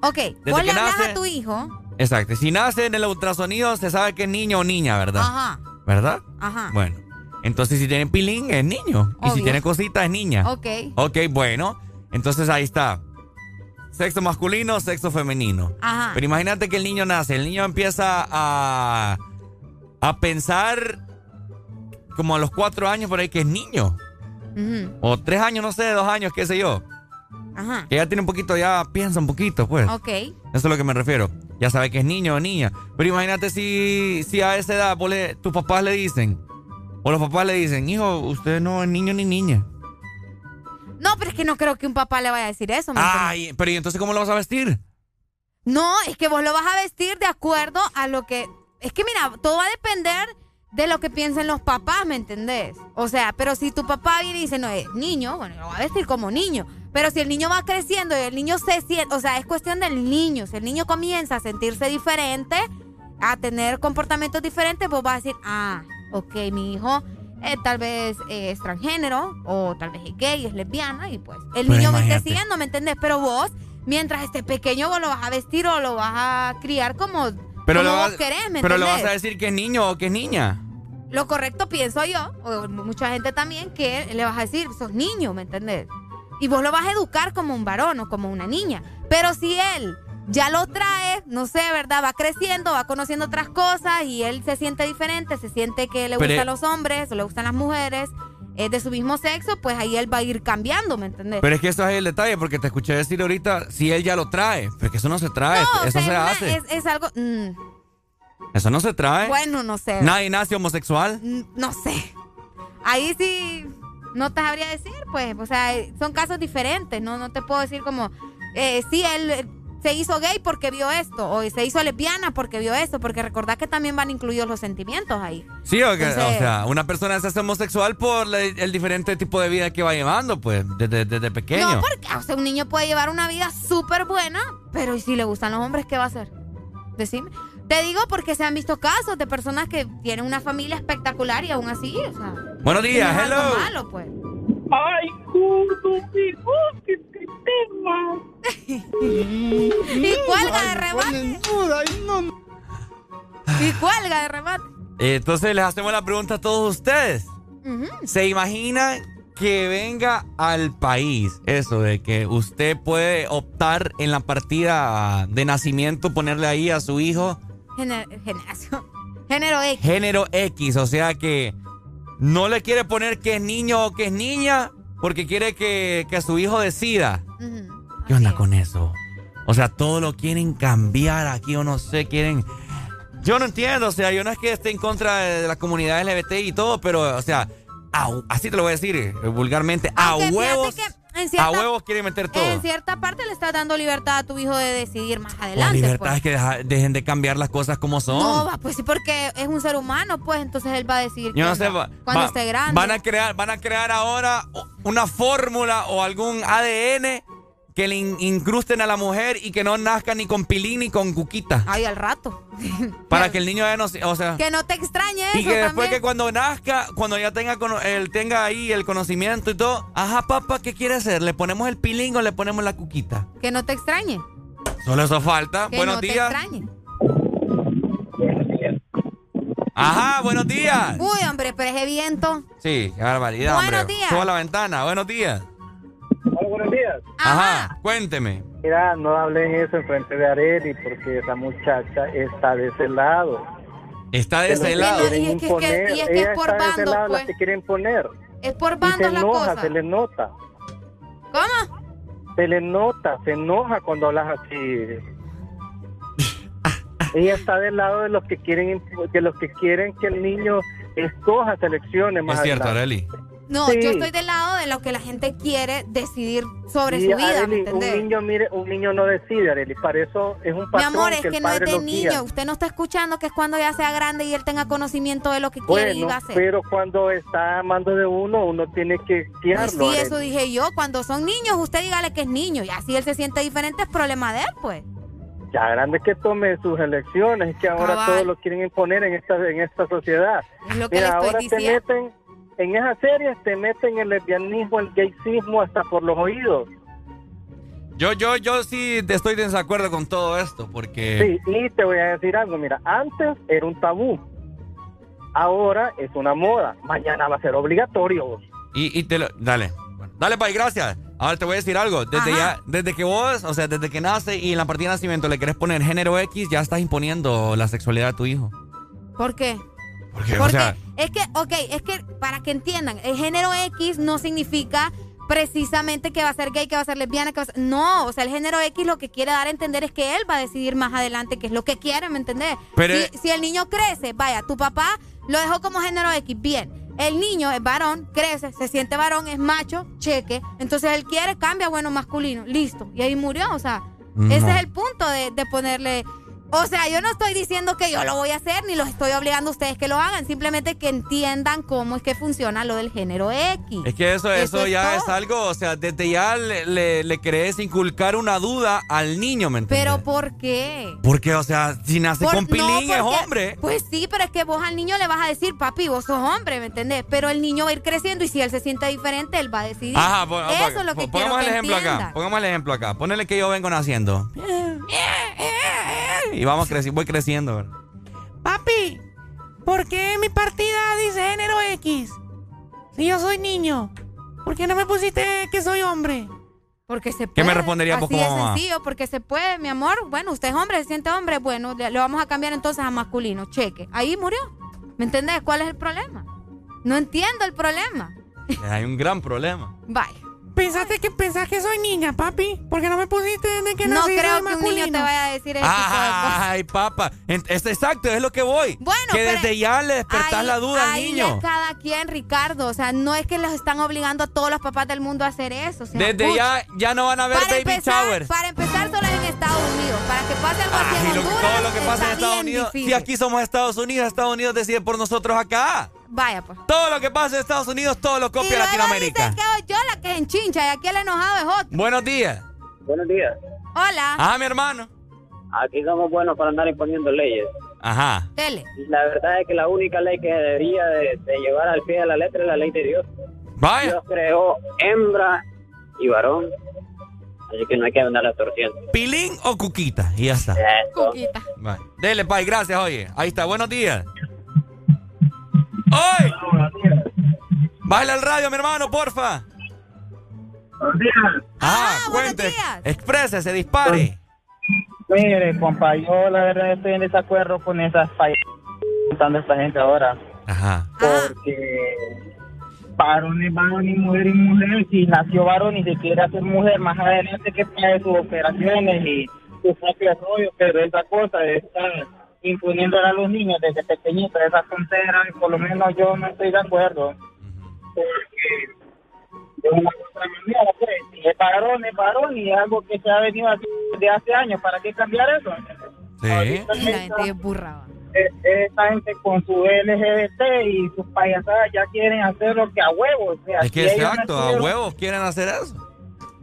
Ok, vos
que
le hablas
nace-
a tu hijo.
Exacto. Si nace en el ultrasonido, se sabe que es niño o niña, ¿verdad?
Ajá,
¿Verdad?
ajá.
Bueno. Entonces, si tiene pilín, es niño. Y si tiene cosita, es niña.
Ok.
Ok, bueno. Entonces ahí está. Sexo masculino, sexo femenino.
Ajá.
Pero imagínate que el niño nace, el niño empieza a, a pensar como a los cuatro años por ahí que es niño.
Ujú,
O tres años, no sé, dos años, qué sé yo.
Ajá.
Que ya tiene un poquito, ya piensa un poquito, pues.
Ok.
Eso es a lo que me refiero. Ya sabe que es niño o niña. Pero imagínate si, si a esa edad le- tus papás le dicen, o los papás le dicen, hijo, usted no es niño ni niña.
No, pero es que no creo que un papá le vaya a decir eso. ¿me entiendes?
Ay, pero ¿y entonces cómo lo vas a vestir?
No, es que vos lo vas a vestir de acuerdo a lo que... Es que mira, todo va a depender de lo que piensen los papás, ¿me entendés? O sea, pero si tu papá viene y dice, no, es niño, bueno, lo va a vestir como niño. Pero si el niño va creciendo y el niño se siente, o sea, es cuestión del niño. Si el niño comienza a sentirse diferente, a tener comportamientos diferentes, vos vas a decir, ah, ok, mi hijo eh, tal vez eh, es transgénero o tal vez es gay, es lesbiana y pues el
Pero
niño va creciendo, ¿me entendés? Pero vos, mientras esté pequeño, vos lo vas a vestir o lo vas a criar como,
Pero,
como
lo
vos querés, ¿me
pero le vas a decir que es niño o que es niña.
Lo correcto pienso yo, o mucha gente también, que le vas a decir, sos niño, ¿me entendés? Y vos lo vas a educar como un varón o como una niña. Pero si él ya lo trae, no sé, ¿verdad? Va creciendo, va conociendo otras cosas y él se siente diferente, se siente que le
Pero-
gustan los hombres o le gustan las mujeres eh, de su mismo sexo, pues ahí él va a ir cambiando, ¿me entendés?
Pero es que eso es el detalle, porque te escuché decir ahorita, si él ya lo trae, porque eso no se trae,
no, o
eso
sea,
se
es una-
hace.
es, es algo... mm,
Eso no se trae.
bueno, no sé.
Nadie nace homosexual.
Mm, No sé. Ahí sí no te sabría decir, pues. O sea, son casos diferentes. No, no te puedo decir como, eh, sí, él eh, se hizo gay porque vio esto. O se hizo lesbiana porque vio esto. Porque recordad que también van incluidos los sentimientos ahí.
Sí, o, que-
Entonces-
o sea, una persona se hace homosexual por la- el diferente tipo de vida que va llevando, pues, desde, desde pequeño.
No, porque o sea, un niño puede llevar una vida súper buena, pero ¿y si le gustan los hombres, qué va a hacer? Decime. Te digo porque se han visto casos de personas que tienen una familia espectacular y aún así, o sea.
Buenos días, hello.
malo, pues.
Ay, gordo, mi te
Y cuelga de remate. Y cuelga de remate.
Entonces les hacemos la pregunta a todos ustedes. ¿Se imaginan que venga al país eso de que usted puede optar en la partida de nacimiento, ponerle ahí a su hijo
Gener- generación. Género X.
género X? O sea que no le quiere poner que es niño o que es niña porque quiere que, que su hijo decida. ¿Qué onda con eso? O sea, todo lo quieren cambiar aquí o no sé, quieren... Yo no entiendo, o sea, yo no es que esté en contra de la comunidad LGBT y todo, pero, o sea, a- así te lo voy a decir eh, vulgarmente, a
Aunque
huevos,
que cierta-
a huevos quieren meter todo.
En cierta parte le estás dando libertad a tu hijo de decidir más
La
adelante.
libertad
pues.
es que deja- dejen de cambiar las cosas como son.
No, va, pues sí, porque es un ser humano, pues entonces él va a decidir
Yo no
qué
sé,
onda,
va-
cuando
va-
esté grande.
Van a crear, van a crear ahora una fórmula o algún ADN que le in- incrusten a la mujer y que no nazca ni con pilín ni con cuquita.
Ay, al rato.
Para que el niño ya no o sea,
Que no te extrañe eso
y que después
también.
que cuando nazca, cuando ya tenga él tenga ahí el conocimiento y todo, ajá, papá, ¿qué quiere hacer? ¿Le ponemos el pilín o le ponemos la cuquita?
Que no te extrañe.
Solo eso falta.
Que
Buenos
no te
días.
extrañe.
Ajá, buenos días.
Uy, hombre, pero ese viento.
Sí, qué barbaridad,
Buenos
hombre.
días.
Suba la ventana. Buenos días.
Buenos días.
Ajá, cuénteme.
Mira, no hablen eso enfrente de Areli porque esa muchacha está de ese lado.
Está de
Se
ese lado.
quieren
Y es que- es que-
imponer.
y es que es
Ella
por
está de ese
bandos,
lado,
pues.
la que quieren poner.
Es por
Y se
bandos la
enoja,
cosa.
se le nota.
¿Cómo?
Se le nota, se enoja cuando hablas así. Ella está del lado de los que quieren de los que quieren que el niño escoja selecciones más
Es cierto,
adelante.
Areli.
No,
Sí.
yo estoy del lado de lo que la gente quiere decidir sobre
Y,
su vida, ¿me
Arely, un niño, mire, un niño no decide, Arely. Para eso es un
Mi
patrón
amor, es
que,
que no es de
guía.
niño. Usted no está escuchando que es cuando ya sea grande y él tenga conocimiento de lo que quiere y va a hacer.
pero cuando está amando de uno, uno tiene que
Pues
guiarlo.
sí,
Arely.
eso dije yo. Cuando son niños, usted dígale que es niño. Y así él se siente diferente, es problema de él, pues.
Ya grande que tome sus elecciones, es que ahora
Cabal.
todo lo quieren imponer en esta en esta sociedad.
Es lo que
Mira,
le estoy
ahora te
diciendo.
meten en esas series te meten el lesbianismo, el gaycismo hasta por los oídos.
Yo, yo, yo sí estoy de desacuerdo con todo esto, porque...
Sí, y te voy a decir algo, mira, antes era un tabú. Ahora es una moda, mañana va a ser obligatorio.
Y, y te lo... Dale. Bueno, dale, Pai, gracias. Ahora te voy a decir algo. Desde, ya, desde que vos, o sea, desde que nace y en la partida de nacimiento le querés poner género X, ya estás imponiendo la sexualidad de tu hijo.
¿Por qué?
Porque, o
Porque
sea,
es que, ok, es que para que entiendan, el género X no significa precisamente que va a ser gay, que va a ser lesbiana, que va a ser... No, o sea, el género X lo que quiere dar a entender es que él va a decidir más adelante qué es lo que quiere, ¿me entendés?
Pero-
si, si el niño crece, vaya, tu papá lo dejó como género X, bien. El niño es varón, crece, se siente varón, es macho, cheque. Entonces él quiere, cambia, bueno, masculino, listo. Y ahí murió, o sea,
No.
ese es el punto de, de ponerle... O sea, yo no estoy diciendo que yo lo voy a hacer, ni los estoy obligando a ustedes que lo hagan, simplemente que entiendan cómo es que funciona lo del género X.
es que eso, eso,
Eso es
ya
todo.
es algo, o sea, desde ya le, le, le querés inculcar una duda al niño, ¿me entiendes?
Pero ¿por qué?
Porque, o sea, si nace
Por-
con pilín
no,
es hombre.
Pues sí, pero es que vos al niño le vas a decir, papi, vos sos hombre, ¿me entendés? Pero el niño va a ir creciendo y si él se siente diferente, él va a decidir.
Ajá, po-
Eso es lo que
po-
quiero
pongamos
que
el ejemplo acá. Pongamos el ejemplo acá. Ponele que yo vengo naciendo. Y vamos creciendo, voy creciendo. ¿verdad?
Papi, ¿por qué mi partida dice género X? Si yo soy niño, ¿por qué no me pusiste que soy hombre?
Porque se puede.
¿Qué me responderías vos
Así
como
de
mamá?
sencillo, porque se puede, mi amor. Bueno, usted es hombre, se siente hombre, bueno, le, le vamos a cambiar entonces a masculino, cheque. Ahí murió. ¿Me entendés? ¿Cuál es el problema? No entiendo el problema.
Hay un gran problema.
Bye.
¿Pensaste que pensás que soy niña, papi? ¿Por qué no me pusiste desde que
No
nací
creo
soy
que un niño te vaya a decir cosas.
Ay, papá. Exacto, es lo que voy.
Bueno,
que
pero
desde ya le despertás
ahí-
la duda al
ahí
niño.
es cada quien, Ricardo. O sea, no es que los están obligando a todos los papás del mundo a hacer eso. o sea,
Desde
pucha.
ya, ya no van a haber
para
baby
empezar,
showers.
Para empezar, solo es en Estados Unidos. Para que pase algo así en Honduras,
todo lo que pasa en Estados Unidos.
difícil.
Si aquí somos Estados Unidos, Estados Unidos decide por nosotros acá.
Vaya, pues.
Todo lo que pasa en Estados Unidos, todo lo
Y
copia
luego
Latinoamérica.
dicen que yo la que es enchincha y aquí el enojado es otro.
Buenos días.
Buenos días.
Hola.
Ah, mi hermano.
aquí somos buenos para andar imponiendo leyes.
Ajá.
Tele.
Y la verdad es que la única ley que debería de, de llevar al pie de la letra es la ley de Dios.
Vaya.
Dios creó hembra y varón. Así que no hay que andar torciendo.
¿Pilín o cuquita? Y ya está.
Cuquita.
Vale. Dele, Pai, gracias, oye. Ahí está, buenos días. Baila el radio, mi hermano, porfa.
Buenos días.
Ah, cuente. Exprese, dispare.
Mire, compa, yo la verdad estoy en desacuerdo con esas fallas que están esta gente ahora.
Ajá.
Porque varón es varón y mujer y mujer. Si nació varón y se quiere hacer mujer más adelante, que pague sus operaciones y sus propios rollos. Pero esa cosa de estar imponiendo a los niños desde pequeñitos, esas tonteras, por lo menos yo no estoy de acuerdo. Porque de una otra manera, pues, si es varón, es varón y es algo que se ha venido haciendo desde hace años. ¿Para qué cambiar eso?
Sí.
La gente es burra.
Eh, Esta gente con su LGBT y sus payasadas ya quieren hacer lo que a huevos. O sea,
Es que
si no
exacto, a huevos quieren hacer eso.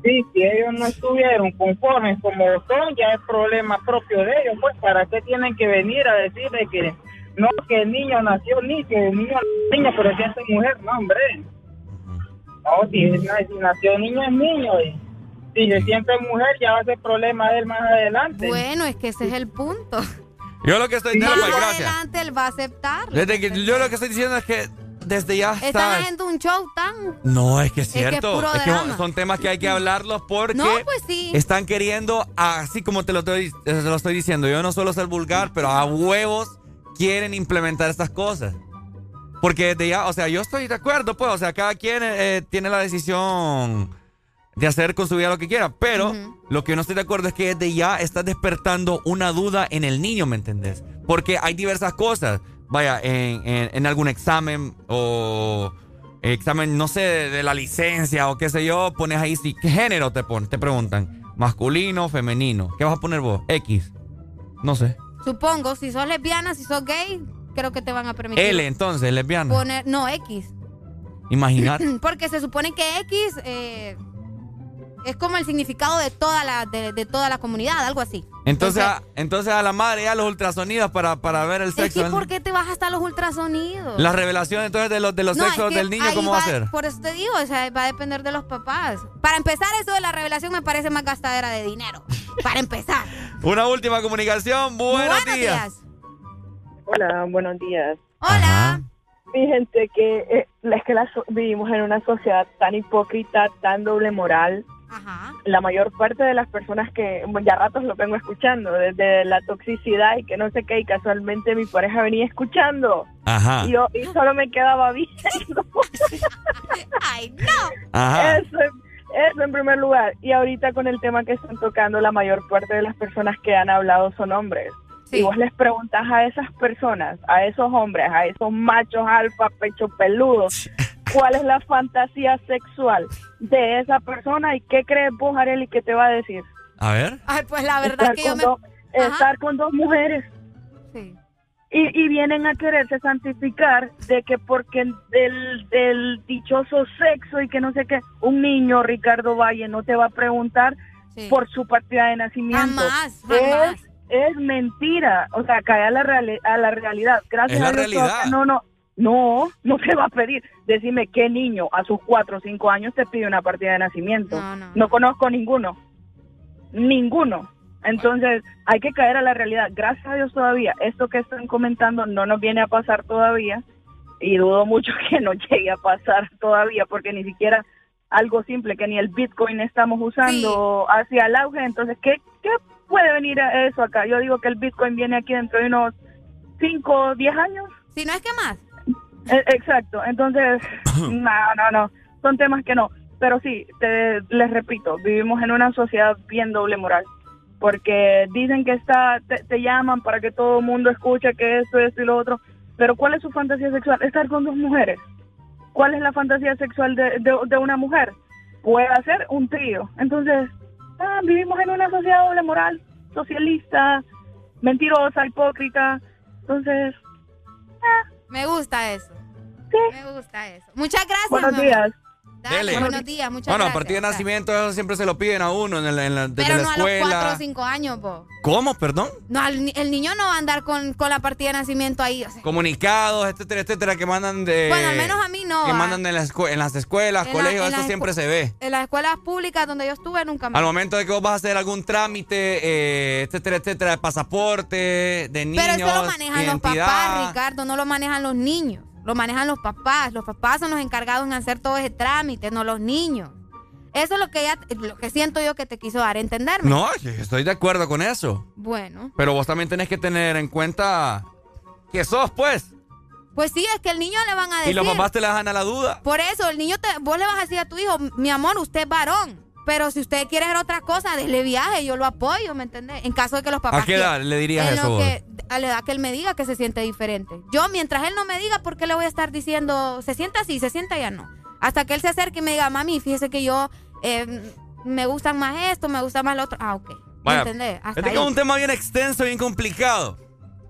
Sí, si ellos no estuvieron conformes como son, ya es problema propio de ellos. Pues, ¿para qué tienen que venir a decir de que no, que el niño nació ni que el niño niño, pero si es mujer? No, hombre. No, si, nació niño es niño. Y si se siente mujer, ya va a ser problema de él más adelante.
Bueno, es que ese es el punto.
Yo lo que estoy diciendo,
Más adelante él va a aceptar.
Desde que, yo lo que estoy diciendo es que desde ya
Están
está.
haciendo un show tan...
No, es que es
es
cierto.
puro
Es que son temas que hay que hablarlos porque
No, pues sí.
están queriendo, así como te lo, estoy, te lo estoy diciendo, yo no suelo ser vulgar, pero a huevos quieren implementar estas cosas. Porque desde ya, o sea, yo estoy de acuerdo, pues, o sea, cada quien eh, tiene la decisión de hacer con su vida lo que quiera, pero lo que no estoy de acuerdo es que desde ya estás despertando una duda en el niño, ¿me entendés? Porque hay diversas cosas, vaya, en, en- en algún examen o examen, no sé, de, de la licencia o qué sé yo, pones ahí, sí, ¿qué género te ponen? Te preguntan, masculino, femenino, ¿qué vas a poner vos? X, no sé.
Supongo, si sos lesbiana, si sos gay, creo que te van a permitir
L, entonces, lesbiana.
poner... No, X.
Imagínate.
Porque se supone que X eh, es como el significado de toda la de, de toda la comunidad, algo así.
Entonces, a, entonces a la madre ya los ultrasonidos para, para ver el
Es
sexo.
que
del-
¿por qué te vas hasta los ultrasonidos?
La revelación entonces de los, de los
No, es
sexos
que
del niño, ¿cómo va a ser?
Por eso te digo, o sea, va a depender de los papás. Para empezar, eso de la revelación me parece más gastadera de dinero. Para empezar.
Una última comunicación. Buenos, días.
Hola, buenos días.
Hola.
Fíjense que eh, es que la vivimos en una sociedad tan hipócrita, tan doble moral. La mayor parte de las personas que ya ratos lo vengo escuchando, desde la toxicidad y que no sé qué, y casualmente mi pareja venía escuchando.
Ajá.
Y yo y solo me quedaba viendo.
Ay, no.
Ajá.
Eso, eso en primer lugar. Y ahorita con el tema que están tocando, la mayor parte de las personas que han hablado son hombres. Y vos les preguntas a esas personas, a esos hombres, a esos machos alfa, pecho peludos, cuál es la fantasía sexual de esa persona y qué crees vos, Areli, que te va a decir.
A ver.
Ay, pues la verdad
Estar
que yo
con
me...
dos- Estar con dos mujeres.
Sí.
Y, y vienen a quererse santificar de que porque del, del dichoso sexo y que no sé qué, un niño, Ricardo Valle, no te va a preguntar por su partida de nacimiento.
Jamás, jamás.
Es, es mentira. O sea, cae a la, reali- a la realidad. Gracias
Es la
a Dios
realidad.
No, no, no, no te va a pedir. Decime qué niño a sus cuatro o cinco años te pide una partida de nacimiento. No, conozco ninguno. Ninguno. Entonces, hay que caer a la realidad. Gracias a Dios todavía, esto que están comentando no nos viene a pasar todavía y dudo mucho que no llegue a pasar todavía porque ni siquiera algo simple que ni el Bitcoin estamos usando hacia el auge. Entonces, ¿qué, ¿qué puede venir a eso acá? Yo digo que el Bitcoin viene aquí dentro de unos 5 o 10 años.
Si no es que más.
Eh, Exacto, entonces, no, no, no, son temas que no. Pero sí, te, les repito, vivimos en una sociedad bien doble moral. Porque dicen que está, te, te llaman para que todo el mundo escuche que esto, esto y lo otro. Pero ¿cuál es su fantasía sexual? Estar con dos mujeres. ¿Cuál es la fantasía sexual de, de, de una mujer? Puede ser un trío. Entonces, ah, vivimos en una sociedad doble moral, socialista, mentirosa, hipócrita. Entonces,
Me gusta eso. Me gusta eso. Muchas gracias.
Buenos días.
Dale, buenos días, muchas
bueno,
gracias.
a partir de nacimiento eso siempre se lo piden a uno en la, en la- desde
Pero
la
no a los
escuela.
4 o 5 años, po.
¿Cómo? Perdón.
No, al ni- el niño no va a andar con, con la partida de nacimiento ahí. o sea.
Comunicados, etcétera, etcétera, que mandan de.
Bueno, al menos a mí no.
Que mandan en, la escue- en las escuelas,
En
colegios, eso siempre se ve.
En las escuelas públicas donde yo estuve nunca me...
Al momento de que vos vas a hacer algún trámite, eh, etcétera, etcétera, de pasaporte, de niños,
Pero eso lo manejan los papás, Ricardo, no lo manejan los niños. Lo manejan los papás. Los papás son los encargados en hacer todo ese trámite, no los niños. Eso es lo que ella, lo que siento yo que te quiso dar a entenderme.
No, estoy de acuerdo con eso.
Bueno,
Pero vos también tenés que tener en cuenta que sos, pues.
pues sí, es que el niño le van a decir.
Y los papás te la dejan a la duda.
Por eso, el niño, te, vos le vas a decir a tu hijo, mi amor, usted es varón. Pero si usted quiere hacer otra cosa, déle viaje, yo lo apoyo, ¿me entendés? En caso de que los papás...
¿A qué edad le dirías eso
lo
vos?
que- a la edad que él me diga que se siente diferente. Yo, mientras él no me diga, ¿por qué le voy a estar diciendo, se sienta así, se sienta ya no? Hasta que él se acerque y me diga, mami, fíjese que yo eh, me gustan más esto, me gusta más lo otro. Ah, ok. ¿Me entendés? Hasta
Este
ahí.
es un tema bien extenso, bien complicado.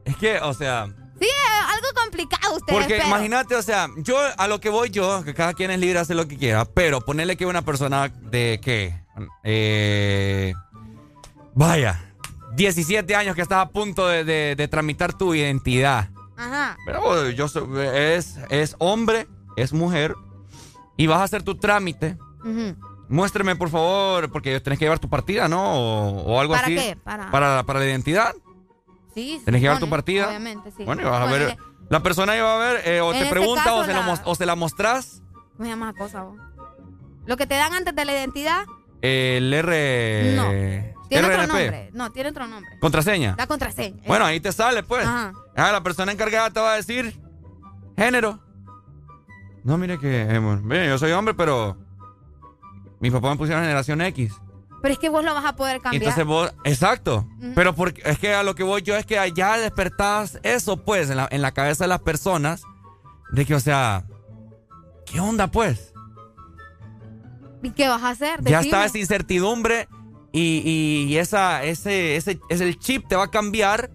Es que, o sea,
Sí, es algo complicado ustedes,
porque
pero-
imagínate, o sea, yo a lo que voy yo, que cada quien es libre de hacer lo que quiera, pero ponerle que una persona de qué, eh, vaya, 17 años que estás a punto de, de- de tramitar tu identidad.
Ajá.
Pero bueno, yo soy- es, es hombre, es mujer, y vas a hacer tu trámite.
Ujú.
Muéstrame, por favor, porque tenés que llevar tu partida, ¿no? O, o algo
¿Para
así.
qué? Para-
para, para la identidad.
Sí,
Tenés que llevar tu partida.
Obviamente, sí.
Bueno, y vas a ver. La persona iba a ver, eh, o te
este
pregunta o, se la... o se la mostrás.
¿Cómo se llama esa cosa vos? Lo que te dan antes de la identidad,
el R.
No. tiene otro nombre. No, tiene otro nombre.
Contraseña.
La contraseña.
Bueno, ahí te sale, pues.
Ajá.
Ah, la persona encargada te va a decir género. No, mire que, eh, bueno, mire, yo soy hombre, pero mi papá me pusieron generación X.
Pero es que vos lo vas a poder cambiar.
entonces vos, exacto. Pero porque es que a lo que voy yo es que allá despertás eso, pues, en la, en la cabeza de las personas, de que, o sea, ¿qué onda, pues?
¿Y qué vas a hacer?
Ya está esa incertidumbre y, y- y esa, ese, ese, ese el chip te va a cambiar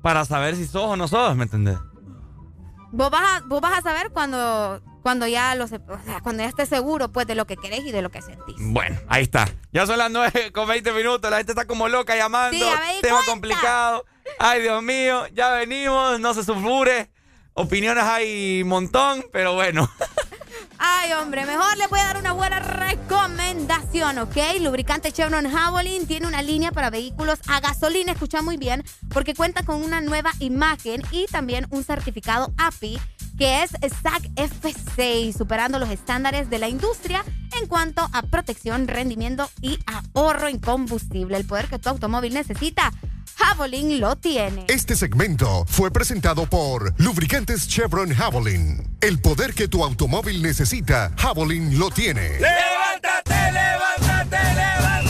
para saber si sos o no sos, ¿me entendés?
Vos vas a, vos vas a saber cuando, cuando ya lo se- o sea, cuando ya estés seguro pues de lo que querés y de lo que sentís.
Bueno, ahí está. Ya son las 9 con 20 minutos. La gente está como loca llamando.
Sí,
Tema
cuenta.
complicado. Ay, Dios mío. Ya venimos. No se sulfure. Opiniones hay un montón, pero bueno.
Ay, hombre, mejor le voy a dar una buena recomendación, ¿ok? Lubricante Chevron Javelin tiene una línea para vehículos a gasolina, escucha muy bien, porque cuenta con una nueva imagen y también un certificado API que es SAC F6, superando los estándares de la industria en cuanto a protección, rendimiento y ahorro en combustible. El poder que tu automóvil necesita, Javelin lo tiene.
Este segmento fue presentado por Lubricantes Chevron Javelin. El poder que tu automóvil necesita, Javelin lo tiene.
¡Levántate, levántate, levántate!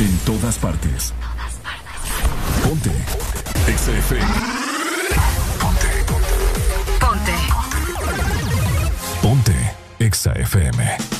En todas partes. Ponte. XFM.
Ponte.
Ponte.
Ponte. Ponte. Exa FM.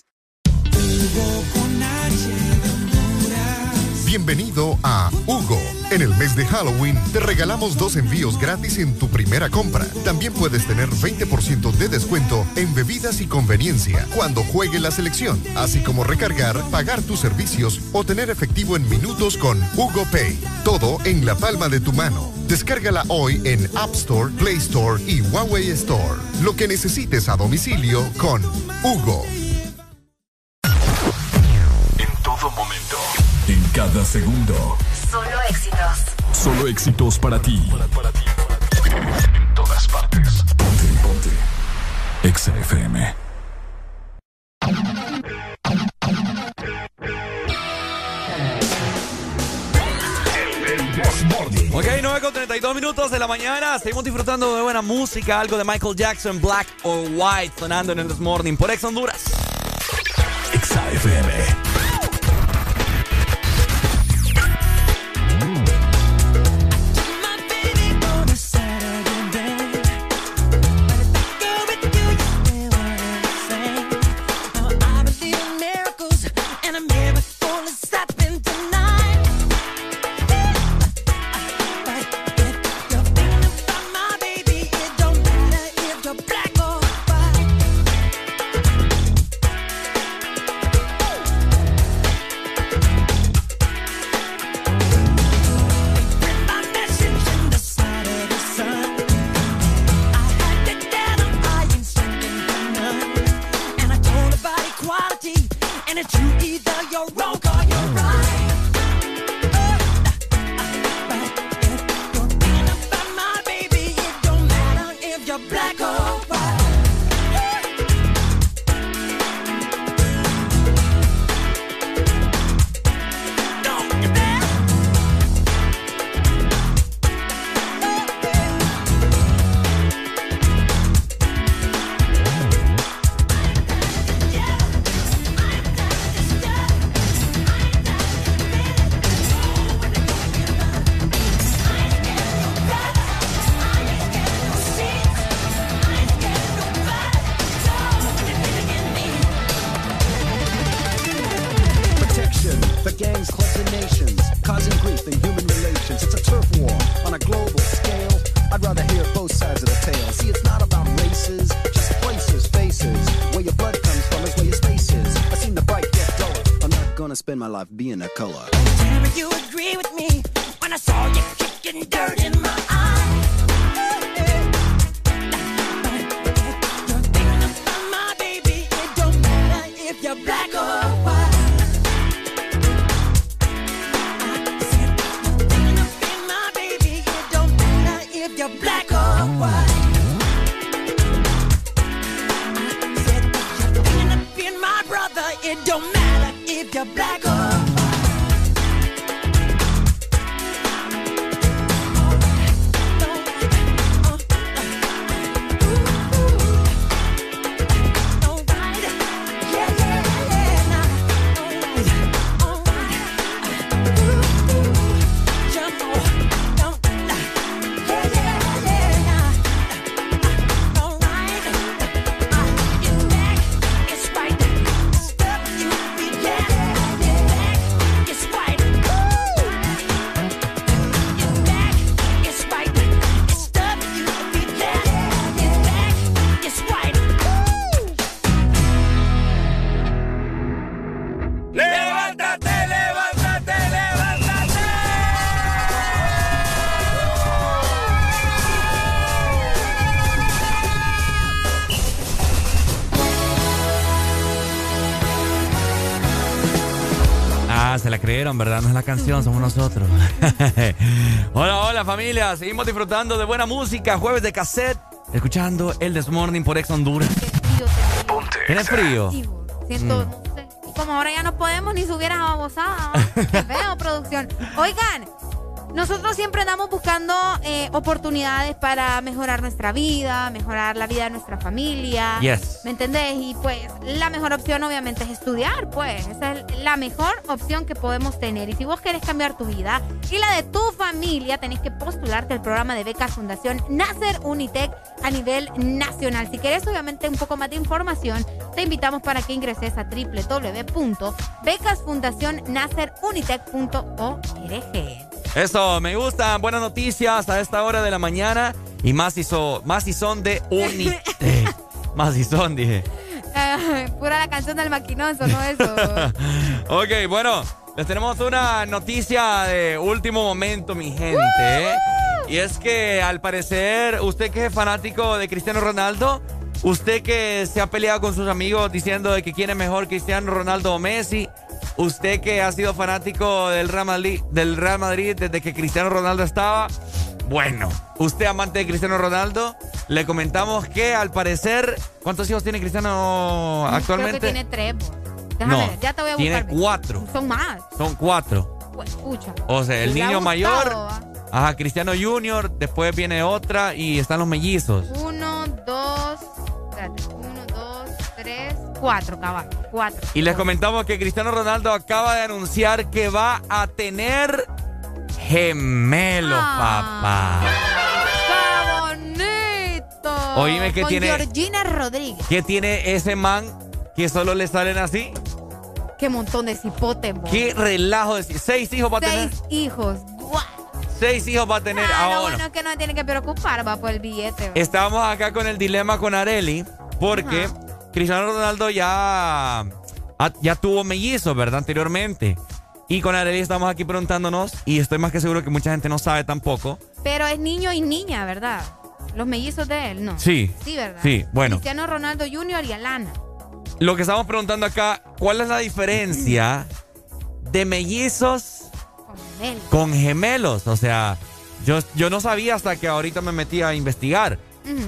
Bienvenido a Hugo. En el mes de Halloween te regalamos dos envíos gratis en tu primera compra. También puedes tener 20% de descuento en bebidas y conveniencia cuando juegue la selección, así como recargar, pagar tus servicios o tener efectivo en minutos con Hugo Pay. Todo en la palma de tu mano. Descárgala hoy en App Store, Play Store y Huawei Store. Lo que necesites a domicilio con Hugo.
Cada segundo.
Solo éxitos.
Solo éxitos para ti. En todas partes. Ponte, ponte. Exa FM.
Ok, 9 con 32 minutos de la mañana. Seguimos disfrutando de buena música, algo de Michael Jackson, Black or White, sonando en el This Morning por Ex Honduras.
Exa FM.
¿Verdad? No es la canción, somos nosotros. hola, hola familia. Seguimos disfrutando de buena música. Jueves de cassette. Escuchando el This Morning por Ex Honduras. ¿Tienes frío?
Siento,
Mm.
no sé. Y como ahora ya no podemos ni subir a babosada. Feo, producción. Oigan, nosotros siempre andamos buscando eh, oportunidades para mejorar nuestra vida, mejorar la vida de nuestra familia.
Yes.
¿Me entendés? Y pues la mejor opción obviamente es estudiar, pues. Esa es la mejor opción que podemos tener. Y si vos querés cambiar tu vida y la de tu familia, tenés que postularte al programa de becas Fundación Nacer Unitec a nivel nacional. Si querés obviamente un poco más de información, te invitamos para que ingreses a www.becasfundacionnacerunitec.org.
Eso, me gusta. Buenas noticias a esta hora de la mañana. Y más si, so- más si son de Unitec. más si son, dije.
Eh, pura la canción del maquinoso, ¿no eso?
ok, bueno, les tenemos una noticia de último momento, mi gente. ¿eh? Y es que al parecer, usted que es fanático de Cristiano Ronaldo, usted que se ha peleado con sus amigos diciendo de que quién es mejor Cristiano Ronaldo o Messi, usted que ha sido fanático del Real Madrid, del Real Madrid desde que Cristiano Ronaldo estaba, bueno, usted amante de Cristiano Ronaldo, le comentamos que al parecer, ¿cuántos hijos tiene Cristiano actualmente?
Creo que tiene tres. Déjame
No,
ver, ya te voy a
tiene cuatro.
Son más.
Son cuatro.
Pues, escucha.
O sea, el niño
gustado,
mayor,
¿va?
ajá, Cristiano Junior, después viene otra y están los mellizos.
Uno, dos, espérate, uno, dos, tres, cuatro, cabal, cuatro.
Y les comentamos que Cristiano Ronaldo acaba de anunciar que va a tener gemelos,
Ah.
papá.
¡Qué bonito!
Oíme que
Con
tiene-
Georgina Rodríguez.
¿Qué tiene ese man que solo le salen así?
Qué montón de cipotes.
¿Qué relajo de seis hijos va a tener?
Seis hijos. Guau.
Seis hijos va a tener
Ah, lo
ahora.
bueno es que no tiene que preocupar, va por el billete.
Estábamos acá con el dilema con Areli porque Cristiano Ronaldo ya, ya tuvo mellizos, ¿verdad? Anteriormente. Y con Areli estamos aquí preguntándonos, y estoy más que seguro que mucha gente no sabe tampoco.
Pero es niño y niña, ¿verdad? Los mellizos de él, ¿no?
Sí.
Sí, ¿verdad?
Sí, bueno.
Cristiano Ronaldo Jr. y Alana.
Lo que estamos preguntando acá, ¿cuál es la diferencia de mellizos con gemelos? O sea, yo, yo no sabía hasta que ahorita me metí a investigar.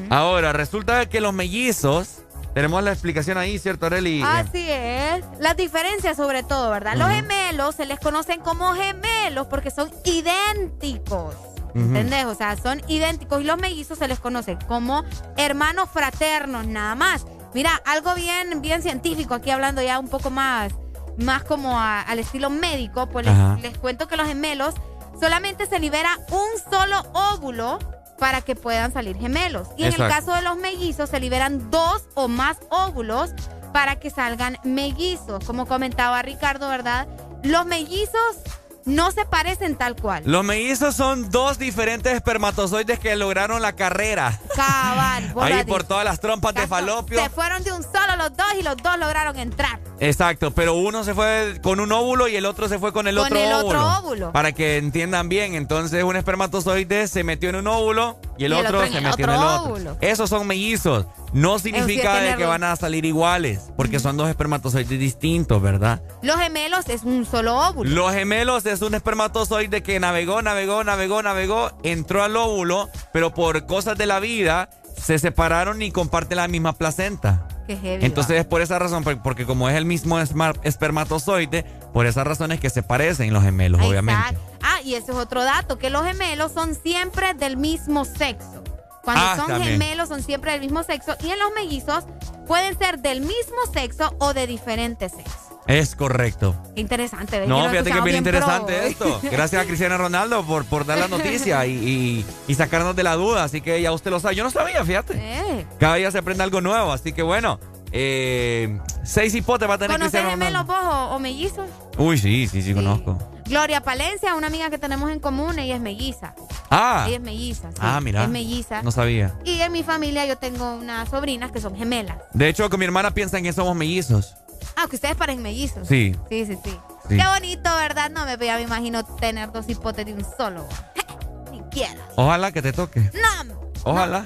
Ahora, resulta que los mellizos, tenemos la explicación ahí, ¿cierto, Areli?
Así es. Las diferencias sobre todo, ¿verdad? Los gemelos se les conocen como gemelos porque son idénticos. ¿Entendés? O sea, son idénticos y los mellizos se les conoce como hermanos fraternos, nada más. Mira, algo bien, bien científico, aquí hablando ya un poco más, más como a- al estilo médico, pues les cuento que los gemelos solamente se libera un solo óvulo para que puedan salir gemelos. Y en el caso de los mellizos se liberan dos o más óvulos para que salgan mellizos. Como comentaba Ricardo, ¿verdad? Los mellizos no se parecen tal cual.
Los mellizos son dos diferentes espermatozoides que lograron la carrera.
Cabal.
Ahí por todas las trompas de falopio.
Se fueron de un solo los dos y los dos lograron entrar.
Exacto, pero uno se fue con un óvulo y el otro se fue con el
Con
otro
el
óvulo.
otro óvulo.
Para que entiendan bien, entonces un espermatozoide se metió en un óvulo y el,
Y el
otro, se metió en el otro.
óvulo.
Esos son mellizos. No significa de que van a salir iguales, porque son dos espermatozoides distintos, ¿verdad?
Los gemelos es un solo óvulo.
Los gemelos es un espermatozoide que navegó, navegó, navegó, navegó, entró al óvulo, pero por cosas de la vida se separaron y comparten la misma placenta.
Qué heavy,
Entonces es por esa razón, por- porque como es el mismo espermatozoide, por esa razón es que se parecen los gemelos, obviamente.
Ah, y ese es otro dato, que los gemelos son siempre del mismo sexo. Cuando
Ah,
son
también.
gemelos son siempre del mismo sexo y en los mellizos pueden ser del mismo sexo o de diferente sexo.
Es correcto.
Qué interesante. ¿ves?
No, fíjate que es bien
pro.
interesante esto. Gracias a Cristiano Ronaldo por, por dar la noticia y, y- y sacarnos de la duda. Así que ya usted lo sabe. Yo no sabía, fíjate.
Eh.
Cada día se aprende algo nuevo. Así que bueno, eh, seis hipotes va a tener
¿Conoces
Cristiano
gemelos
Ronaldo.
vos o, o mellizos?
Uy, sí, sí, sí, conozco.
Gloria Palencia, una amiga que tenemos en común, ella es melliza.
Ah.
Ella es melliza, sí.
Ah, mira.
Es melliza.
No sabía.
Y en mi familia yo tengo unas sobrinas que son gemelas.
De hecho, con mi hermana piensan que somos mellizos.
Ah, que ustedes parecen mellizos.
Sí.
Sí, sí, sí.
Sí.
Qué bonito, ¿verdad? No me, ya me imagino tener dos hipotes de un solo. Ni quiera.
Ojalá que te toque.
No,
Ojalá.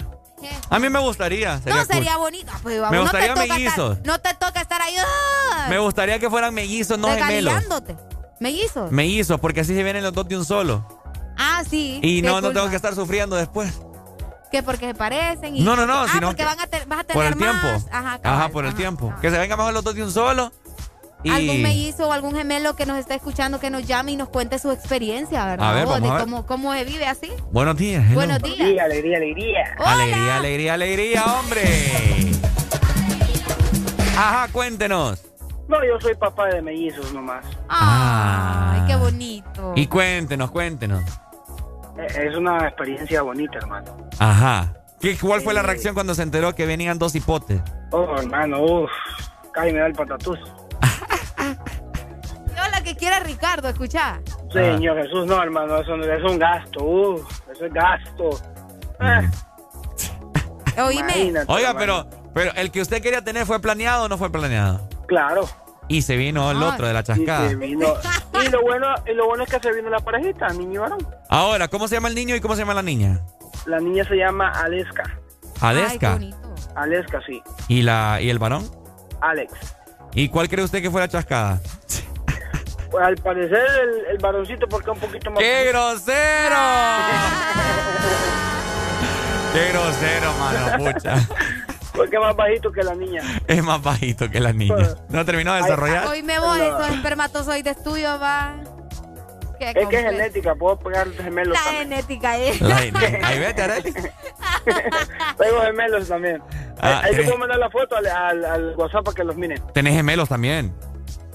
A mí me gustaría. Sería
no
cool.
sería bonito. Pues,
Me
no
gustaría
te
mellizos.
Estar, no te toca estar ahí. ¡ah!
Me gustaría que fueran mellizos, no gemelos.
¿Mellizos?
Mellizos, porque así se vienen los dos de un solo.
Ah, sí.
Y no, no
cool,
tengo que estar sufriendo después.
Que porque se parecen y...
No, no, no,
Ah,
sino
porque
que-
van a te- vas a tener
Por el
más.
tiempo.
Ajá, cabal,
Ajá, por el
ajá,
tiempo.
ajá.
Que se vengan mejor los dos de un solo. Y...
Algún mellizo o algún gemelo que nos esté escuchando que nos llame y nos cuente su experiencia, ¿verdad?
A ver, vamos
de
a ver.
Cómo, cómo se vive así.
Buenos días. hello.
Buenos días.
alegría, alegría.
Alegría, alegría, alegría, hombre. Ajá, cuéntenos.
No, yo soy papá de mellizos nomás.
Ay, qué bonito.
Y cuéntenos, cuéntenos.
Eh, Es una experiencia bonita, hermano.
Ajá. ¿Qué, ¿Cuál fue la reacción cuando se enteró que venían dos hipotes?
Oh, hermano, uff. Casi me da el patatús.
Yo la que quiera Ricardo, escucha.
Señor Jesús, no, hermano, eso no- es un gasto. Uff, eso es gasto. Eh,
Oíme.
Oiga,
hermano.
pero, pero el que usted quería tener fue planeado o no fue planeado.
Claro.
Y se vino el otro de la
Y,
chascada.
se vino- y lo bueno, y lo bueno es que se vino la parejita, niño y varón.
Ahora, ¿cómo se llama el niño y cómo se llama la niña?
La niña se llama Aleska.
Aleska.
Aleska, sí.
¿Y, la, ¿Y el varón?
Alex.
¿Y cuál cree usted que fue la chascada?
Pues al parecer el, el varoncito porque es un poquito más...
¡Qué grosero! ¡Qué grosero, mano! Pucha.
Porque es más bajito que la niña.
Es más bajito que la niña. ¿No terminó de desarrollar?
Oíme vos, esos espermatozoides tuyos, va. Qué
Es que es genética, puedo pegar gemelos
La
también.
genética, ¿eh?
La genética. Ahí vete, Arely.
Tengo gemelos también.
Ah,
Ahí te
¿tenés-
puedo mandar la foto al, al, al WhatsApp para que los miren.
Tenés gemelos también.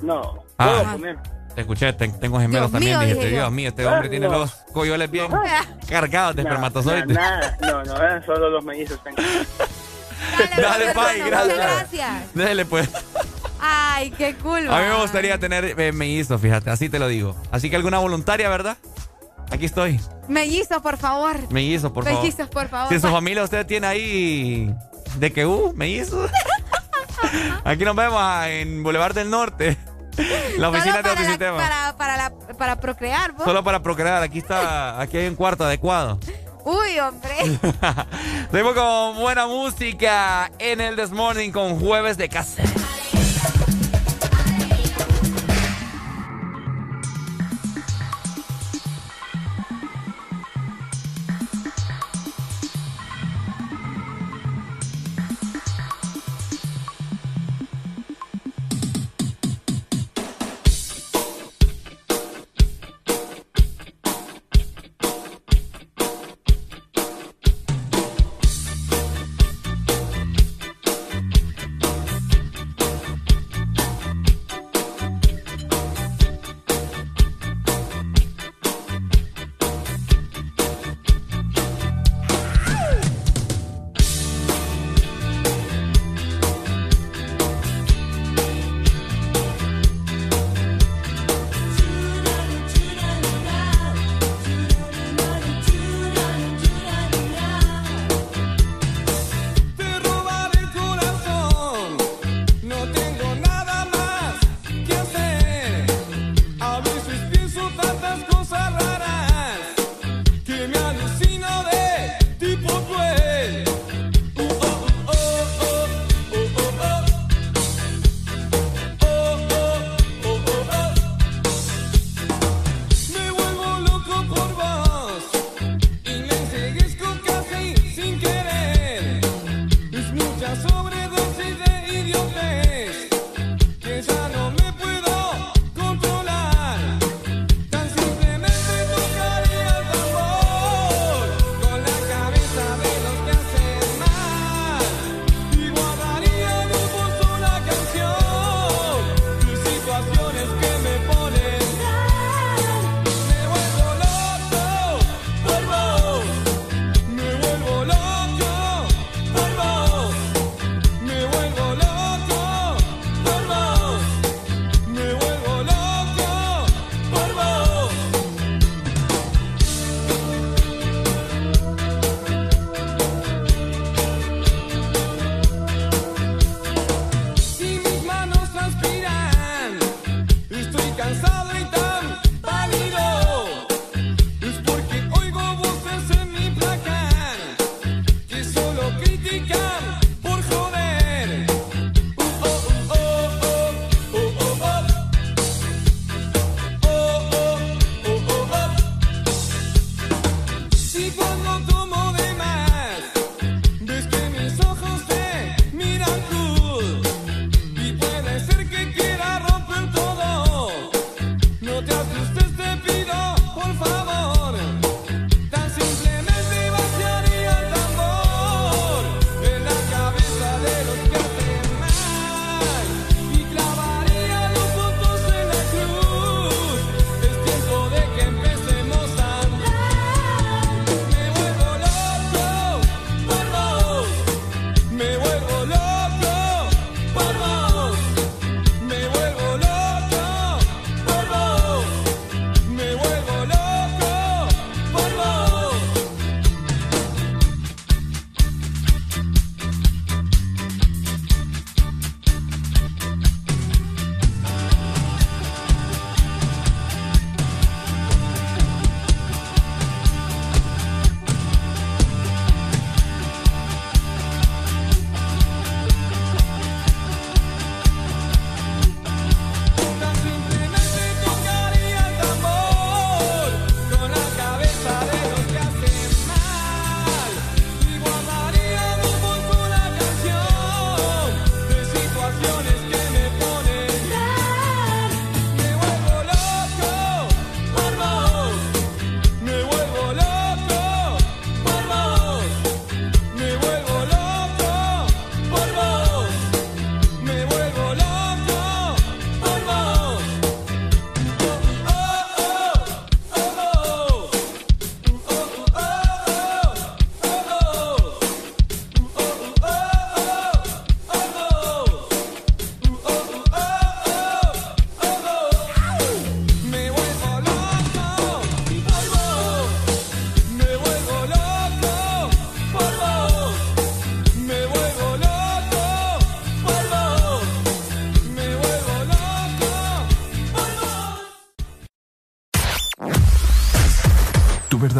No,
Ah.
puedo.
Te escuché, te- tengo gemelos
Dios
también.
mío, dije.
Dios mío, este hombre
Ah,
tiene
no.
los coyoles bien cargados de
No,
espermatozoides.
nada. No, no, eh, solo los mellizos tengo.
Dale, Pai,
Muchas
gracias.
gracias.
Dale, pues.
Ay, qué cool.
A mí me gustaría tener eh, mellizos, fíjate, así te lo digo. Así que alguna voluntaria, ¿verdad? Aquí estoy.
Mellizos, por favor.
Mellizos, por favor.
Mellizos, por favor.
Si su
Va.
familia usted tiene ahí de que, uh, mellizos. Aquí nos vemos ah, en Boulevard del Norte. La oficina
Solo
de Autisistema.
para, para, la- para procrear, vos.
Solo para procrear. Aquí está, aquí hay un cuarto adecuado.
Uy, hombre.
Seguimos con buena música en el This Morning con Jueves de Casa.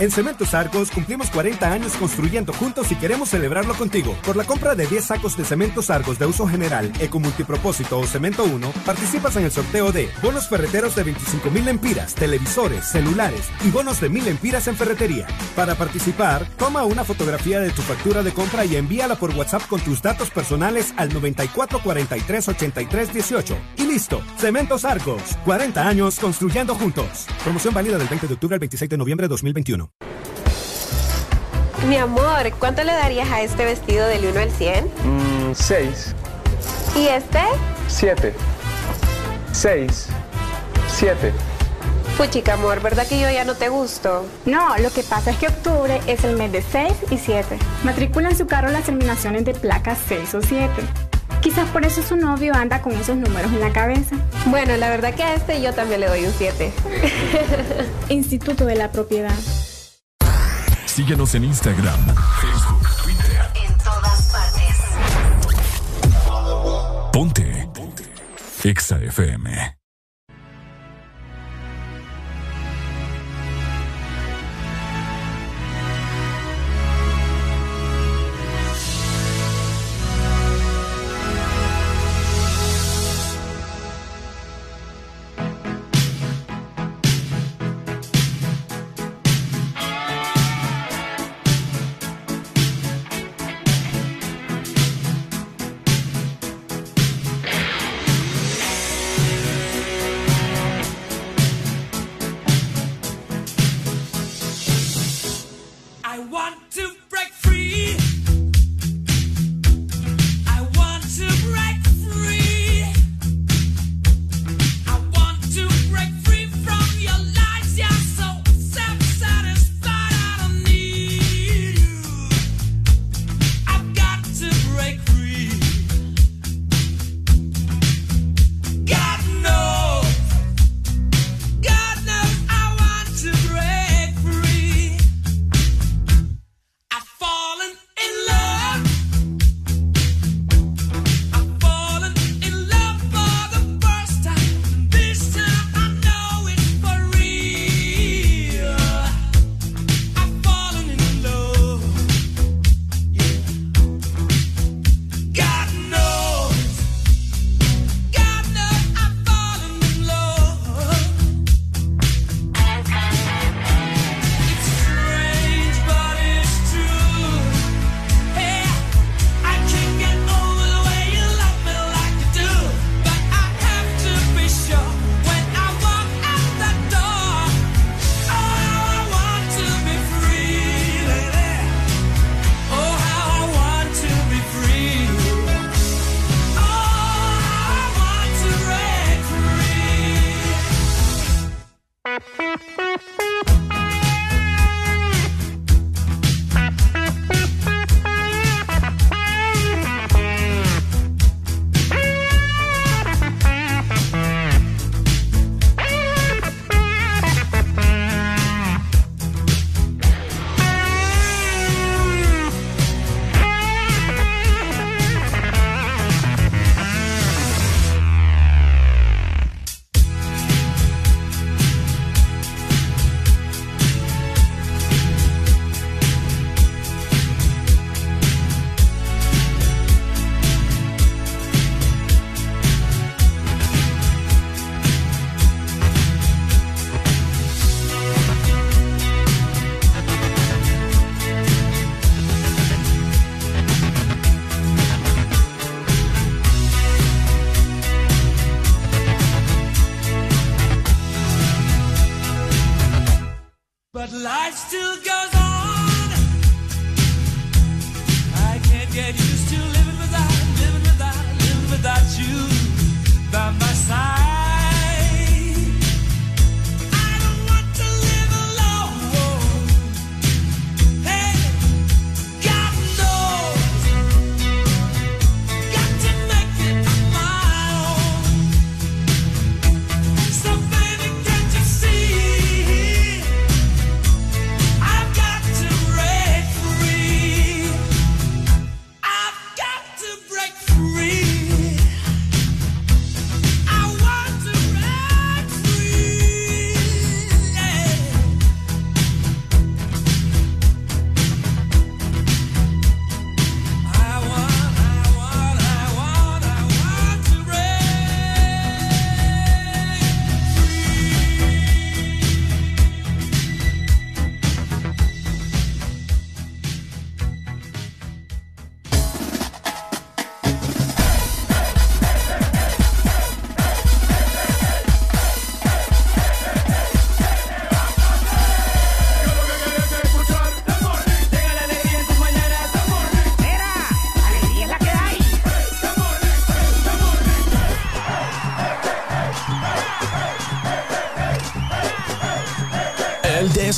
En Cementos Argos cumplimos 40 años construyendo juntos y queremos celebrarlo contigo. Por la compra de 10 sacos de Cementos Argos de uso general, eco multipropósito o Cemento 1, participas en el sorteo de bonos ferreteros de 25 mil empiras, televisores, celulares y bonos de 1000 empiras en ferretería. Para participar, toma una fotografía de tu factura de compra y envíala por WhatsApp con tus datos personales al 94 43 83 18. Y listo, Cementos Argos, 40 años construyendo juntos. Promoción válida del 20 de octubre al 26 de noviembre de 2021.
Mi amor, ¿cuánto le darías a este vestido del 1 al 100?
Mm, 6,
¿Y este?
7, 6, 7.
Puchica, amor, ¿verdad que yo ya no te gusto?
No, lo que pasa es que octubre es el mes de 6 y 7. Matricula en su carro las terminaciones de placas 6 o 7. Quizás por eso su novio anda con esos números en la cabeza.
Bueno, la verdad que a este yo también le doy un 7.
Instituto de la Propiedad.
Síguenos en Instagram, Facebook, Twitter.
En todas partes.
Ponte. Ponte. Exa FM.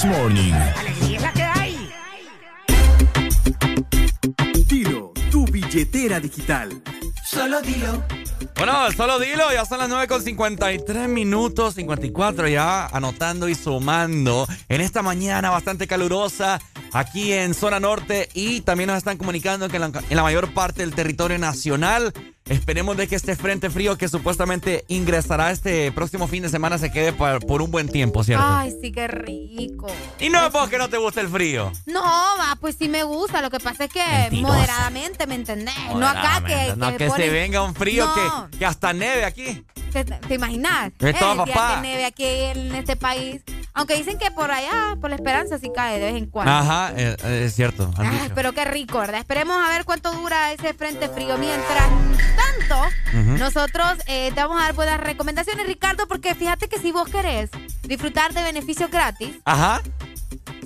This
Morning.
¡Alegría que hay!
Dilo, tu billetera digital.
Solo dilo.
Bueno, solo dilo, ya son las 9 con 53 minutos, 54 ya, anotando y sumando en esta mañana bastante calurosa aquí en zona norte y también nos están comunicando que en la, en la mayor parte del territorio nacional esperemos de que este frente frío que supuestamente ingresará este próximo fin de semana se quede por, por un buen tiempo, ¿cierto?
Ay, sí, qué rico.
Y no es porque no te gusta el frío.
No, va, pues sí me gusta. Lo que pasa es que
Mentirosa.
moderadamente, ¿me entendés? No acá que.
No, que, se venga un frío
No.
que, que hasta neve aquí.
¿Te, te imaginas?
Es todo,
día
papá.
que nieve aquí en este país. Aunque dicen que por allá, por la esperanza, sí cae de vez en cuando.
Ajá, eh, es cierto.
Ay, pero qué rico, ¿verdad? Esperemos a ver cuánto dura ese frente frío. Mientras tanto, nosotros eh, te vamos a dar buenas recomendaciones, Ricardo, porque fíjate que si vos querés disfrutar de beneficios gratis,
Ajá,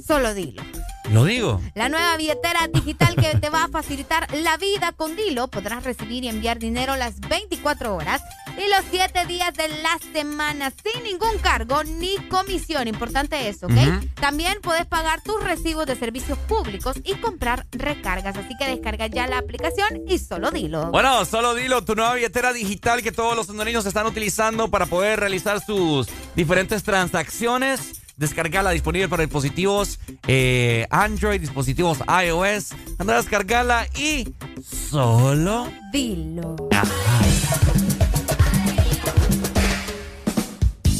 solo dilo.
Lo digo.
La nueva billetera digital que te va a facilitar la vida con Dilo. Podrás recibir y enviar dinero las 24 horas y los 7 días de la semana sin ningún cargo ni comisión. Importante eso, ¿ok? También puedes pagar tus recibos de servicios públicos y comprar recargas. Así que descarga ya la aplicación y solo Dilo.
Bueno, solo dilo, tu nueva billetera digital que todos los hondureños están utilizando para poder realizar sus diferentes transacciones. Descargala disponible para dispositivos eh, Android, dispositivos iOS. Anda a descargarla y solo
Dilo.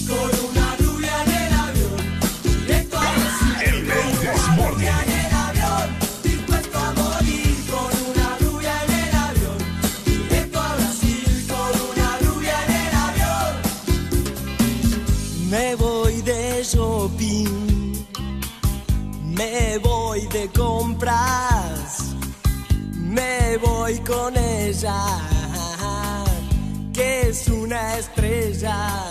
Con una rubia en el avión, directo a Brasil. Con una rubia en el avión, dispuesto a morir. Con una rubia en el avión, directo a Brasil. Con una rubia en el avión.
Me voy de shopping, me voy de compras, me voy con ella, que es una estrella.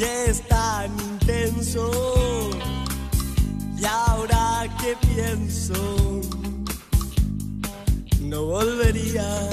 Y es tan intenso. Y ahora que pienso, no volvería.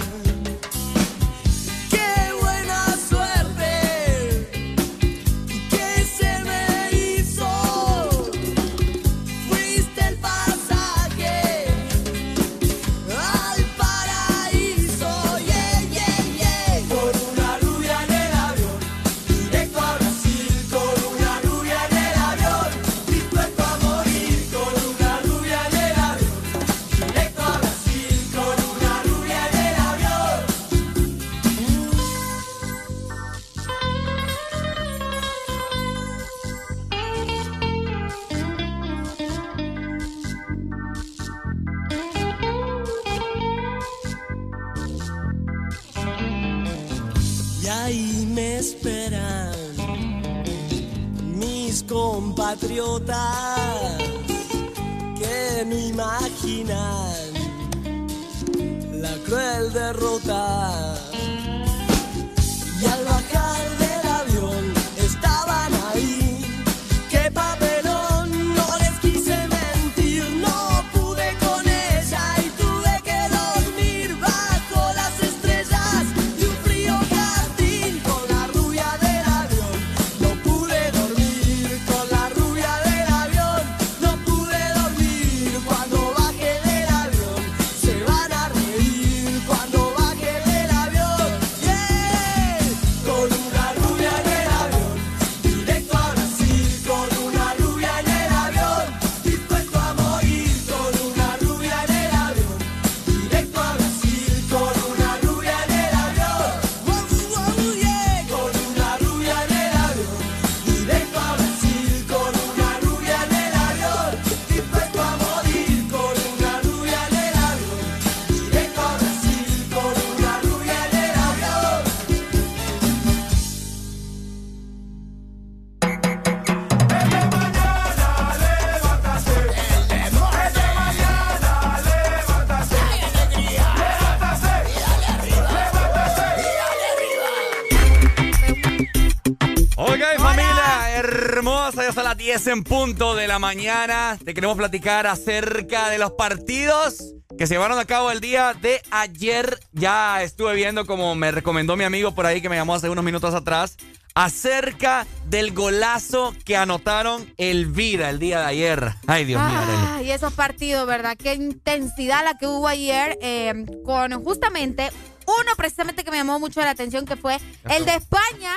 Hermosa, ya son las 10 en punto de la mañana. Te queremos platicar acerca de los partidos que se llevaron a cabo el día de ayer. Ya estuve viendo como me recomendó mi amigo por ahí que me llamó hace unos minutos atrás acerca del golazo que anotaron el Vida el día de ayer. Ay, Dios mío. Arely.
Ay, esos partidos, ¿verdad? Qué intensidad la que hubo ayer eh, con justamente uno precisamente que me llamó mucho la atención que fue el de España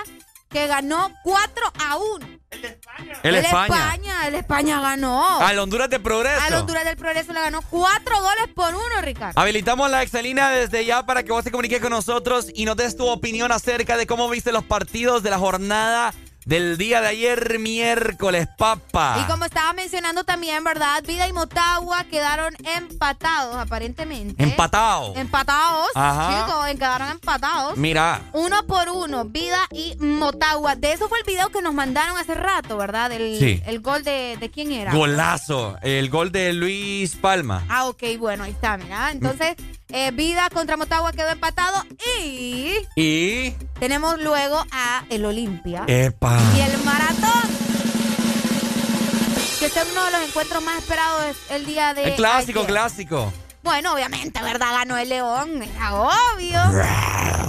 que ganó 4 a 1.
El
el
España.
España, el España ganó.
Al Honduras de Progreso.
Al Honduras del Progreso le ganó 4 goles por 1, Ricardo.
Habilitamos la excelina desde ya para que vos te comuniques con nosotros y nos des tu opinión acerca de cómo viste los partidos de la jornada del día de ayer, miércoles, papa.
Y como estaba mencionando también, ¿verdad? Vida y Motagua quedaron empatados, aparentemente.
Empatado.
Empatados,
Ajá.
chicos, quedaron empatados.
Mira,
Uno por uno, Vida y Motagua. De eso fue el video que nos mandaron hace rato, ¿verdad? El,
Sí.
el gol de, de quién era.
golazo. El gol de Luis Palma.
Ah, ok, bueno, ahí está, mira. Entonces, eh, Vida contra Motagua quedó empatado y
Y.
tenemos luego a el Olimpia.
Epa.
Y el maratón. Que este es uno de los encuentros más esperados el día de.
El clásico,
ayer.
clásico.
Bueno, obviamente, ¿verdad? Ganó el León, era obvio.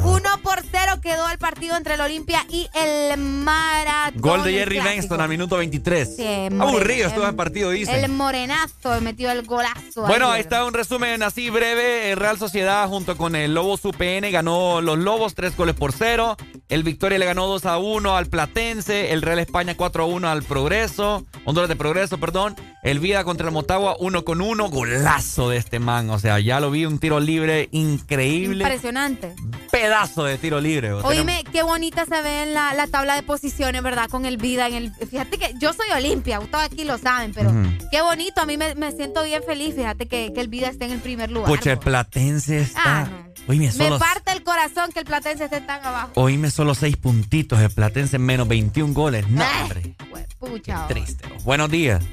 Uno por cero quedó el partido entre el Olimpia y el Maratón.
Gol de Jerry. Benston al minuto 23.
Sí,
Aburrido estuvo el partido, dice.
El morenazo metió el golazo.
Bueno,
ayer.
ahí está un resumen así breve. El Real Sociedad junto con el Lobos UPN ganó los Lobos tres goles por cero. El Victoria le ganó 2 a 1 al Platense. El Real España 4 a 1 al Progreso. Honduras de Progreso, perdón. El Vida contra el Motagua 1 con 1. Golazo de este man. O sea, ya lo vi un tiro libre increíble.
Impresionante.
Pedazo de tiro libre.
Oíme, qué bonita se ve en la, la tabla de posiciones, ¿verdad? Con el vida en el. Fíjate que yo soy Olimpia, ustedes aquí lo saben, pero qué bonito. A mí me, me siento bien feliz, fíjate que, que el vida esté en el primer lugar.
Pucha, el Platense está.
Ah, no.
Oíme,
Me
solo,
parte el corazón que el Platense esté tan abajo.
oíme, solo 6 puntitos. El Platense menos 21 goles. No,
Ah.
hombre.
Pucha.
Triste. Buenos días.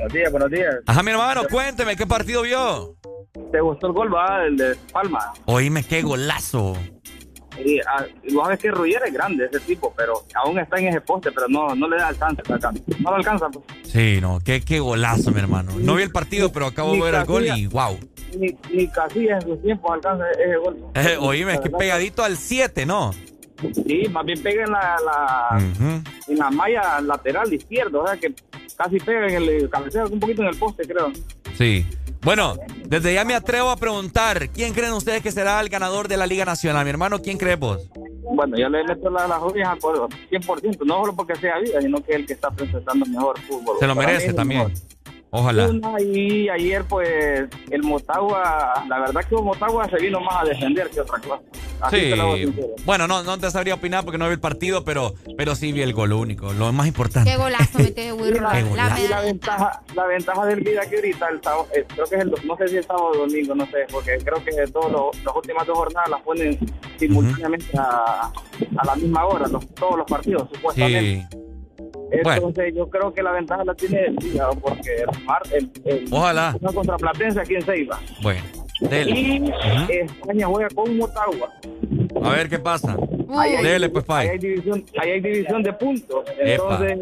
Buenos días, buenos días.
Ajá, mi hermano, cuénteme, ¿qué partido vio?
¿Te gustó el gol, va? El de Palma.
Oíme, qué golazo.
Y, ah, y vos sabés que Ruyer es grande, ese tipo, pero aún está en ese poste, pero no, no le da alcance. acá. No lo alcanza. Pues.
Sí, no, qué, qué golazo, mi hermano. No vi el partido, pero acabo de ver el gol y wow.
Ni, ni Casillas en sus tiempos alcanza ese gol.
Eh, oíme, es que pegadito al 7, ¿no?
Sí, más bien pega en la, la, en la malla lateral izquierda, o sea que casi pega en el cabeceo un poquito en el poste, creo.
Sí. Bueno, desde ya me atrevo a preguntar, ¿quién creen ustedes que será el ganador de la Liga Nacional? Mi hermano, ¿quién cree vos?
Bueno, yo le meto la, las joyas por 100%, no solo porque sea vida, sino que es el que está presentando mejor fútbol.
Se lo
Para
merece también.
mejor.
Ojalá.
Y ayer, pues, el Motagua, la verdad que el Motagua se vino más a defender que otra cosa. Así
Sí. Bueno, no, no te sabría opinar porque no vi el partido, pero, pero sí vi el gol, único, lo más importante.
Qué golazo
Qué
La
la ventaja, la ventaja del vida que ahorita, el sábado, eh, creo que es el, no sé si es sábado o domingo, no sé, porque creo que todos los, las últimas dos jornadas las ponen simultáneamente a, a la misma hora, los- todos los partidos, supuestamente.
Sí.
Entonces yo creo que la ventaja la tiene el porque el, mar, el, el
Ojalá.
una contra Platense aquí en Ceiba.
Bueno, dele.
Y
Ujú.
España juega con Motagua.
A ver qué pasa.
Ahí hay-
Dele, pues,
ahí
Pai.
hay división, ahí hay división de puntos. Entonces,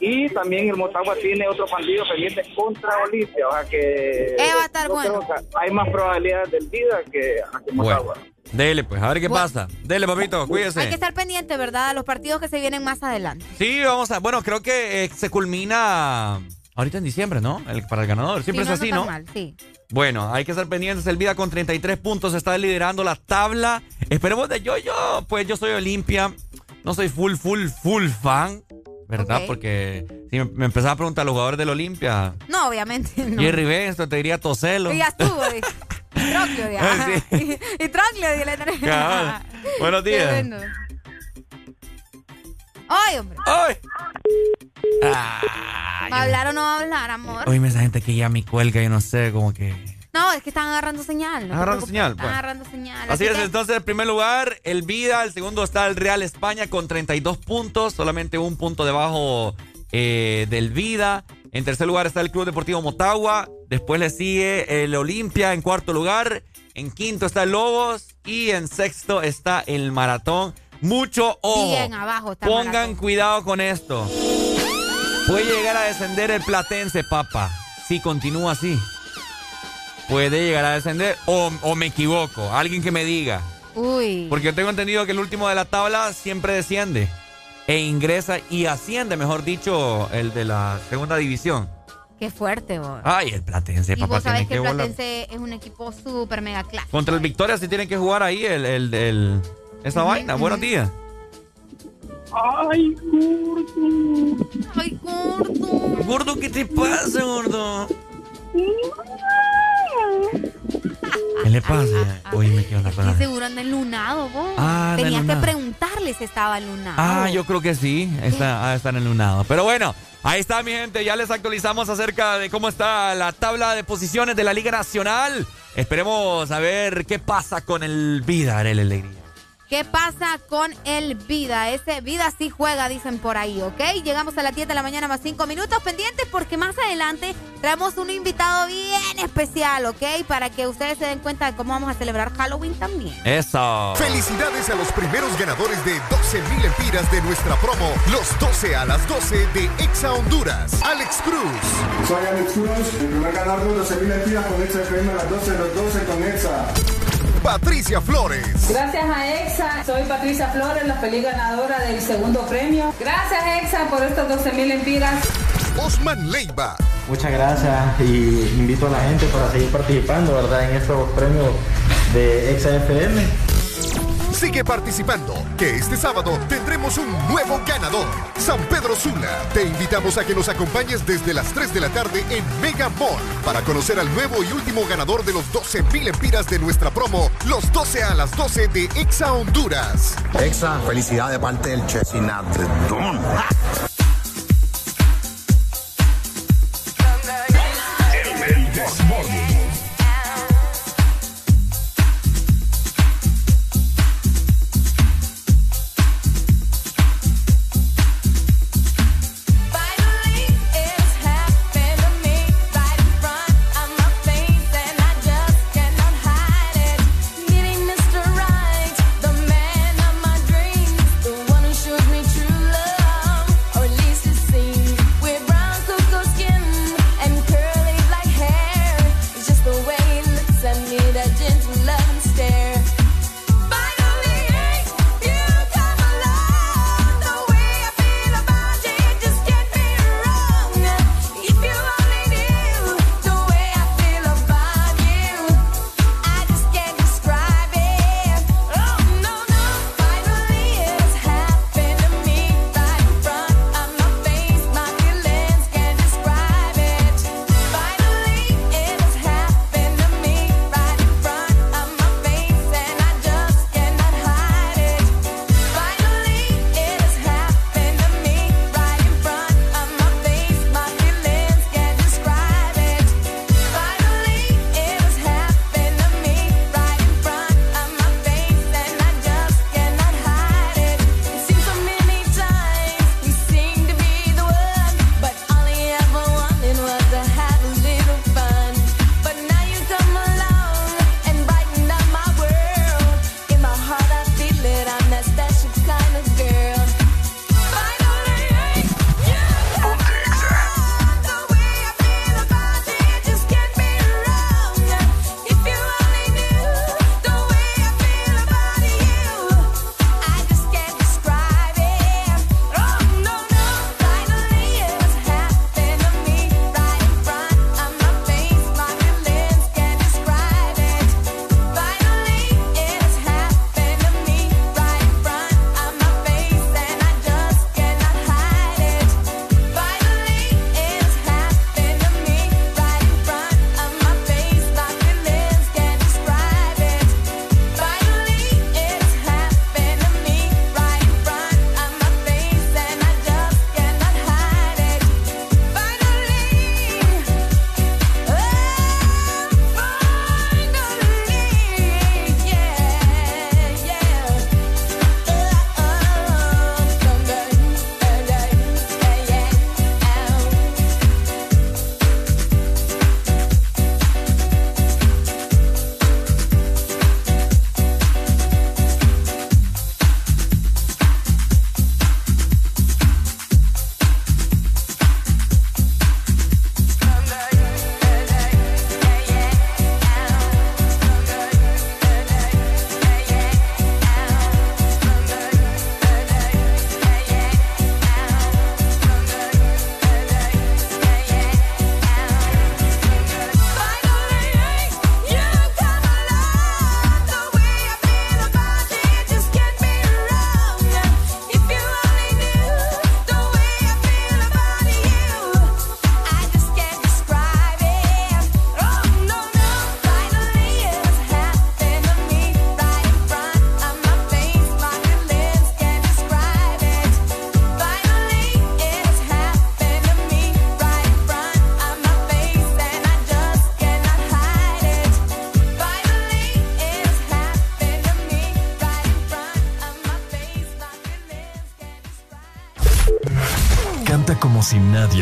y también el Motagua tiene otro partido pendiente contra Olimpia. O sea que.
Eh, va a estar bueno.
hay más probabilidades del vida que, que Motagua.
Bueno, dele, pues, a ver qué
Bueno.
pasa. Dele, papito,
Hay que
cuídese.
estar pendiente, ¿verdad? A los partidos que se vienen más adelante.
Sí, vamos a. Bueno, creo que eh, se culmina ahorita en diciembre, ¿no? El- para el ganador. Siempre
Sí,
es así,
está
¿no?
mal, sí.
Bueno, hay que estar pendientes. El Vida con 33 puntos está liderando la tabla. Esperemos de yo, yo, pues yo soy Olimpia. No soy full, full, full fan, ¿verdad? Porque si me, me empezaba a preguntar a los jugadores del Olimpia,
No, obviamente. No.
Jerry Benson, te diría Toselo.
Y ya estuvo. eh. Troclio, ya.
Sí.
Y, y Troclio.
Buenos días.
Ay, hombre.
¡Ay!
¿Va a hablar o no va a hablar, amor?
Oíme esa gente que ya me cuelga, yo no sé, como que.
No, es que están agarrando señal. no
Agarrando señal,
Están
bueno.
agarrando señal.
Así es,
que-
entonces el primer lugar, el Vida, el segundo está el Real España con 32 puntos, solamente un punto debajo eh, del Vida. En tercer lugar está el Club Deportivo Motagua, después le sigue el Olimpia en cuarto lugar, en quinto está el Lobos y en sexto está el Maratón mucho ojo.
Bien abajo está
Pongan cuidado con esto. Puede llegar a descender el Platense, papá. Si continúa así. Puede llegar a descender o, o me equivoco. Alguien que me diga.
Uy.
Porque yo tengo entendido que el último de la tabla siempre desciende. E ingresa y asciende, mejor dicho, el de la segunda división.
Qué fuerte, vos.
Ay, el Platense,
y
papá.
vos sabés
tiene
que el
volar.
Platense es un equipo súper mega clásico.
Contra el Victoria sí tienen que jugar ahí el, el, el- esa vaina. Buenos días.
Ay, gordo.
Ay, gordo.
Gordo, ¿qué te pasa, gordo? ¿Qué le pasa? Oye, me quedo
Y
cosa.
seguro anda enlunado, vos.
Ah,
Tenías que preguntarle si estaba enlunado.
Ah, yo creo que sí. Está, ah, están enlunados. Pero bueno, ahí está, mi gente. Ya les actualizamos acerca de cómo está la tabla de posiciones de la Liga Nacional. Esperemos a ver qué pasa con el Vida, el Alegría.
¿Qué pasa con el Vida? Ese Vida sí juega, dicen por ahí, ¿ok? Llegamos a las 10 de la mañana más 5 minutos pendientes porque más adelante traemos un invitado bien especial, ¿ok? Para que ustedes se den cuenta de cómo vamos a celebrar Halloween también.
Eso.
Felicidades a los primeros ganadores de 12 mil empiras de nuestra promo, los 12 a las 12 de Exa Honduras. Alex Cruz.
Soy Alex Cruz, el primer ganador de 12 mil empiras con Exa FM a las 12 de los 12 con Exa.
Patricia Flores.
Gracias a EXA, soy Patricia Flores, la feliz ganadora del segundo premio. Gracias EXA por estos 12 mil empiras.
Osman Leiva.
Muchas gracias y invito a la gente para seguir participando, ¿verdad? En estos premios de ExaFM.
Sigue participando, que este sábado tendremos un nuevo ganador. San Pedro Sula. Te invitamos a que nos acompañes desde las 3 de la tarde en Mega Mall para conocer al nuevo y último ganador de los 12 mil empiras de nuestra promo, los 12 a las 12 de Exa Honduras.
Exa, felicidad de parte del Chesinat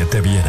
te viera.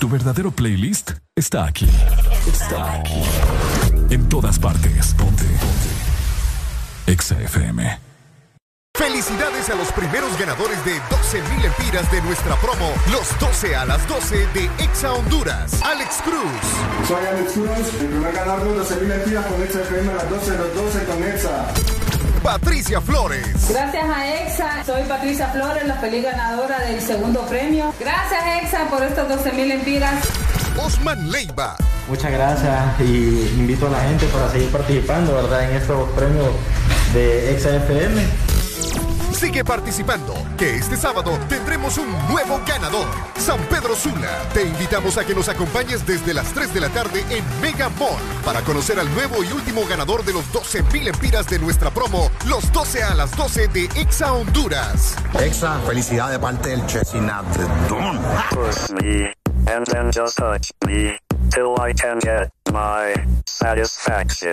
Tu verdadero playlist está aquí. Está aquí. En todas partes. Ponte. Ponte. Exa FM.
Felicidades a los primeros ganadores de 12 mil empiras de nuestra promo, los 12 a las 12 de Exa Honduras. Alex Cruz.
Soy Alex Cruz, el primer ganador de 12 mil empiras con Exa FM a las 12 de los 12 con Exa.
Patricia Flores.
Gracias a EXA, soy Patricia Flores, la feliz ganadora del segundo premio. Gracias EXA por estos 12 mil empiras.
Osman Leiva.
Muchas gracias y invito a la gente para seguir participando, ¿verdad? En estos premios de ExaFM.
Sigue participando, que este sábado tendremos un nuevo ganador. San Pedro Sula. Te invitamos a que nos acompañes desde las 3 de la tarde en Mega Mall para conocer al nuevo y último ganador de los 12 mil empiras de nuestra promo, los 12 a las 12 de Exa Honduras.
Exa, felicidad de parte del Chesinat Don.
Push me, and then just touch me, till I can get my satisfaction.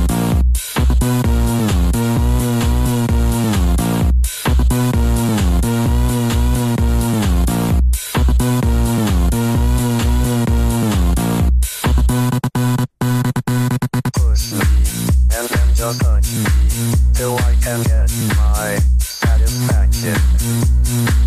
Till I can get my satisfaction.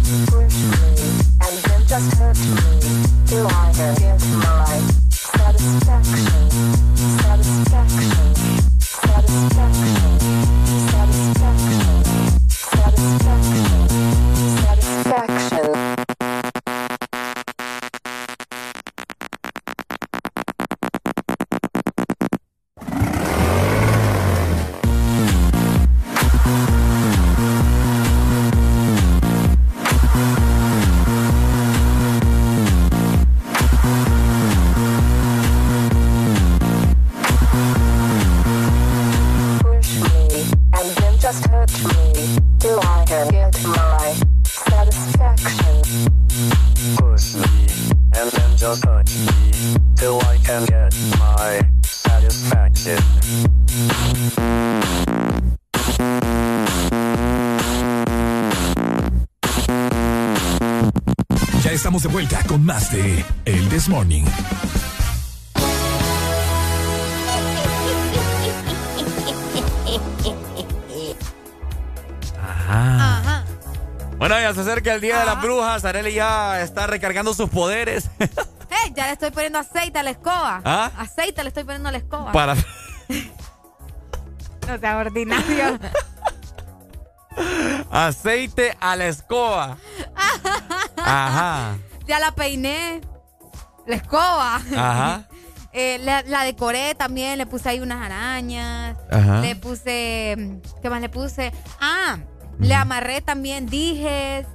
Ajá. Bueno, ya se acerca el Día de las Brujas. Arely ya está recargando sus poderes
Hey, ya le estoy poniendo aceite a la escoba.
¿Ah?
Aceite le estoy poniendo a la escoba.
para...
No sea ordinario.
Aceite a la escoba. Ajá.
Ya la peiné. La escoba.
Ajá.
Eh, la, la decoré también, le puse ahí unas arañas.
Ajá.
Le puse. ¿Qué más le puse? Ah, le amarré también dijes,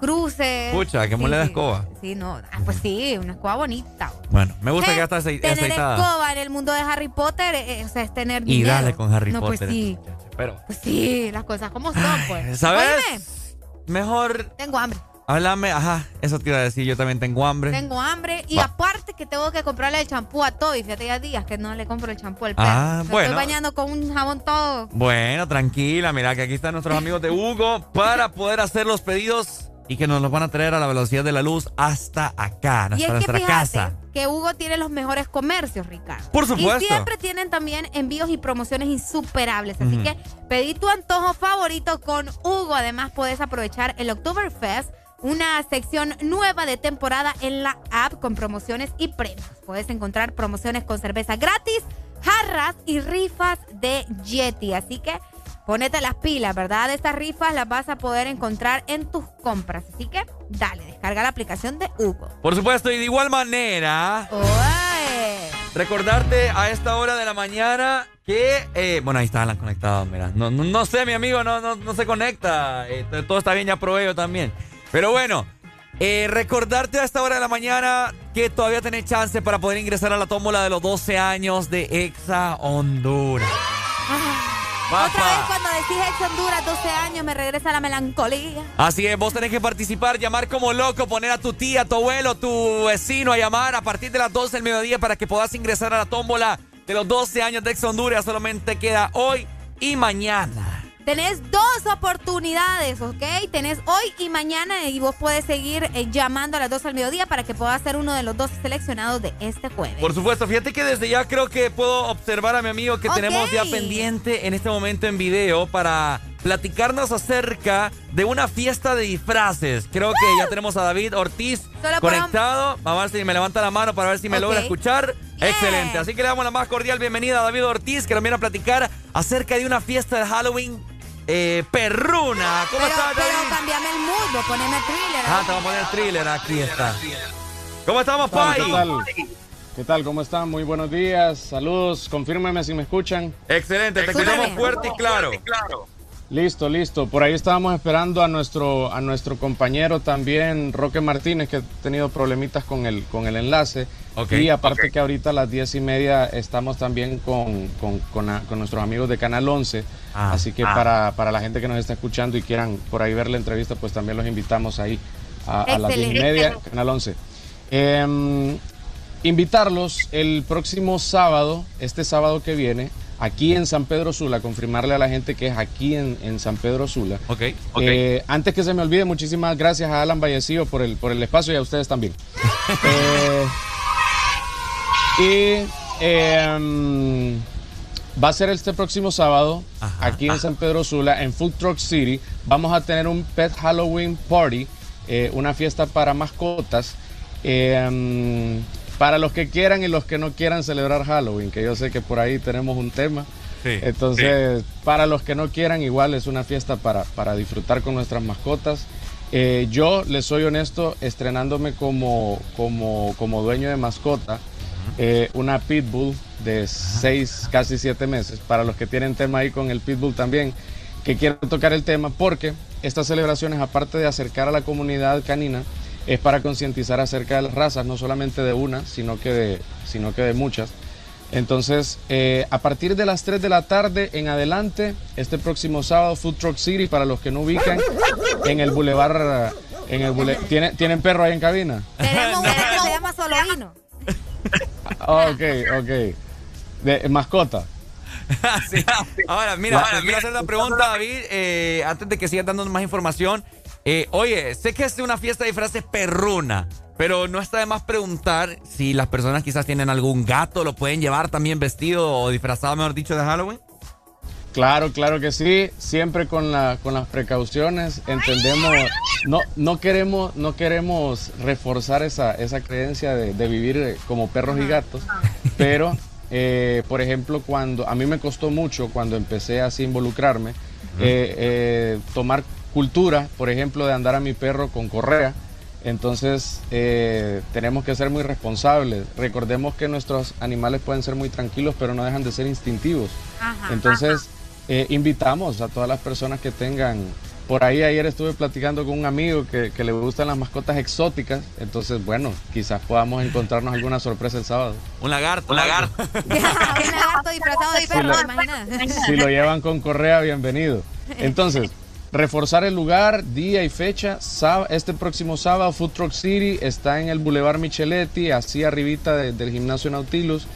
cruces.
Pucha, qué
Sí,
mole de escoba.
Sí, no. Ah, pues sí, una escoba bonita.
Bueno, me gusta
Eh,
que ya está acei-
Tener
aceitada.
escoba en el mundo de Harry Potter, eh, o sea, es tener
Y
dinero.
dale con Harry
no,
Potter.
Pues sí,
Pero,
pues sí, las cosas como son, pues.
¿sabes? Mejor
tengo hambre.
Háblame. Ajá, eso te iba a decir. Yo también tengo hambre.
Tengo hambre y
Va.
aparte que tengo que comprarle el champú a Toby. Fíjate, ya días que no le compro el champú al perro.
Ah, bueno.
estoy bañando con un jabón todo.
Bueno, tranquila, mira que aquí están nuestros amigos de Hugo para poder hacer los pedidos y que nos los van a traer a la velocidad de la luz hasta acá,
Y
hasta
es que
nuestra
fíjate
casa.
que Hugo tiene los mejores comercios, Ricardo.
Por supuesto.
Y siempre tienen también envíos y promociones insuperables. Así que pedí tu antojo favorito con Hugo. Además, puedes aprovechar el Oktoberfest, una sección nueva de temporada en la app con promociones y premios. Puedes encontrar promociones con cerveza gratis, jarras y rifas de Yeti. Así que ponete las pilas, ¿verdad? Estas rifas las vas a poder encontrar en tus compras. Así que dale, descarga la aplicación de Hugo.
Por supuesto, y de igual manera,
Oye.
recordarte a esta hora de la mañana que, eh, bueno, ahí está Alan conectado, mira. No, no, no sé, mi amigo, no, no, no se conecta. Eh, todo está bien, ya probé yo también. Pero bueno, eh, recordarte a esta hora de la mañana que todavía tenés chance para poder ingresar a la tómbola de los 12 años de Exa Honduras.
Otra vez cuando decís ex Honduras, 12 años, me regresa la melancolía.
Así es, vos tenés que participar, llamar como loco, poner a tu tía, tu abuelo, tu vecino a llamar a partir de las 12 del mediodía para que puedas ingresar a la tómbola de los 12 años de Ex Honduras. Solamente queda hoy y mañana.
Tenés dos oportunidades, ¿ok? Tenés hoy y mañana y vos puedes seguir eh, llamando a las 12 al mediodía para que puedas ser uno de los 12 seleccionados de este jueves.
Por supuesto, fíjate que desde ya creo que puedo observar a mi amigo que tenemos ya pendiente en este momento en video para platicarnos acerca de una fiesta de disfraces. Creo que ya tenemos a David Ortiz
Solo
conectado. Vamos a ver si me levanta la mano para ver si me logra escuchar. Excelente. Así que le damos la más cordial bienvenida a David Ortiz, que nos viene a platicar acerca de una fiesta de Halloween eh, perruna. ¿Cómo
pero,
estás,
pero cambiame el mood, vos poneme thriller.
Ah, te vamos a poner thriller. Aquí está. ¿Cómo estamos. Pai?
¿Qué tal? ¿Qué tal? ¿Cómo están? Muy buenos días. Saludos. Confírmeme si me escuchan.
Excelente. Te escuchamos fuerte y claro.
Listo, listo. Por ahí estábamos esperando a nuestro, a nuestro compañero también, Roque Martínez, que ha tenido problemitas con el, con el enlace.
Ok,
y aparte que ahorita a las diez y media estamos también con, con, con a- con nuestros amigos de Canal 11.
Ah,
Así que
ah.
para, para la gente que nos está escuchando y quieran por ahí ver la entrevista, pues también los invitamos ahí a, a las diez y media, Canal 11. Em, invitarlos el próximo sábado, este sábado que viene, aquí en San Pedro Sula, confirmarle a la gente que es aquí en, en San Pedro Sula.
Ok, ok.
Eh, antes que se me olvide, muchísimas gracias a Alan Vallecillo por el, por el espacio y a ustedes también. Eh, y em, va a ser este próximo sábado, aquí en San Pedro Sula, en Food Truck City. Vamos a tener un Pet Halloween Party, eh, una fiesta para mascotas. Para los que quieran y los que no quieran celebrar Halloween, que yo sé que por ahí tenemos un tema.
Sí,
Entonces, para los que no quieran, igual es una fiesta para, para disfrutar con nuestras mascotas. Eh, yo, les soy honesto, estrenándome como, como, como dueño de mascota, eh, una Pitbull de seis, casi siete meses. Para los que tienen tema ahí con el Pitbull también, que quiero tocar el tema, porque estas celebraciones, aparte de acercar a la comunidad canina, es para concientizar acerca de las razas, no solamente de una, sino que de, sino que de muchas. Entonces, eh, a partir de las 3 de la tarde en adelante, este próximo sábado, Food Truck City, para los que no ubican, en el bulevar, en el bule- ¿Tiene- ¿Tienen perro ahí en cabina?
Tenemos uno que se llama Solovino.
Ah, ok, ok. De mascota.
Sí. Ahora, mira, te quiero hacer la pregunta, David, eh, antes de que sigas dando más información. Eh, oye, sé que es una fiesta de disfraces perruna, pero no está de más preguntar si las personas quizás tienen algún gato, lo pueden llevar también vestido o disfrazado, mejor dicho, de Halloween.
Claro, claro que sí, siempre con, la, con las precauciones, entendemos, no, no, queremos, no queremos reforzar esa, esa creencia de, de vivir eh, como perros y gatos, pero, eh, por ejemplo, cuando a mí me costó mucho cuando empecé así a involucrarme, eh, eh, tomar cultura, por ejemplo, de andar a mi perro con correa, Entonces eh, tenemos que ser muy responsables. Recordemos que nuestros animales pueden ser muy tranquilos, pero no dejan de ser instintivos.
Ajá.
Entonces eh, invitamos a todas las personas que tengan... Por ahí ayer estuve platicando con un amigo que, que le gustan las mascotas exóticas. Entonces, bueno, quizás podamos encontrarnos alguna sorpresa el sábado.
Un lagarto. Un lagarto.
Un lagarto disfrazado de
Si
perro.
Si lo llevan con correa, bienvenido. Entonces, reforzar el lugar, día y fecha. Este próximo sábado, Food Truck City está en el Boulevard Micheletti, así arribita de- del gimnasio Nautilus,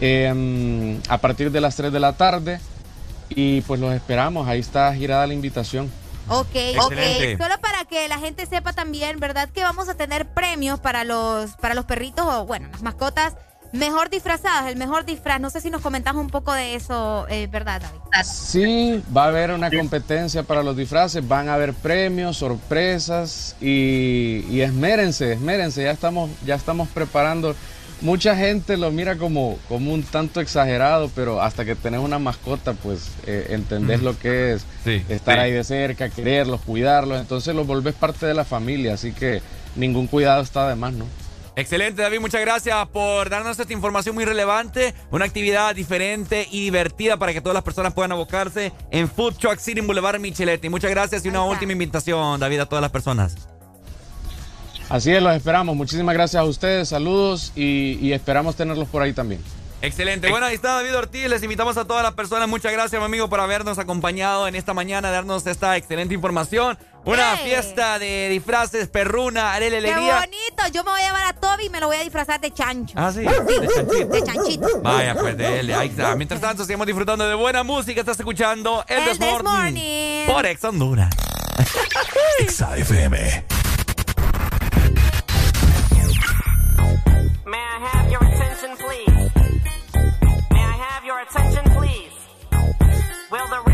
em, a partir de las 3 de la tarde. Y pues los esperamos, ahí está girada la invitación.
Ok, ok. Solo para que la gente sepa también, ¿verdad? Que vamos a tener premios para los, para los perritos o, bueno, las mascotas mejor disfrazadas, el mejor disfraz. No sé si nos comentas un poco de eso, eh, ¿verdad, David?
Sí, va a haber una competencia para los disfraces, van a haber premios, sorpresas y, y esmérense, esmérense, ya estamos, ya estamos preparando. Mucha gente lo mira como, como un tanto exagerado, pero hasta que tenés una mascota, pues eh, entendés
Mm.
lo que es
Sí,
estar
sí.
ahí de cerca, quererlos, cuidarlos, entonces los volvés parte de la familia, así que ningún cuidado está de más, ¿no?
Excelente, David. Muchas gracias por darnos esta información muy relevante. Una actividad diferente y divertida para que todas las personas puedan abocarse en Food Truck City en Boulevard Micheletti. Muchas gracias y una última invitación, David, a todas las personas.
Así es, los esperamos. Muchísimas gracias a ustedes, saludos y, y esperamos tenerlos por ahí también.
Excelente. Bueno, ahí está David Ortiz. Les invitamos a todas las personas. Muchas gracias, mi amigo, por habernos acompañado en esta mañana, darnos esta excelente información. Una
¡Ey!
fiesta de disfraces, perruna, arele,
¡Qué bonito! Yo me voy a llevar a Toby y me lo voy a disfrazar de chancho.
Ah, sí, de chanchito.
De chanchito.
Vaya, pues de él. Ahí está. Mientras tanto, seguimos disfrutando de buena música. Estás escuchando El,
El
This
This
Morning
Morning.
por Ex Honduras.
Exa FM.
May I have your attention, please? May I have your attention, please? Will the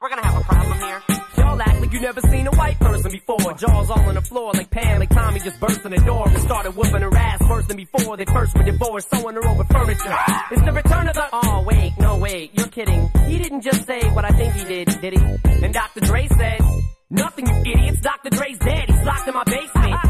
We're gonna have a problem here.
Y'all act like you never seen a white person before. Jaws all on the floor like Pam, like Tommy just burst in the door and started whooping her ass worse than before. They first were divorced, sewing her over furniture. It's the return of the. Oh wait, no wait, you're kidding. He didn't just say what I think he did, did he? And Dr. Dre said. Nothing, you idiots. Dr. Dre's dead. He's locked in my basement.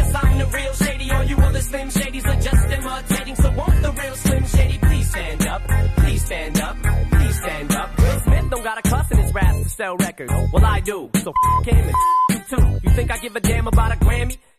I'm the real Shady. All you other Slim Shadys are just imitating. So won't the real Slim Shady please stand up? Please stand up, please stand up. Will Smith don't got a cuss in his raps to sell records. Well, I do. So f him and you too. You think I give a damn about a Grammy?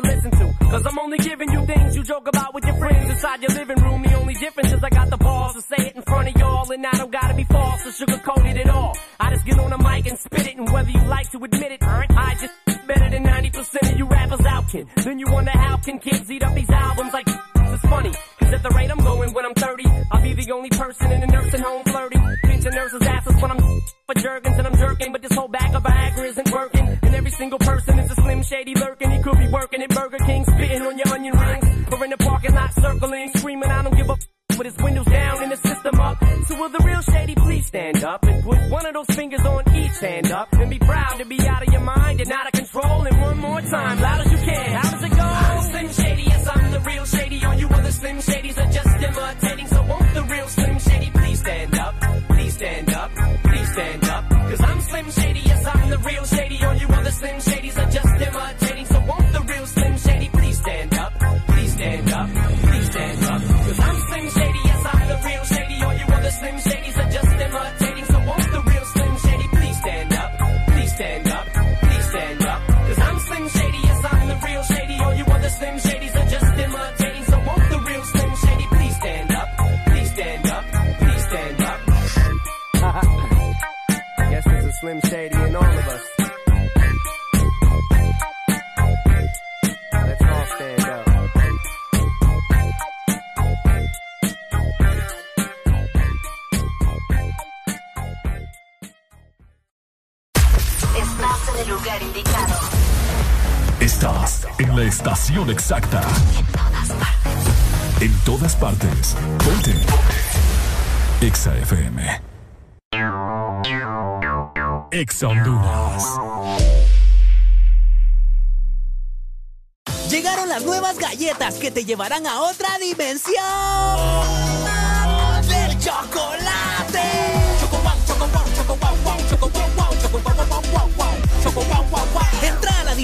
to listen to. Cause I'm only giving you things you joke about with your friends inside your living room. The only difference is I got the balls to say it in front of y'all. And I don't gotta be false or sugarcoated at all. I just get on the mic and spit it. And whether you like to admit it, I just better than 90% of you rappers out can. Then you wonder how can kids eat up these albums like it's funny. Cause at the rate I'm going when I'm 30, I'll be the only person in a nursing home flirting. Pinching nurses' asses when I'm for jerkins and I'm jerking, but this whole bag of Viagra isn't working. Single person is a slim shady lurking. He could be working at Burger King, spitting on your onion rings, or in the parking lot circling, screaming, I don't give a f- with his windows down and the system up. So will the real shady please stand up and put one of those fingers on each hand up and be proud to be out of your mind and out of control. And one more time, loud as you can. How does it go? I'm Slim Shady, yes I'm the real shady. All you other Slim Shadys are just imitating. So won't the real Slim Shady please stand up? Please stand up. I'm the real shady. All you other Slim Shadys are just imitating. So won't the real Slim Shady please stand up? Please stand up. Please stand up. Cause I'm Slim Shady, yes I'm the real shady. All you other Slim Shadys are just imitating. So won't the real Slim Shady please stand up? Please stand up. Please stand up. Cause I'm Slim Shady, yes I'm the real shady. All you other Slim Shadys are just imitating. So won't the real Slim Shady please stand up? Please stand up. Please stand up. Guess there's a Slim Shady in all
lugar indicado.
Estás en la estación exacta. En todas partes. Ponte. Exa FM. Exa Honduras.
Llegaron las nuevas galletas que te llevarán a otra dimensión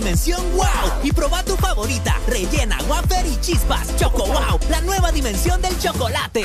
dimensión wow y proba tu favorita, rellena, wafer y chispas. Choco wow, la nueva dimensión del chocolate.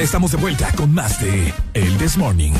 Ya estamos de vuelta con más de El This Morning.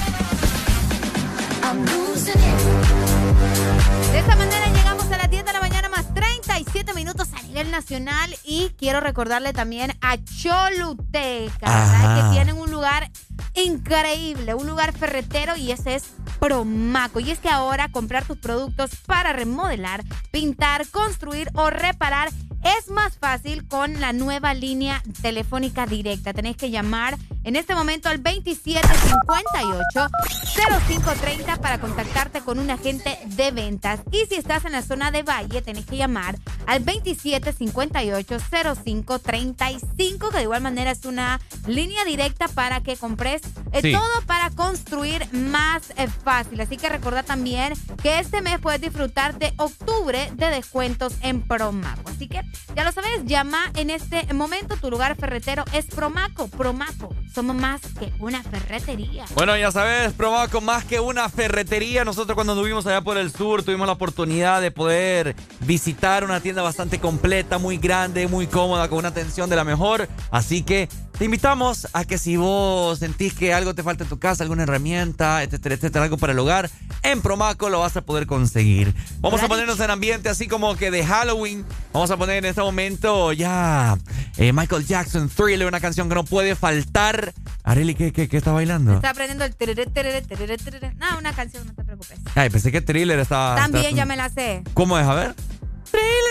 De esta manera llegamos a las 10 de la mañana más 37 minutos a nivel nacional y quiero recordarle también a Choluteca, que tienen un lugar increíble, un lugar ferretero y ese es Promaco. Y es que ahora comprar tus productos para remodelar, pintar, construir o reparar es más fácil con la nueva línea telefónica directa. Tenéis que llamar en este momento al 2758-0530 para contactarte con un agente de ventas. Y si estás en la zona de Valle, tenés que llamar al 2758-0535, que de igual manera es una línea directa para que compres eh,
Sí.
todo para construir más eh, fácil. Así que recordá también que este mes puedes disfrutar de octubre de descuentos en Promaco. Así que ya lo sabes, llama en este momento. Tu lugar ferretero es Promaco. Promaco, somos más que una ferretería.
Bueno, ya sabes, Promaco más que una ferretería. Nosotros cuando anduvimos allá por el sur tuvimos la oportunidad de poder visitar una tienda bastante completa, muy grande, muy cómoda, con una atención de la mejor. Así que te invitamos a que si vos sentís que algo te falta en tu casa, alguna herramienta, etcétera, etcétera, algo para el hogar, en Promaco lo vas a poder conseguir. Vamos a ponernos en ambiente así como que de Halloween. Vamos a poner en este momento ya eh, Michael Jackson, Thriller, una canción que no puede faltar. Areli, ¿qué, qué, qué está bailando?
Está aprendiendo el tereré, tereré, tereré, tereré. No, una canción, no te preocupes.
Ay, pensé que Thriller estaba...
También
está-
ya me la sé.
¿Cómo es? A ver.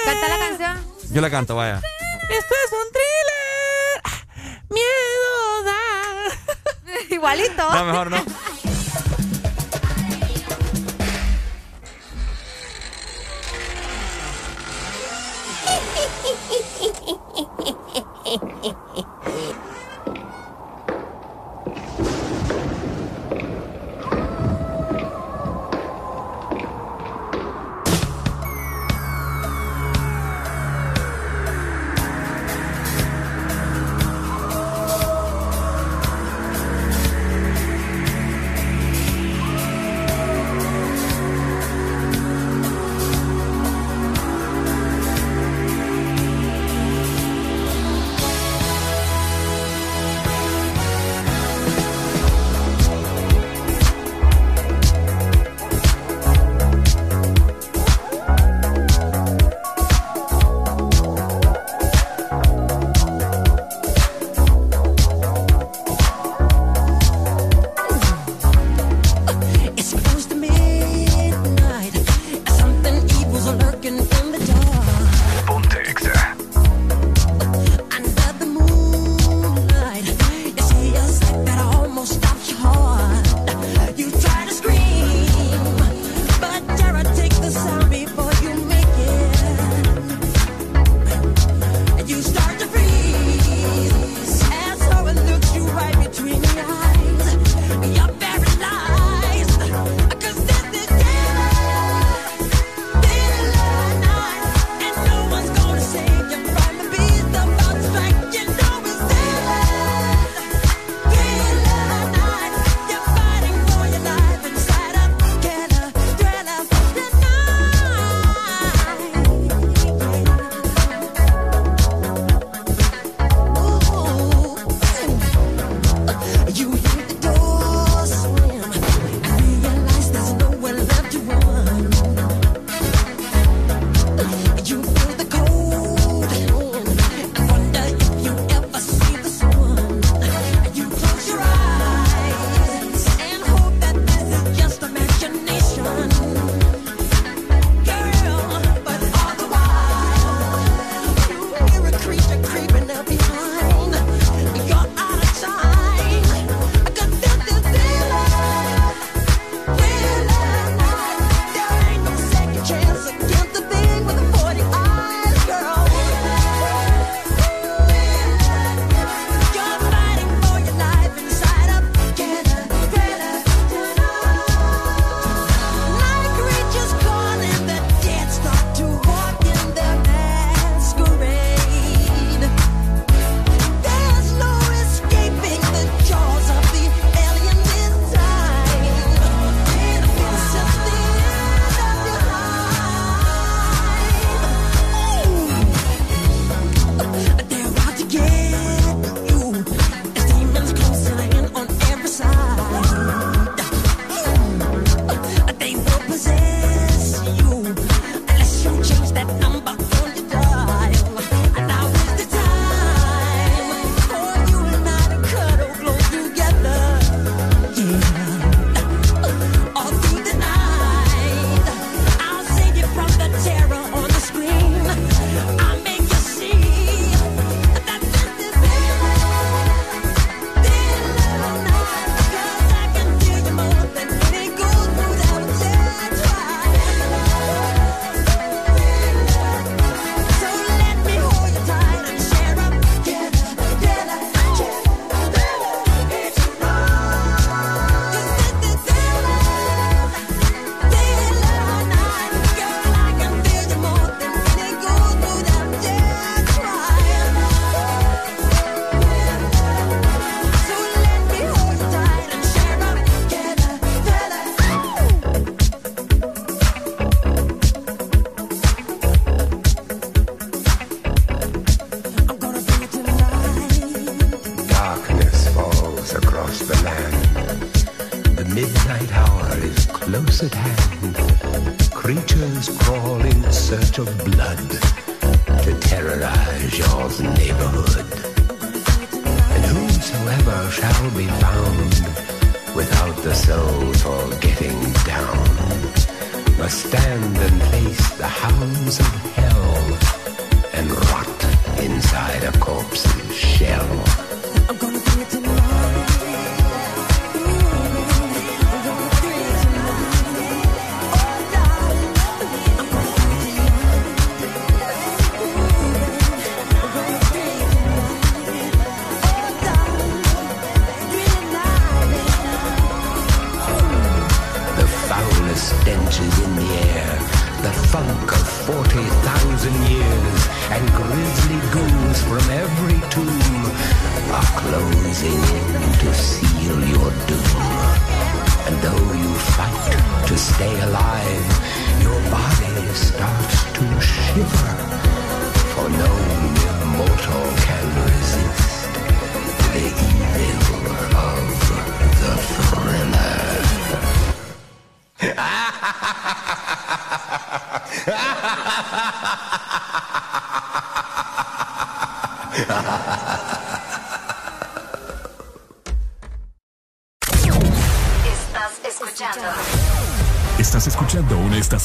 Canta la canción.
Yo la canto, vaya.
Esto es un thriller. Miedo da. Igualito.
No, mejor no.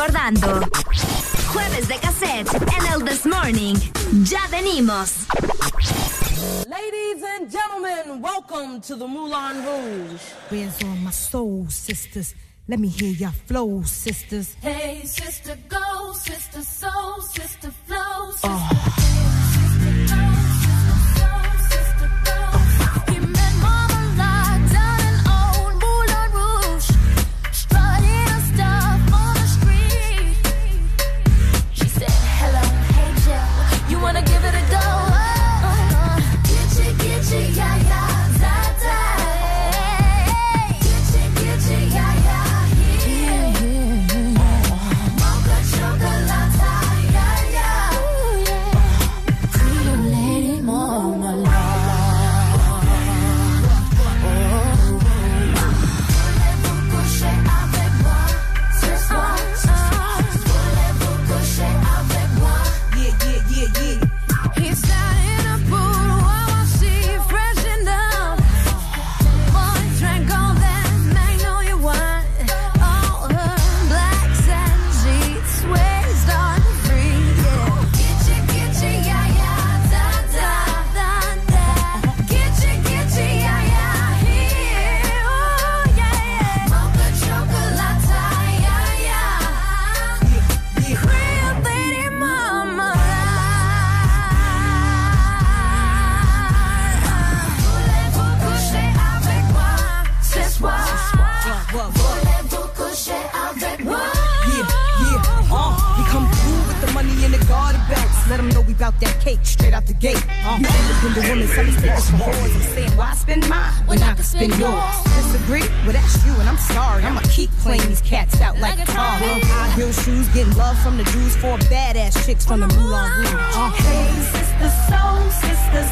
Recordando. Jueves de cassette en el This Morning. Ya venimos.
Ladies and gentlemen, welcome to the Moulin Rouge.
Bears on my soul, sisters. Let me hear your flow, sisters.
Hey, sister, go, sister, soul, that
cake straight out the gate. Uh, you independent woman, selling stickers for whores. I'm saying, why spend mine when I can spend yours? Disagree? Well, that's you, and I'm sorry. I'ma keep playing these cats out like a car. High heel shoes, getting love from the Jews, four badass chicks from the Moulin Rouge. Uh,
Hey, sisters, soul sisters,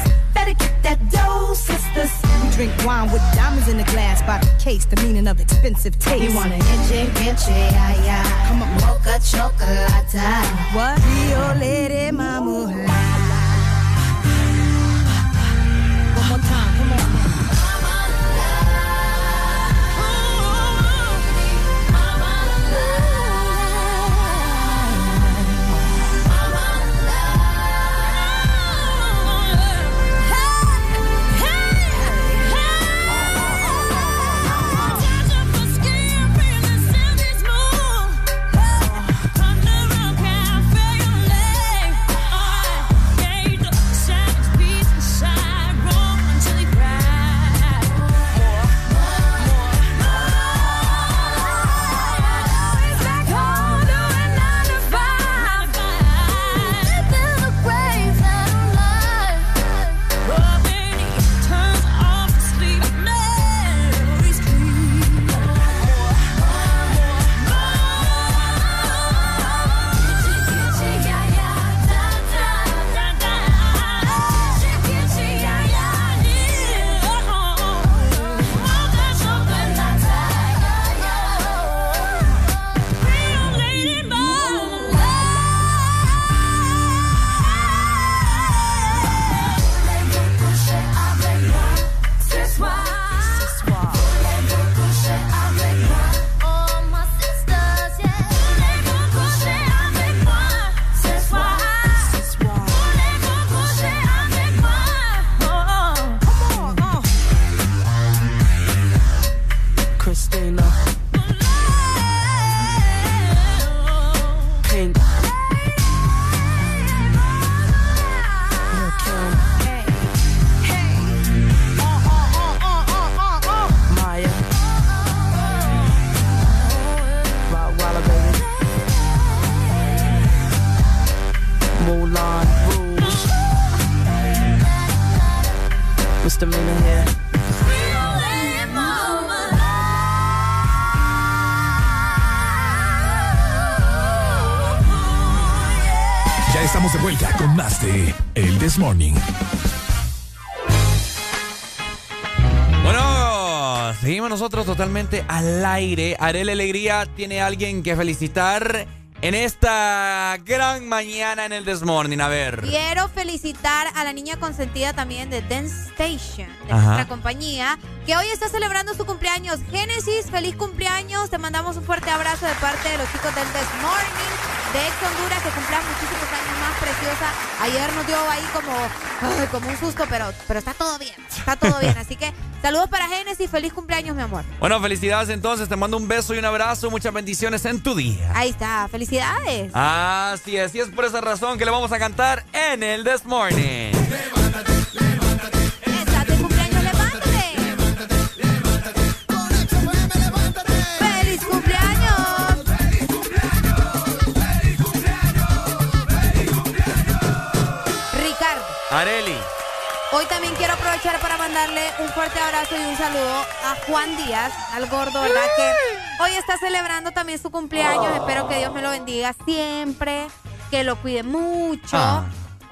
better get that dough, sisters.
we drink wine with diamonds in the glass by the case, the meaning of expensive taste.
You want an inche, inche, yeah, yeah.
Come on,
Mocha chocolate.
What? Rio Lady Mama.
Seguimos nosotros totalmente al aire. Arel Alegría tiene a alguien que felicitar en esta gran mañana en el Desmorning? A ver.
Quiero felicitar a la niña consentida también de Dance Station, de
Ajá.
nuestra compañía, que hoy está celebrando su cumpleaños. Génesis, feliz cumpleaños. Te mandamos un fuerte abrazo de parte de los chicos del This Morning de Ex Honduras, que cumplan muchísimos años más preciosa. Ayer nos dio ahí como, ay, como un susto, pero, pero está todo bien, está todo bien. Así que saludos para Génesis, feliz cumpleaños, mi amor.
Bueno, felicidades entonces. Te mando un beso y un abrazo. Muchas bendiciones en tu día.
Ahí está, felicidades.
Así es, y es por esa razón que le vamos a cantar en el This Morning. Areli.
hoy también quiero aprovechar para mandarle un fuerte abrazo y un saludo a Juan Díaz, al gordo, ¿verdad? Que hoy está celebrando también su cumpleaños. Espero que Dios me lo bendiga siempre, que lo cuide mucho.
Ah.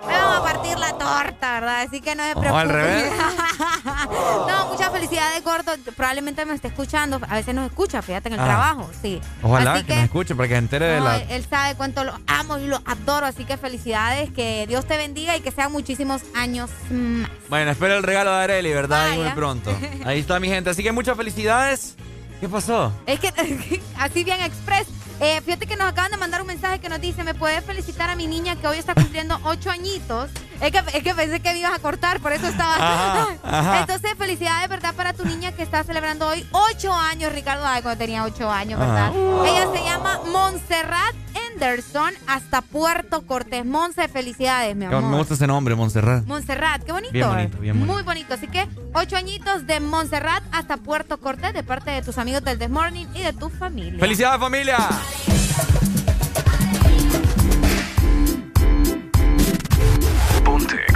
Me vamos a partir la torta, ¿verdad? Así que no se
Oh,
preocupe.
al revés.
no, muchas felicidades, gordo. Probablemente me esté escuchando. A veces nos escucha, fíjate, en el
Ah.
trabajo. Sí.
Ojalá
Así
que, nos escuche para que se entere de la.
él, sabe cuánto lo amo y lo adoro. Así que felicidades. Que Dios te bendiga y que sean muchísimos años más.
Bueno, espero el regalo de Areli, ¿verdad? Muy pronto. Ahí está mi gente. Así que muchas felicidades. ¿Qué pasó?
Es que así bien express. Eh, fíjate que nos acaban de mandar un mensaje que nos dice, ¿me puedes felicitar a mi niña que hoy está cumpliendo ocho añitos? Es que, es que pensé que me ibas a cortar, por eso estaba...
Ajá, ajá.
Entonces, felicidades, ¿verdad? Para tu niña que está celebrando hoy ocho años, Ricardo, ay, cuando tenía ocho años, ¿verdad? Ella se llama Montserrat Anderson hasta Puerto Cortés. Monse, felicidades, mi
Me
amor.
gusta ese nombre, Montserrat.
Montserrat, qué bonito.
Bien bonito, bien bonito.
Muy bonito. Así que ocho añitos de Montserrat hasta Puerto Cortés de parte de tus amigos del This Morning y de tu familia.
¡Felicidades, familia!
Ponte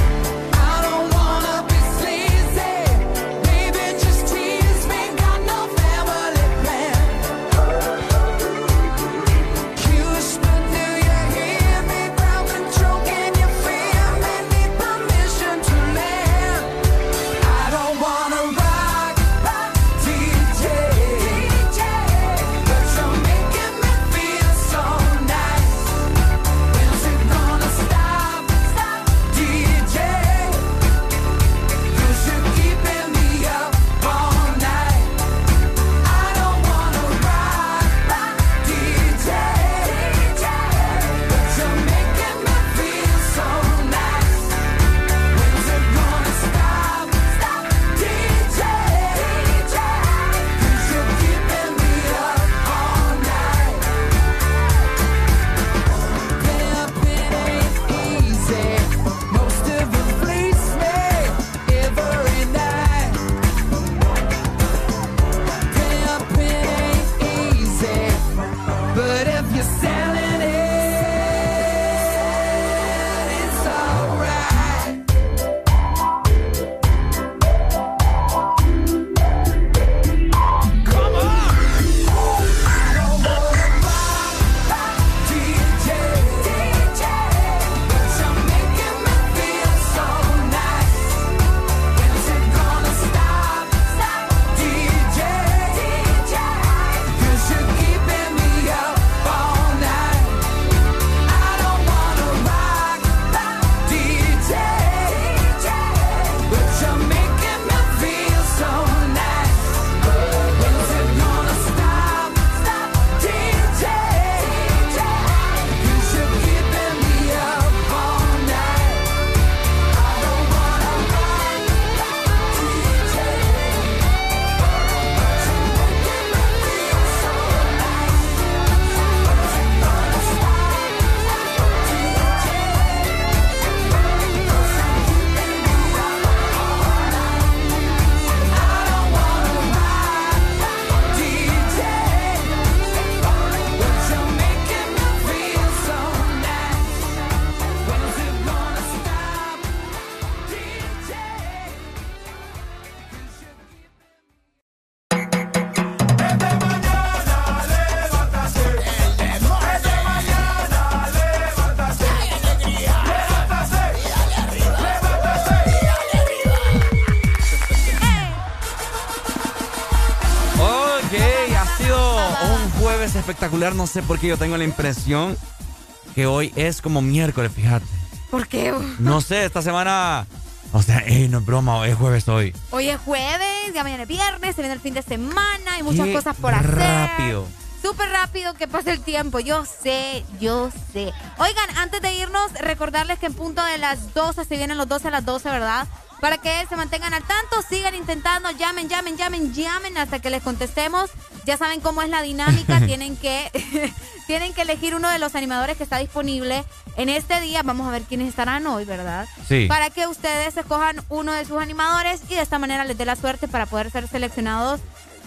Espectacular. No sé por qué yo tengo la impresión que hoy es como miércoles, fíjate.
¿Por qué?
No sé, esta semana. O sea, ey, no es broma, es jueves hoy.
Hoy es jueves, ya mañana es viernes, se viene el fin de semana, hay muchas
Qué
cosas por hacer.
Rápido.
Súper rápido que pasa el tiempo, yo sé, yo sé. Oigan, antes de irnos, recordarles que en punto de las 12 se vienen los 12 a las 12, ¿verdad? Para que se mantengan al tanto, sigan intentando, llamen, llamen, llamen, llamen hasta que les contestemos. Ya saben cómo es la dinámica, tienen que tienen que elegir uno de los animadores que está disponible en este día. Vamos a ver quiénes estarán hoy, ¿verdad?
Sí.
Para que ustedes escojan uno de sus animadores y de esta manera les dé la suerte para poder ser seleccionados.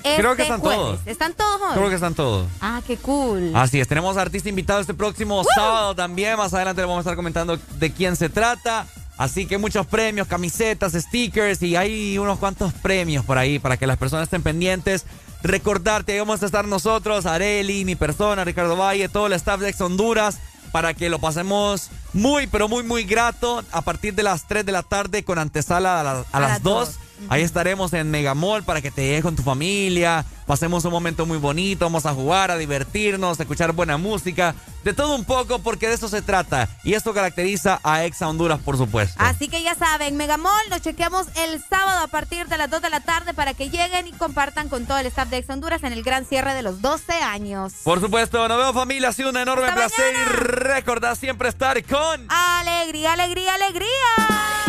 Creo que
este
están
jueves.
todos.
¿Están todos hoy?
Creo que están todos.
Ah, qué cool.
Así es, tenemos artista invitado este próximo sábado también. Más adelante le vamos a estar comentando de quién se trata. Así que muchos premios, camisetas, stickers y hay unos cuantos premios por ahí para que las personas estén pendientes. Recordarte, vamos a estar nosotros, Areli, mi persona, Ricardo Valle, todo el staff de Ex Honduras, para que lo pasemos muy, pero muy, muy grato a partir de las 3 de la tarde con antesala a, la- a las 2. Ahí estaremos en Megamall para que te llegues con tu familia, pasemos un momento muy bonito, vamos a jugar, a divertirnos, a escuchar buena música, de todo un poco porque de eso se trata. Y esto caracteriza a Exa Honduras, por supuesto.
Así que ya saben, Megamall, nos chequeamos el sábado a partir de las 2 de la tarde para que lleguen y compartan con todo el staff de Ex Honduras en el gran cierre de los 12 años.
Por supuesto, nos vemos familia, ha sido un enorme
Hasta
placer y recordad siempre estar con...
Alegría, alegría, alegría.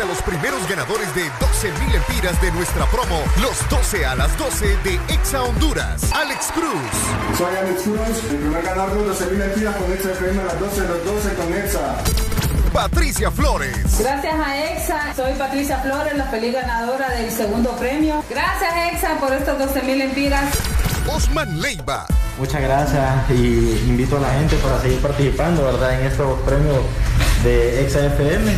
A los primeros ganadores de 12 mil empiras de nuestra promo, los 12 a las 12 de Exa Honduras. Alex Cruz,
Soy Alex Cruz, el primer ganador de 12 mil empiras con Exa FM a las 12 de los 12 con Exa.
Patricia Flores,
Gracias a EXA, soy Patricia Flores, la feliz ganadora del segundo premio. Gracias EXA por estos 12 mil empiras.
Osman Leiva,
Muchas gracias y invito a la gente para seguir participando, ¿verdad? En estos premios de EXA-FM.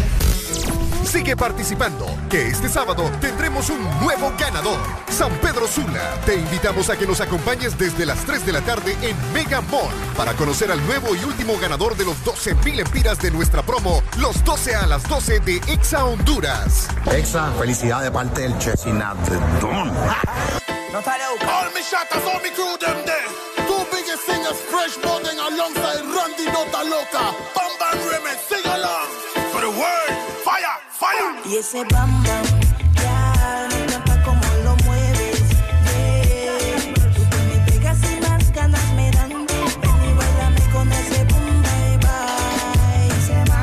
Sigue participando, que este sábado tendremos un nuevo ganador. San Pedro Sula, te invitamos a que nos acompañes desde las 3 de la tarde en Mega Mall para conocer al nuevo y último ganador de los 12 mil empiras de nuestra promo, los 12 a las 12 de Exa Honduras.
Exa, felicidad de parte del Chesinat Don.
All me shatters, all me crew them there. Two biggest singers, Fresh Morgan alongside Randy Nota Loca. Bam Bam Remix, sing along.
Y ese bam bam